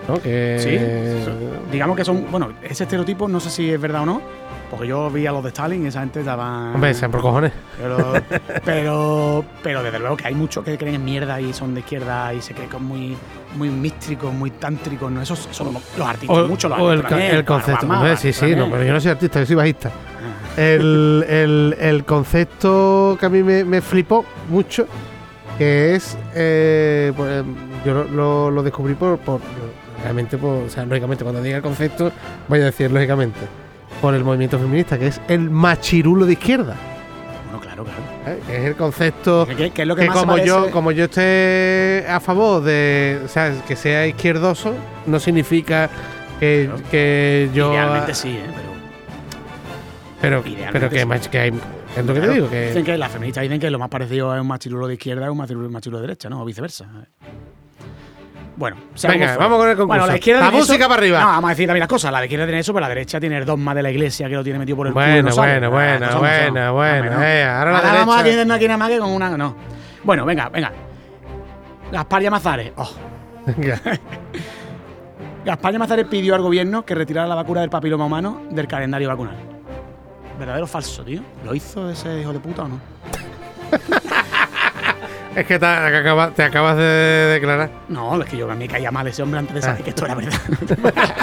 ¿No? Que, Sí, digamos que son. Bueno, ese estereotipo no sé si es verdad o no, porque yo vi a los de Stalin y esa gente estaba. Hombre, sean por cojones. Pero, pero, pero desde luego que hay muchos que creen en mierda y son de izquierda y se creen muy, muy místicos, muy tántricos. ¿no? Esos son los, los artistas, O, muchos los o artistas. también, el concepto. Sí, sí, no, pero yo no soy artista, yo soy bajista. Ah. El, el, el concepto que a mí me, me flipó mucho, que es. eh, pues, yo lo, lo- lo descubrí por. por realmente, por, o sea, lógicamente, cuando diga el concepto, voy a decir lógicamente, por el movimiento feminista, que es el machirulo de izquierda. Bueno, claro, claro. ¿eh? Es el concepto. ¿Qué, qué es lo que, que más se como yo como yo esté a favor de o sea que sea izquierdoso no significa que, Claro. que yo Idealmente sí, ¿eh? Pero pero pero que, sí. que hay es lo que te digo que Dicen que las feministas dicen que lo más parecido a un machirulo de izquierda es un machirulo de derecha, ¿no? O viceversa. Bueno, Venga, vamos con el concurso. Bueno, la izquierda La tiene música eso- para arriba. No, vamos a decir también las cosas. La de izquierda tiene eso, pero la derecha tiene el dogma de la iglesia que lo tiene metido por el culo. Bueno, no sabe. bueno, Ah, bueno, bueno, bueno. Hombre, no. eh, ahora la vamos aquí derecha. aquí nada más que con una. No. Bueno, venga, venga. Gaspar Llamazares. Oh. Gaspar Llamazares pidió al gobierno que retirara la vacuna del papiloma humano del calendario vacunal. ¿Verdadero o falso, tío? ¿Lo hizo ese hijo de puta o no? Es que te, acaba- te acabas de declarar. No, es que yo a mí me caía mal ese hombre antes de saber Ah. que esto era verdad.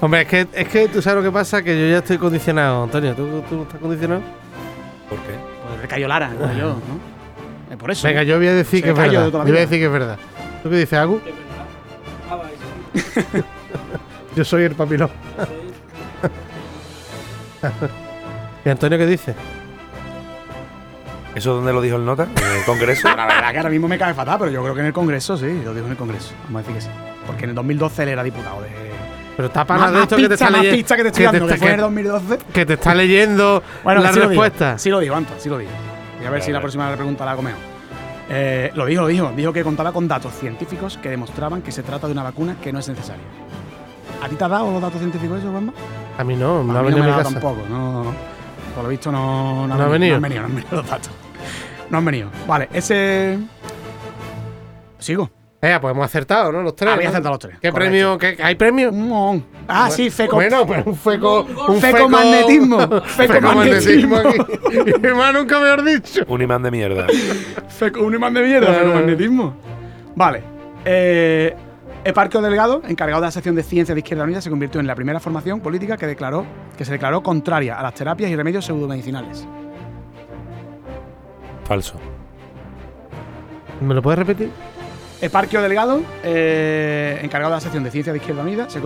Hombre, es que, es que tú sabes lo que pasa, que yo ya estoy condicionado, Antonio. ¿Tú, tú estás condicionado? ¿Por qué? Pues le cayó Lara, como yo, ¿no? Es por eso. Venga, yo voy a decir que es verdad. Yo voy a decir que es verdad. ¿Tú qué dices, Agu? Yo soy el papilón. ¿Y Antonio qué dice? ¿Eso dónde lo dijo el nota? ¿En el Congreso? La verdad que ahora mismo me cae fatal, pero yo creo que en el Congreso sí, lo dijo en el Congreso. Vamos a decir que sí. Porque en el 2012 él era diputado de. Pero está Más, para de más esto que te está más leyendo. pizza que te estoy dando, que, te- fue en el que- 2012. que te está leyendo Bueno, la sí lo respuesta. Sí lo digo, Anto, sí lo digo. Y a ver A si la próxima pregunta la comeo. Eh, lo dijo, lo dijo. Dijo que contaba con datos científicos que demostraban que se trata de una vacuna que no es necesaria. ¿A ti te ha dado los datos científicos eso, Bamba? A mí no, no a ha mí no venido me a ha casa. tampoco. No, por lo visto no, ¿No ha venido? No han venido, no han venido los datos. No han venido. Vale, ese... Sigo. Eh, pues hemos acertado, ¿no? Los tres. Había ¿no? acertado los tres. ¿Qué correcto. premio? ¿Qué, ¿Hay premio? Un- Ah, sí, feco. Bueno, pues un feco. Un Fecomagnetismo. Fecomagnetismo aquí. Y más nunca mejor dicho. Un imán de mierda. Feco, un imán de mierda, Ah. fecomagnetismo. Vale. Eh, Eparquio Delgado, encargado de la sección de Ciencia de Izquierda Unida, se convirtió en la primera formación política que, declaró, que se declaró contraria a las terapias y remedios pseudomedicinales. Falso. ¿Me lo puedes repetir? Eparquio Delgado, eh, encargado de la sección de Ciencia de Izquierda Unida, se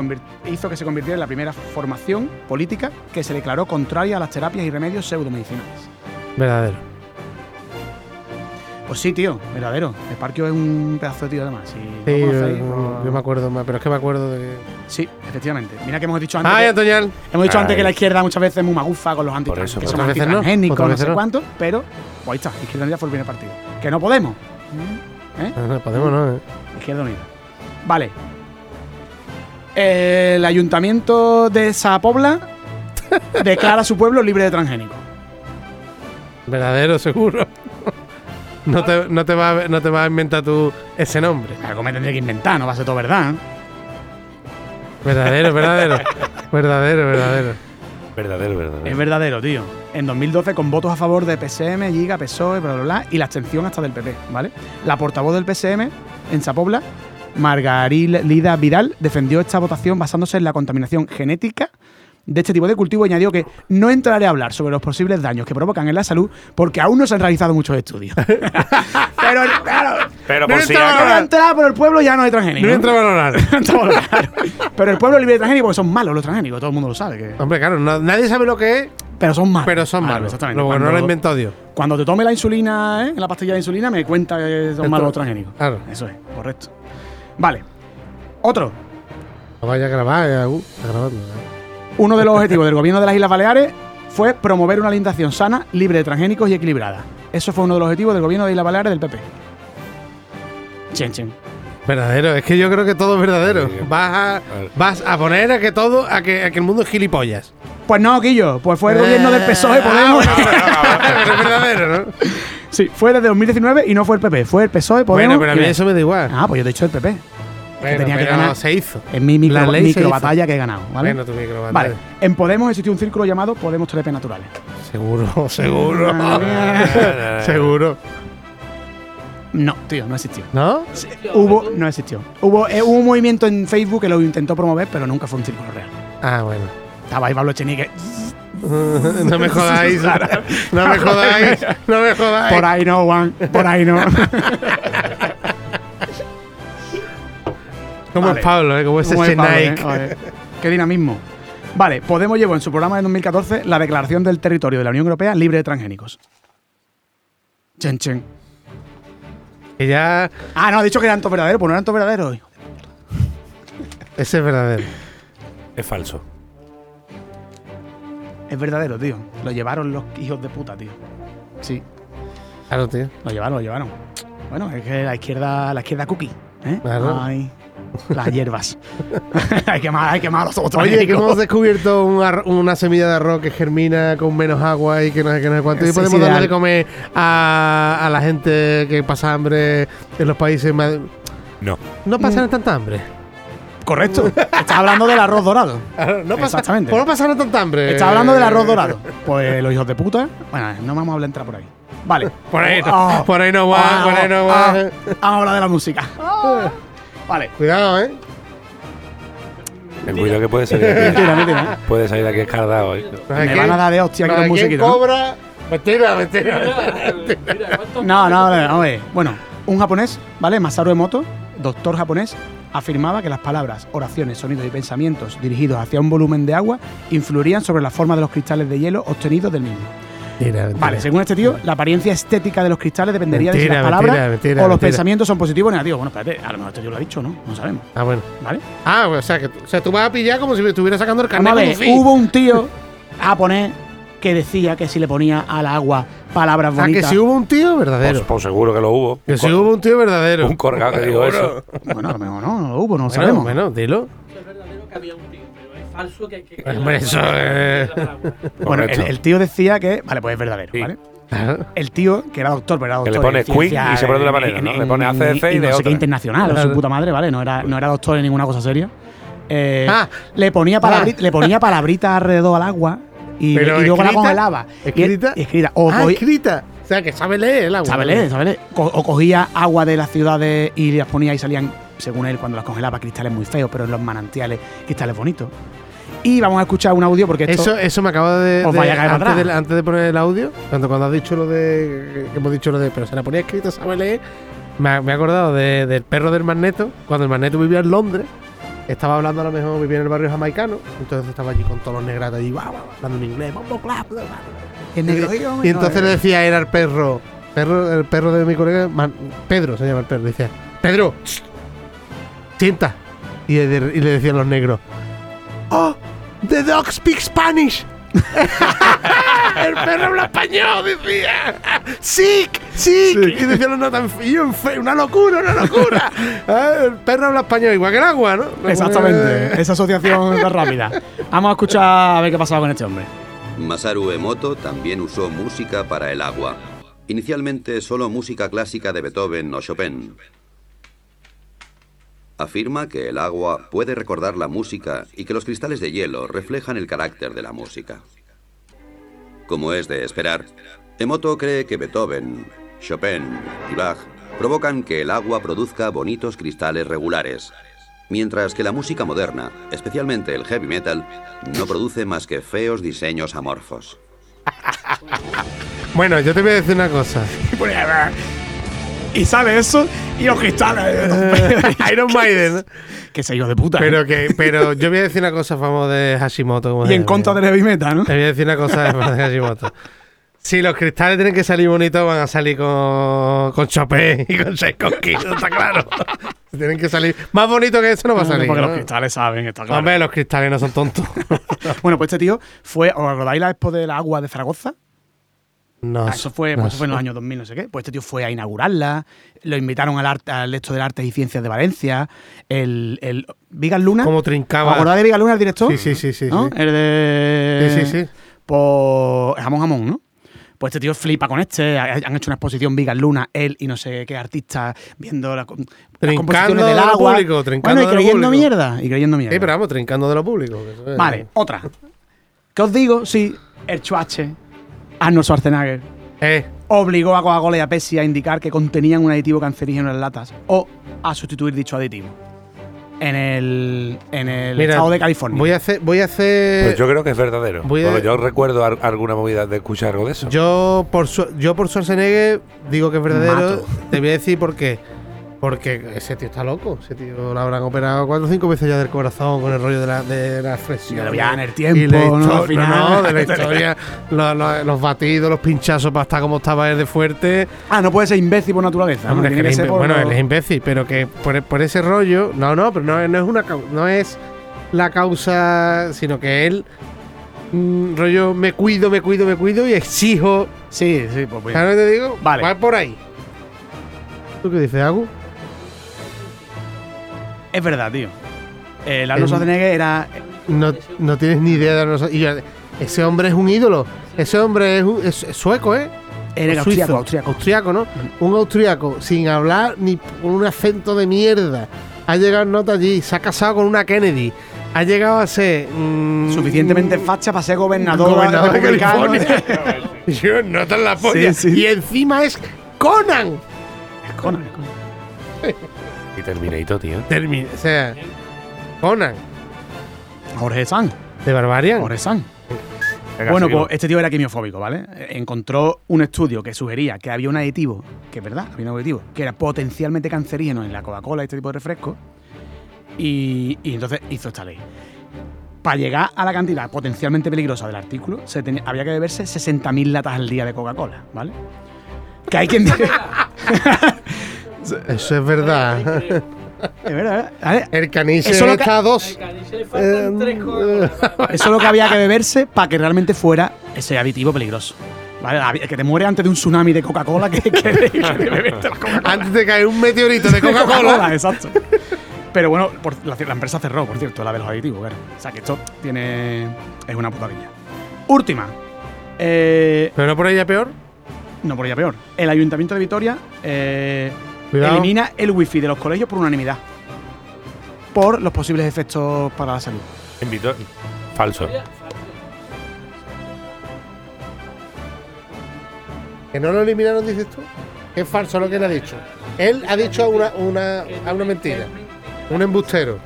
hizo que se convirtiera en la primera formación política que se declaró contraria a las terapias y remedios pseudomedicinales. Verdadero. Pues sí, tío, verdadero. Eparquio es un pedazo de tío además. Si no Sí, yo, conocéis, pues- yo me acuerdo más, pero es que me acuerdo de. Sí, efectivamente. Mira que hemos dicho antes. ¡Ay, que- Antoñal! Hemos dicho antes que la izquierda muchas veces es muy magufa con los anti que son no, no sé no. cuánto, pero pues ahí está, Izquierda Unida fue el primer partido. Que no podemos. ¿Eh? No, no, podemos, ¿no? eh. Izquierda Unida. Vale. El ayuntamiento de Sapobla declara a su pueblo libre de transgénicos. Verdadero, seguro. No te, no, te va, a- no te vas a inventar tú ese nombre. Algo me tendría que inventar, no va a ser todo verdad. ¿eh? Verdadero, verdadero. verdadero, verdadero. Verdadero, Es verdadero. verdadero, tío. En 2012, con votos a favor de PSM, Giga, PSOE, bla, bla, bla, y la abstención hasta del PP, ¿vale? La portavoz del PSM en Sapobla, Margarida Vidal, defendió esta votación basándose en la contaminación genética de este tipo de cultivo añadió que no entraré a hablar sobre los posibles daños que provocan en la salud porque aún no se han realizado muchos estudios. pero, claro, Pero No por si no pero el pueblo ya no hay transgénicos. No entra valorar. Claro. pero el pueblo es libre de transgénicos porque son malos los transgénicos, todo el mundo lo sabe. Que, Hombre, claro, no- nadie sabe lo que es, pero son malos. pero son Claro, malos. Exactamente. Luego no lo ha inventado Dios. Cuando te tome la insulina, ¿eh? la pastilla de insulina, me cuenta que son malos los transgénicos. Claro. Eso es, correcto. Vale. Otro. No vaya a grabar, eh, uh, está grabando. eh. Uno de los objetivos del gobierno de las Islas Baleares fue promover una alimentación sana, libre de transgénicos y equilibrada. Eso fue uno de los objetivos del gobierno de Islas Baleares del PP. Chen, chen. Verdadero, es que yo creo que todo es verdadero. Vas a, vas a poner a que todo, a que, a que el mundo es gilipollas. Pues no, Quillo, pues fue el gobierno del PSOE, Ah, Podemos. pero es verdadero, ¿no? sí, fue desde 2019 y no fue el PP, fue el PSOE, Podemos. Bueno, pero a mí y- eso me da igual. Ah, pues yo te he dicho el PP. Bueno, tenía que ganar. se hizo. Es mi micro, batalla que he ganado, ¿vale? Bueno, tu micro, vale. En Podemos existió un círculo llamado Podemos Terapia Naturales. Seguro, seguro. Ah, seguro. No, tío, no existió. ¿No? Hubo, no existió. Hubo, eh, hubo un movimiento en Facebook que lo intentó promover, pero nunca fue un círculo real. Ah, bueno. Estaba ahí Pablo Echenique. no me jodáis. no me jodáis. No me jodáis. Por ahí no, Juan. Por ahí no. Como Vale. es Pablo, ¿eh? Como ese Como es Pablo, Snake. eh. Qué dinamismo. Vale, Podemos llevó en su programa de 2014 la declaración del territorio de la Unión Europea libre de transgénicos. Chen, chen. Que ya. Ah, no, ha dicho que eran todos verdaderos, pues no eran todos verdaderos. Ese es verdadero. Es falso. Es verdadero, tío. Lo llevaron los hijos de puta, tío. Sí, Claro, tío. lo llevaron, lo llevaron. Bueno, es que la izquierda, la izquierda cookie. ¿eh? Claro. Ay, las hierbas. hay que más, hay que los otros. Oye, que hemos descubierto una semilla de arroz que germina con menos agua y que no sé qué, no sé cuánto. Y podemos darle de comer a, a la gente que pasa hambre en los países más. No. No pasan tanta hambre. Correcto. Estás hablando del arroz dorado. No pasa, Exactamente. ¿Por no pasan tanta hambre? Estás hablando del arroz dorado. Pues los hijos de puta. Bueno, no vamos a hablar entrar por ahí. Vale. Por ahí no, Ah, por ahí no va, ah, por ahí no ah, va. Vamos a hablar de la música. Vale. Cuidado, ¿eh? Ten cuidado que puede salir Mentira, aquí. mentira. Puede salir aquí escardado. ¿eh? Me van a dar de hostia aquí los. ¿no? cobra. Mentira, mentira. Mira, ¿cuántos No, no, no, a ver. Bueno, un japonés, ¿vale? Masaru Emoto, doctor japonés, afirmaba que las palabras, oraciones, sonidos y pensamientos dirigidos hacia un volumen de agua influirían sobre la forma de los cristales de hielo obtenidos del mismo. Mentira, mentira. Vale, según este tío, la apariencia estética de los cristales dependería de si las palabras mentira, mentira, o los mentira. pensamientos son positivos o negativos. Bueno, espérate, a lo mejor este tío lo ha dicho, ¿no? No sabemos, Ah, bueno. ¿vale? Ah, o sea, que o sea, tú vas a pillar como si me estuviera sacando el carnet a conducir. hubo un tío japonés que decía que si le ponía al agua palabras O sea, que bonitas. si hubo un tío verdadero. Pues, pues seguro que lo hubo. que Un si hubo un tío verdadero. Un colgado que dijo eso. Bueno, a lo mejor no, no lo hubo, no lo Bueno, sabemos. Bueno, dilo. es verdadero que había un tío, falso que. que, que Hombre, eso es- Bueno, el, tío decía que. Vale, pues es verdadero, Sí. ¿vale? El tío, que era doctor, pero era Que doctor. le pone Queen y se pone de una en- manera, ¿no? en- Le pone ACDC y y de no sé qué otra. internacional, o su puta madre, ¿vale? No era, no era doctor en ninguna cosa seria. Eh, Ah. le, ponía palabri- le ponía palabritas alrededor al agua y, Pero y luego la escrita, congelaba. Y- ¿Escrita? y escrita. O, ah, cogí- escrita. O sea, que sabe leer el agua. sabe leer, sabe leer. Co- O cogía agua de las ciudades y las ponía y salían, según él, cuando las congelaba, cristales muy feos, pero en los manantiales, cristales bonitos. Y vamos a escuchar un audio porque esto. Eso, eso me acaba de. Os de- vaya a caer antes, de, atrás. antes de poner el audio, cuando, cuando has dicho lo de. Que hemos dicho lo de. Pero se la ponía escrito, sabe leer. Me, ha- me he acordado de- del perro del Magneto. Cuando el Magneto vivía en Londres. Estaba hablando a lo mejor, vivía en el barrio jamaicano. Entonces estaba allí con todos los negratos allí, guau, guau, hablando en inglés. bla, bla, bla, bla. el negro- eh. Y entonces le decía, era el perro. perro el perro de mi colega, Man- Pedro se llama el perro. Decía, Pedro, sienta. Y, de- y le decían los negros, Oh, the dog speaks Spanish. el perro habla español, decía. Sick, sick. Y decían los notas, y yo, enfe- una locura, una locura. Ah, el perro habla español, igual que el agua, ¿no? Exactamente, esa asociación es rápida. Vamos a escuchar a ver qué pasaba con este hombre. Masaru Emoto también usó música para el agua. Inicialmente solo música clásica de Beethoven o Chopin. Afirma que el agua puede recordar la música y que los cristales de hielo reflejan el carácter de la música. Como es de esperar, Emoto cree que Beethoven, Chopin y Bach provocan que el agua produzca bonitos cristales regulares, mientras que la música moderna, especialmente el heavy metal, no produce más que feos diseños amorfos. Bueno, yo te voy a decir una cosa. Y sale eso y los cristales. Iron Maiden. que se hijo de puta. Pero ¿eh? que, pero yo voy a decir una cosa a favor de Hashimoto. como y en contra del heavy metal, ¿no? Te voy a decir una cosa de Hashimoto. Si los cristales tienen que salir bonitos, van a salir con, con Chopin y con Tchaikovsky, está claro. tienen que salir más bonito que eso no va a salir. Porque ¿no? los cristales saben, está claro. Hombre, los cristales no son tontos. Bueno, pues este tío fue. ¿Os acordáis la expo del agua de Zaragoza? No, Ah, eso fue, no pues eso fue en los años 2000, no sé qué. Pues este tío fue a inaugurarla. Lo invitaron al, arte, al esto del Artes y Ciencias de Valencia. El, el Vigas Luna. Como ¿Os trincaba. acordáis de Vigas Luna, el director? Sí, sí, sí, sí. ¿No? sí. El de. Sí, sí, sí. Pues jamón, jamón, ¿no? Pues este tío flipa con este. ha- Han hecho una exposición Vigas Luna, él y no sé qué artistas viendo la, las composiciones del de lo agua. público, trincando bueno, y de lo creyendo mierda. Y creyendo mierda. Sí, pero vamos, trincando de lo público. que eso es- Vale, otra. ¿Qué os digo? Sí, el chuache, Arnold Schwarzenegger, Eh, obligó a Coca-Cola y a Pepsi a indicar que contenían un aditivo cancerígeno en las latas o a sustituir dicho aditivo en el, en el mira, estado de California. Voy a hacer. Voy a hacer Pues yo creo que es verdadero. voy a- Porque yo recuerdo ar- alguna movida de escuchar algo de eso. Yo por, su- yo por Schwarzenegger digo que es verdadero. Mato. Te voy a decir por qué. Porque ese tío está loco. Ese tío lo habrán operado cuatro o cinco veces ya del corazón con el rollo de la, de la flexión. Viaje en el tiempo, Y la ¿no? final. no, de la historia. los, los- los batidos, los pinchazos para estar como estaba él de fuerte. Ah, no puede ser imbécil por naturaleza. Bueno, lo- él es imbécil, pero que por, por ese rollo. No, no, pero no, no es una no es la causa, sino que él. mm, rollo, me cuido, me cuido, me cuido y exijo Sí, sí, pues, ¿Sabes lo que te digo? Vale. Va por ahí. ¿Tú qué dices, Agu? Es verdad, tío. El Arnold Schwarzenegger era. No, no tienes ni idea de. Y yo- ese hombre es un ídolo. Ese hombre es, un- es- es sueco, ¿eh? Era O suizo. austríaco, austríaco. Austriaco, ¿no? Un austriaco sin hablar ni con un acento de mierda. Ha llegado en nota allí, se ha casado con una Kennedy. Ha llegado a ser. mm, Suficientemente facha para ser gobernador, gobernador de. California. Yo nota en la polla. Sí, sí. Y encima es Conan. Conan, Conan. Y Terminator, tío. Termina, o sea, Conan, Jorge Sanz. de Barbarian. Jorge. Venga, Bueno, seguimos. pues este tío era quimiofóbico, ¿vale? Encontró un estudio que sugería que había un aditivo, que es verdad, había un aditivo, que era potencialmente cancerígeno en la Coca-Cola y este tipo de refrescos, y, y entonces hizo esta ley. Para llegar a la cantidad potencialmente peligrosa del artículo, se tenía- había que beberse 60.000 latas al día de Coca-Cola, ¿vale? Que hay quien diga... Eso es verdad. Es verdad, ¿vale? El caniche Eso está a dos. Faltan Eh, tres Coca-Cola. Eso es lo que había que beberse para que realmente fuera ese aditivo peligroso. ¿Vale? Que te muere antes de un tsunami de Coca-Cola que, que, que de beberte la Coca-Cola. Antes de caer un meteorito de Coca-Cola. exacto. Pero bueno, por- la, la empresa cerró, por cierto, la de los aditivos, claro. O sea que esto tiene. es una putadilla. Última. Eh, Pero no por ella peor. no por ella peor. El Ayuntamiento de Vitoria eh, Cuidado. elimina el wifi de los colegios por unanimidad. Por los posibles efectos para la salud. En Falso. Que no lo eliminaron, dices tú. Es falso lo que él ha dicho. Él ha dicho una, una, a una mentira. Un embustero.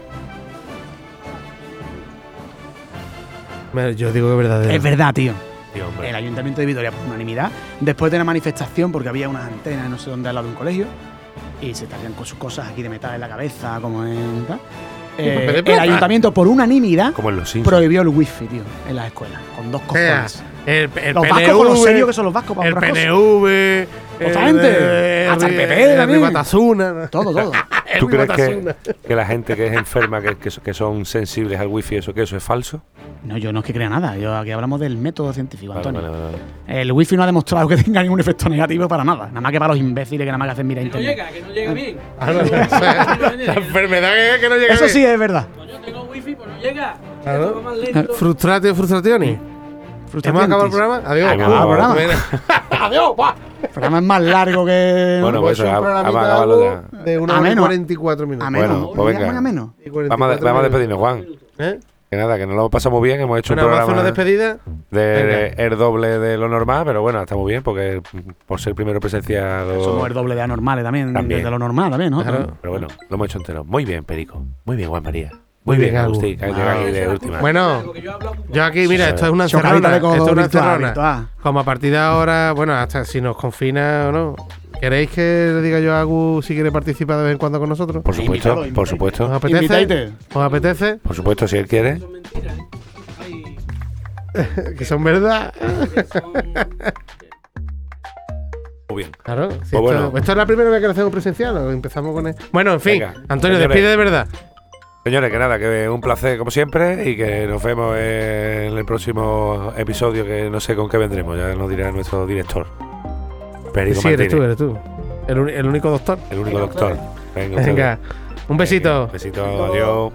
Yo digo que es verdadero. Es verdad, tío. El Ayuntamiento de Vitoria, por unanimidad, después de una manifestación, porque había unas antenas, no sé dónde, al lado de un colegio, y se estarían con sus cosas aquí de metal en la cabeza, como en. tal. Eh, el. Ayuntamiento, por unanimidad, Como en los Simpsons. prohibió el wifi, tío, en las escuelas, con dos cojones. El, el Los PNV, vascos con los serios que son los vascos para el. PNV, Totalmente. Hasta el PP el también. Batasuna. Todo, todo. ¿Tú crees que, que la gente que es enferma, que, que, que son sensibles al wifi, eso que eso es falso? No, yo no es que crea nada. Yo aquí hablamos del método científico, Antonio. vale, vale. El wifi no ha demostrado que tenga ningún efecto negativo para nada. Nada más que para los imbéciles que nada más que hacen mira Que no internet. llega, que no llega bien. Ah, no, o sea, la enfermedad que, que no llega Eso bien. sí es verdad. Coño, tengo wifi, pues no llega. Claro. Frustrate, frustraciones. ¿Hemos acabado el programa? Adiós. Ha acabado el programa. Adiós, pa. El programa es más largo que. Bueno, Pues eso, programita vamos a acabarlo algo ya. De una hora y Ameno. 44 minutos. Ameno. Bueno, pues venga. Muy ameno. Y Vamos a, 44 vamos a despedirnos, Juan. ¿Eh? Que nada, que nos lo pasamos bien, hemos hecho Bueno, un a hacer una programa despedida. de el doble de lo normal, pero bueno, está muy bien porque por ser primero presenciado. Somos el doble de anormales también, También. de lo normal también, ¿no? Claro. Pero bueno, lo hemos hecho entero. Muy bien, Perico. Muy bien, Juan María. Muy bien, bien, Agu. Agustín, que llega ahí de última. Bueno, yo aquí, mira, esto es una encerrona. Esto codo es una virtual, encerrona. virtual. Como a partir de ahora, bueno, hasta si nos confina o no. ¿Queréis que le diga yo a Agu si quiere participar de vez en cuando con nosotros? Por supuesto, por invítalo. ¿Os supuesto. apetece? ¿Os apetece? Por supuesto, si él quiere. son mentiras, ¿eh? Ay, que son verdad. Muy bien. Claro. si Pues esto, bueno. esto es la primera vez que lo hacemos presencial. o Empezamos con él. Bueno, en fin. Venga, Antonio, despide de verdad. Señores, que nada, que un placer como siempre y que nos vemos en el próximo episodio que no sé con qué vendremos, ya nos dirá nuestro director. Perico Sí, eres tú, eres tú. El, el único doctor. el único doctor. Venga, Venga. Un besito. Besito, adiós.